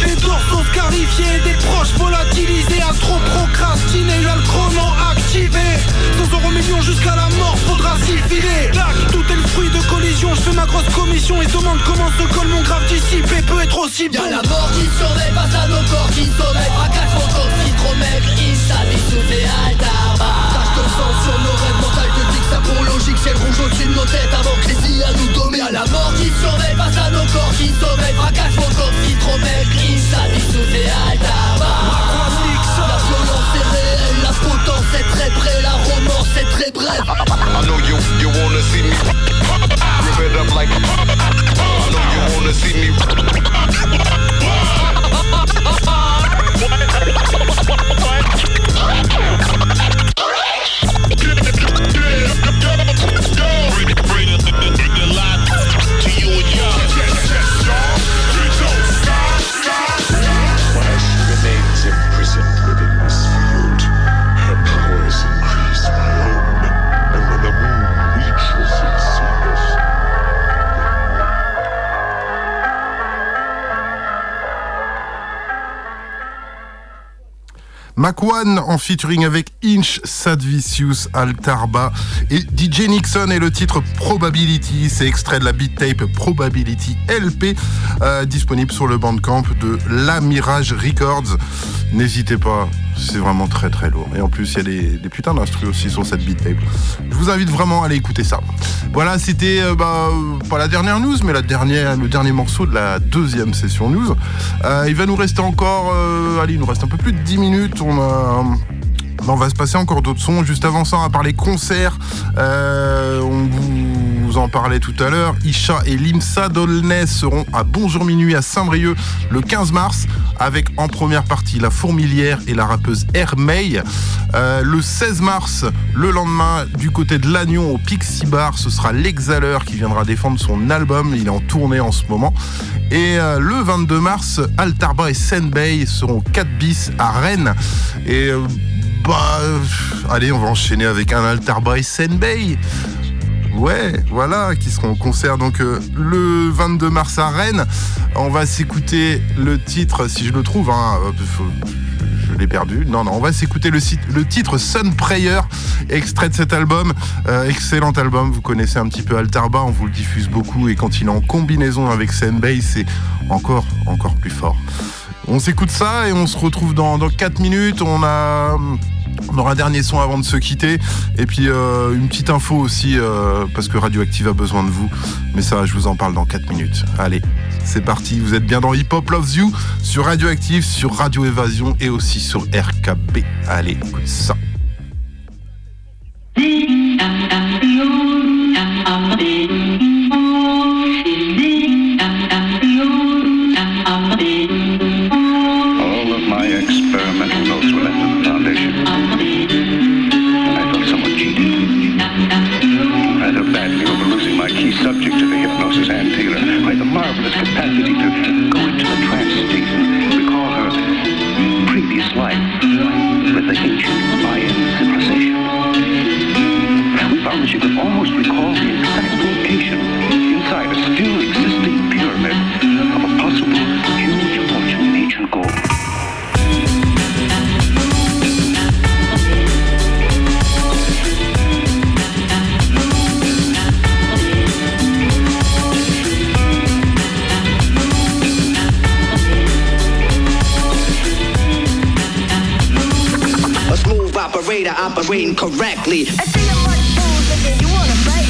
Des dorsaux scarifiés des proches volatilisés. À trop procrastiner le chrono activé. 100 euros millions jusqu'à la mort faudra s'y filer. Tout est le fruit de collision je fais ma grosse commission et demande comment se colle mon grave dissipé. Peut être aussi bon. Y'a la mort qui surveille face à nos corps qui sommeillent Braquage fantôme qui trop maigre Instable soufflé Altarba Tâche comme sang sur nos rêves mentales que dit que ça pour logique C'est le rouge au-dessus de nos têtes avant que les IA nous domment Y'a la mort qui surveille face à nos corps qui sommeillent Braquage fantôme qui trop maigre Instable soufflé Altarba La violence est réelle, la potence est très près La romance est très brève. I know you, you wanna see me. Rip it up like I know you wanna see me I'm a Bye. Macwan en featuring avec Inch, Sadvicius, Altarba et DJ Nixon et le titre Probability. C'est extrait de la beat tape Probability LP euh, disponible sur le bandcamp de La Mirage Records. N'hésitez pas, c'est vraiment très très lourd. Et en plus, il y a des, putains d'instrus aussi sur cette beat tape. Je vous invite vraiment à aller écouter ça. Voilà, c'était euh, bah, euh, pas la dernière news, mais la dernière, le dernier morceau de la deuxième session news. Euh, il va nous rester encore, allez, il nous reste un peu plus de 10 minutes. On. On va se passer encore d'autres sons. Juste avant ça, on va parler concerts. On vous en parlait tout à l'heure. Isha et Limsa Dolnay seront à Bonjour Minuit à Saint-Brieuc le 15 mars avec en première partie la Fourmilière et la rappeuse Hermey. Euh, le 16 mars, le lendemain, du côté de Lannion au Pixie Bar, ce sera l'Exhaleur qui viendra défendre son album. Il est en tournée en ce moment. Et euh, le 22 mars, Altarba et Senbei seront 4 bis à Rennes. Et euh, bah, allez, on va enchaîner avec un Altarba et Senbei. Ouais, voilà, qui seront en concert donc euh, le 22 mars à Rennes. On va s'écouter le titre, si je le trouve, hein, je, l'ai perdu. Non, non, on va s'écouter le titre Sun Prayer, extrait de cet album. Euh, excellent album, vous connaissez un petit peu Altarba, on vous le diffuse beaucoup et quand il est en combinaison avec Senbei, c'est encore, encore plus fort. On s'écoute ça et on se retrouve dans, dans 4 minutes. On a. On aura un dernier son avant de se quitter. Et puis euh, une petite info aussi, euh, parce que Radioactive a besoin de vous. Mais ça, je vous en parle dans 4 minutes. Allez, c'est parti. Vous êtes bien dans Hip Hop Loves You, sur Radioactive, sur Radio Évasion et aussi sur RKB. Allez, ça. to operating correctly. I see you wanna fight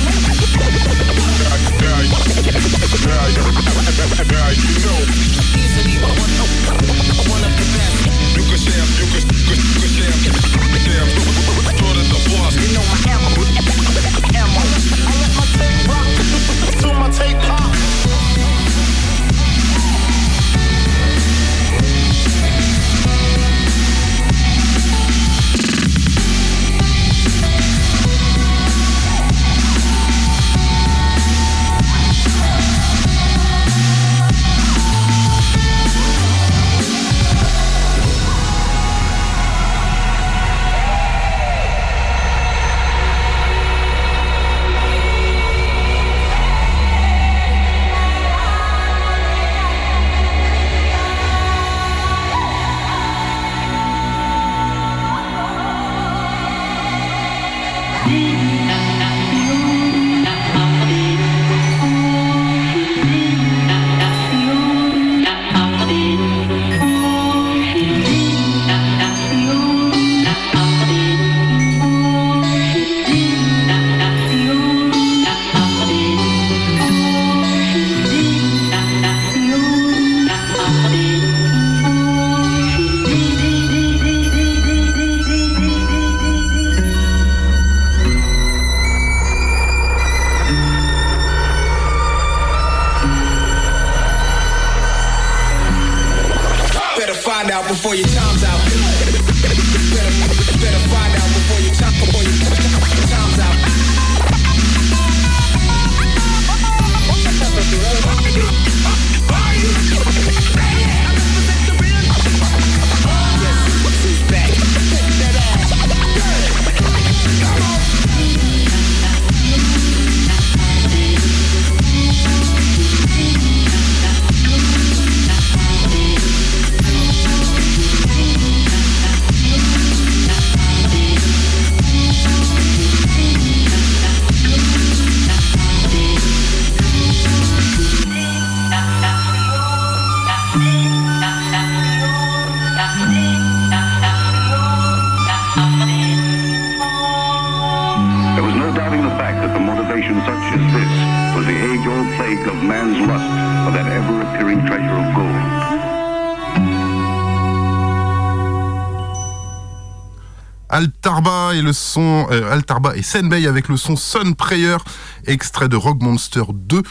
le son euh, Altarba et Senbei avec le son Sun Prayer extrait de Rock Monster 2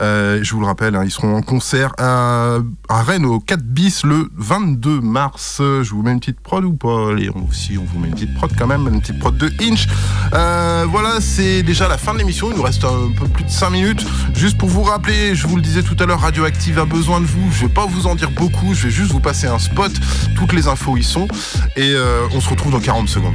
Euh, je vous le rappelle hein, ils seront en concert à, à Rennes au 4 bis le 22 mars. Je vous mets une petite prod ou pas? Allez, on, si on vous met une petite prod quand même une petite prod de Inch. Euh, voilà c'est déjà la fin de l'émission. Il nous reste un peu plus de 5 minutes. Juste pour vous rappeler je vous le disais tout à l'heure Radioactive a besoin de vous. Je vais pas vous en dire beaucoup. Je vais juste vous passer un spot. Toutes les infos y sont. Et on se retrouve dans 40 secondes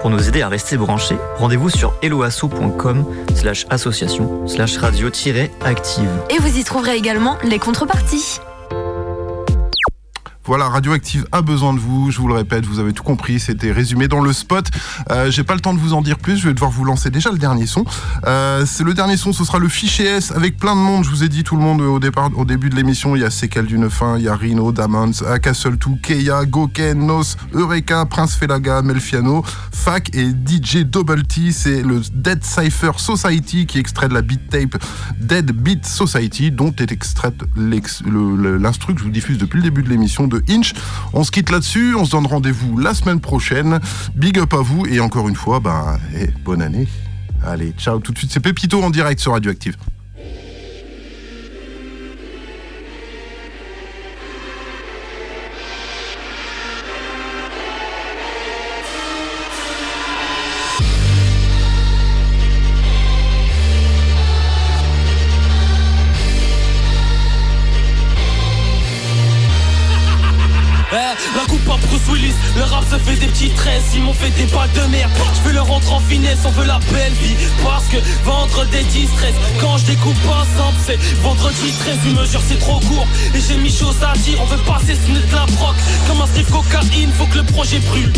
Pour nous aider à rester branchés, rendez-vous sur helloasso.com slash association slash radio-active. Et vous y trouverez également les contreparties. Voilà, Radioactive a besoin de vous. Je vous le répète, vous avez tout compris. C'était résumé dans le spot. Euh, J'ai pas le temps de vous en dire plus. Je vais devoir vous lancer déjà le dernier son. Euh, C'est le dernier son. Ce sera le fichier S avec plein de monde. Je vous ai dit tout le monde au départ, au début de l'émission. Il y a Sekel du 9-1, il y a Rino, Damons, Castle 2, Keia, Goken, Nos, Eureka, Prince Felaga, Melfiano, Fac et DJ Double T. C'est le Dead Cypher Society qui extrait de la beat tape Dead Beat Society, dont est le- l'instru que je vous diffuse depuis le début de l'émission On se quitte là-dessus, on se donne rendez-vous la semaine prochaine. Big up à vous et encore une fois, bah, eh, bonne année. Allez, ciao tout de suite, c'est Pépito en direct sur Radioactive. Ils m'ont fait des balles de merde. Je veux leur rentrer en finesse, on veut la belle vie. Parce que vendre des distress Quand je découpe ensemble c'est vendredi 13 Une mesure c'est trop court. Et j'ai mis chose à dire On veut passer ce de la broc Comme un strip cocaïne, faut que le projet brûle.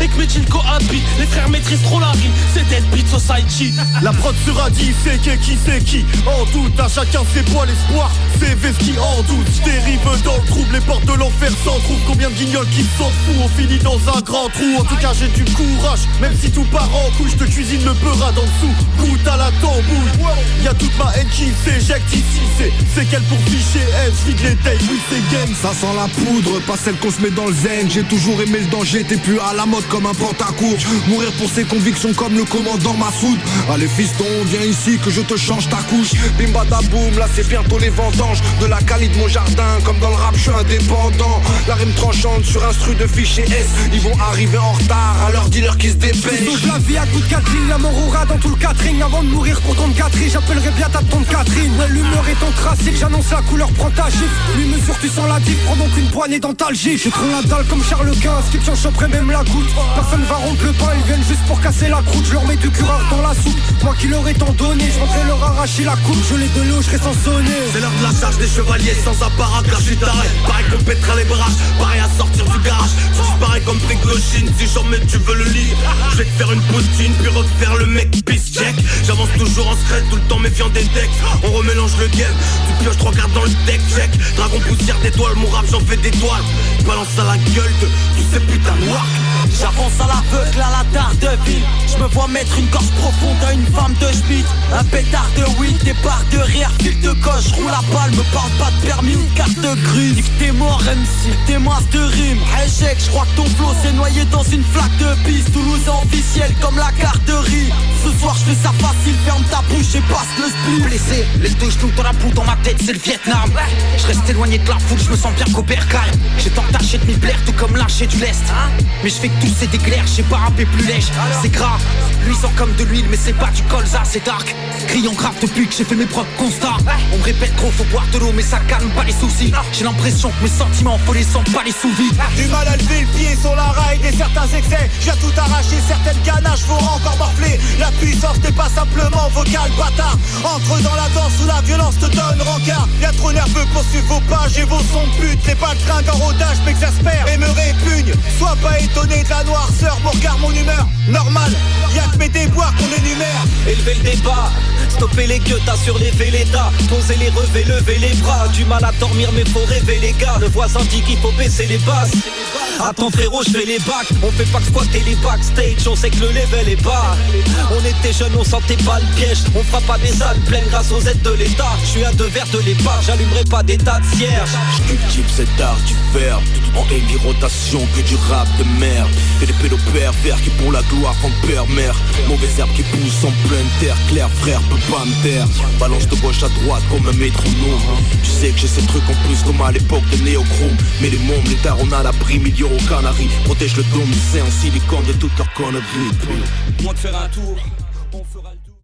Et que mes jeans cohabitent, les frères maîtrisent trop la rime. C'est Beat Society. La prod sera dit, c'est qui, c'est qui. En doute, à chacun ses poids, l'espoir. C'est qui en doute, dérive dans le trouble Les portes de l'enfer s'en trouvent. Combien de guignols qui s'en foutent On finit dans un grand trou En tout cas j'ai du courage. Même si tout part en couche, je te cuisine le beurre d'en dessous. Goûte à la tambouille. Y'a toute ma haine qui s'éjecte ici C'est c'est qu'elle pour ficher. Elle vide les tailles, oui c'est gang Ça sent la poudre, pas celle qu'on se met dans le zen. J'ai toujours aimé le danger, t'es plus à la mode comme un pantacourt Mourir pour ses convictions comme le commandant Massoud. Allez fiston, viens ici que je te change ta couche. Bim boum, là c'est bientôt les vendanges. De la qualité de mon jardin, comme dans le rap je suis indépendant. La rime tranchante sur un stru de fichier S. Ils vont arriver en retard à leur dealer qui se dépêche. Sauve la vie à coup de Catherine, la mort aura dans tout le catering Avant de mourir pour ton Catherine, j'appellerai bien ta tante Catherine. L'humeur est en que j'annonce la couleur, prends ta gifle. Lui mesure tu sens la diff, prends donc une poignée dans ta Je trop la dalle comme Charles Quint, skip j'en choperai même la goutte. Personne va rompre le pain, ils viennent juste pour casser la croûte. Je leur mets du cureur dans la soupe, moi qui leur ai tant donné Je leur arracher la coupe, je l'ai de l'eau, je sans sonner. C'est l'heure de la charge des chevaliers sans apparat. Car je suis taré. Pareil qu'on pètera les bras, pareil à sortir du garage. Tu disparais comme Chine, si mets tu veux le lit Je vais te faire une poutine puis refaire le mec peace check J'avance toujours en secret, tout le temps méfiant des decks. On remélange le game, tu pioches trois cartes dans le deck check Dragon poussière d'étoiles, mon rap j'en fais des toiles. Balance à la gueule de tous ces putains noirs J'avance à l'aveugle à la tarte de ville Je me vois mettre une gorge profonde à une femme de schmitt Un pétard de weed, des barres de rire, fil de coche Roule la balle, me parle pas de permis ou de carte grise. Nique t'es mort MC, t'es masses de rime Échec, je crois que ton flow s'est noyé dans une flaque de piste Toulouse officiel comme la garderie Ce soir je fais ça facile, ferme ta bouche et passe le split. Blessé, les deux genoux dans la boue dans ma tête c'est le Vietnam. Je reste éloigné de la foule, je me sens bien qu'au bercail J'ai tant tâché de m'y plaire tout comme lâcher du lest. Mais je fais que tout c'est d'éclair, j'ai pas rappé plus lèche. C'est grave, luisant comme de l'huile mais c'est pas du colza, c'est dark. Criant grave depuis que j'ai fait mes propres constats. On me répète trop, faut boire de l'eau mais ça calme pas les soucis. J'ai l'impression que mes sentiments faut les sentir pas les sous Du mal à lever le pied sur la rail des certains excès. J'ai tout arraché, certaines ganaches faut encore morfler. La puissance n'est pas simplement vocale, bâtard. Entre dans la danse où la violence te donne rencard. Bien trop nerveux pour suivre vos pages et vos sons de pute. Les baltringues en rodage m'exaspèrent et me répugnent Sois pas étonné de la noirceur, mon regard, mon humeur Normal, y'a que mes déboires qu'on énumère. Élever le débat, stopper les gueux, sur les l'état Poser les revers, lever les bras. Du mal à dormir mais faut rêver les gars. Le voisin dit qu'il faut baisser les basses. Attends frérot, je fais les bacs. On fait pas squatter les backstage. On sait que le level est bas. On était jeunes, on sentait pas le piège. On fera pas des salles pleines grâce aux aides de l'état. Je suis à deux verres de l'épave, j'allumerai pas des tas de cierges. Je cultive cet art du verbe En rotation que du rap de merde Et des pédos pervers qui pour la gloire font père mère. Mauvaise herbe qui pousse en pleine terre. Claire frère peut pas me taire. Balance de gauche à droite comme un métronome. Tu sais que j'ai ces trucs en plus comme à l'époque de Néochrome. Mais les mômes, les on a l'abri, milieu aux Canaries. Protège le dôme, c'est en silicone de toutes leurs conneries. Moi de faire un tour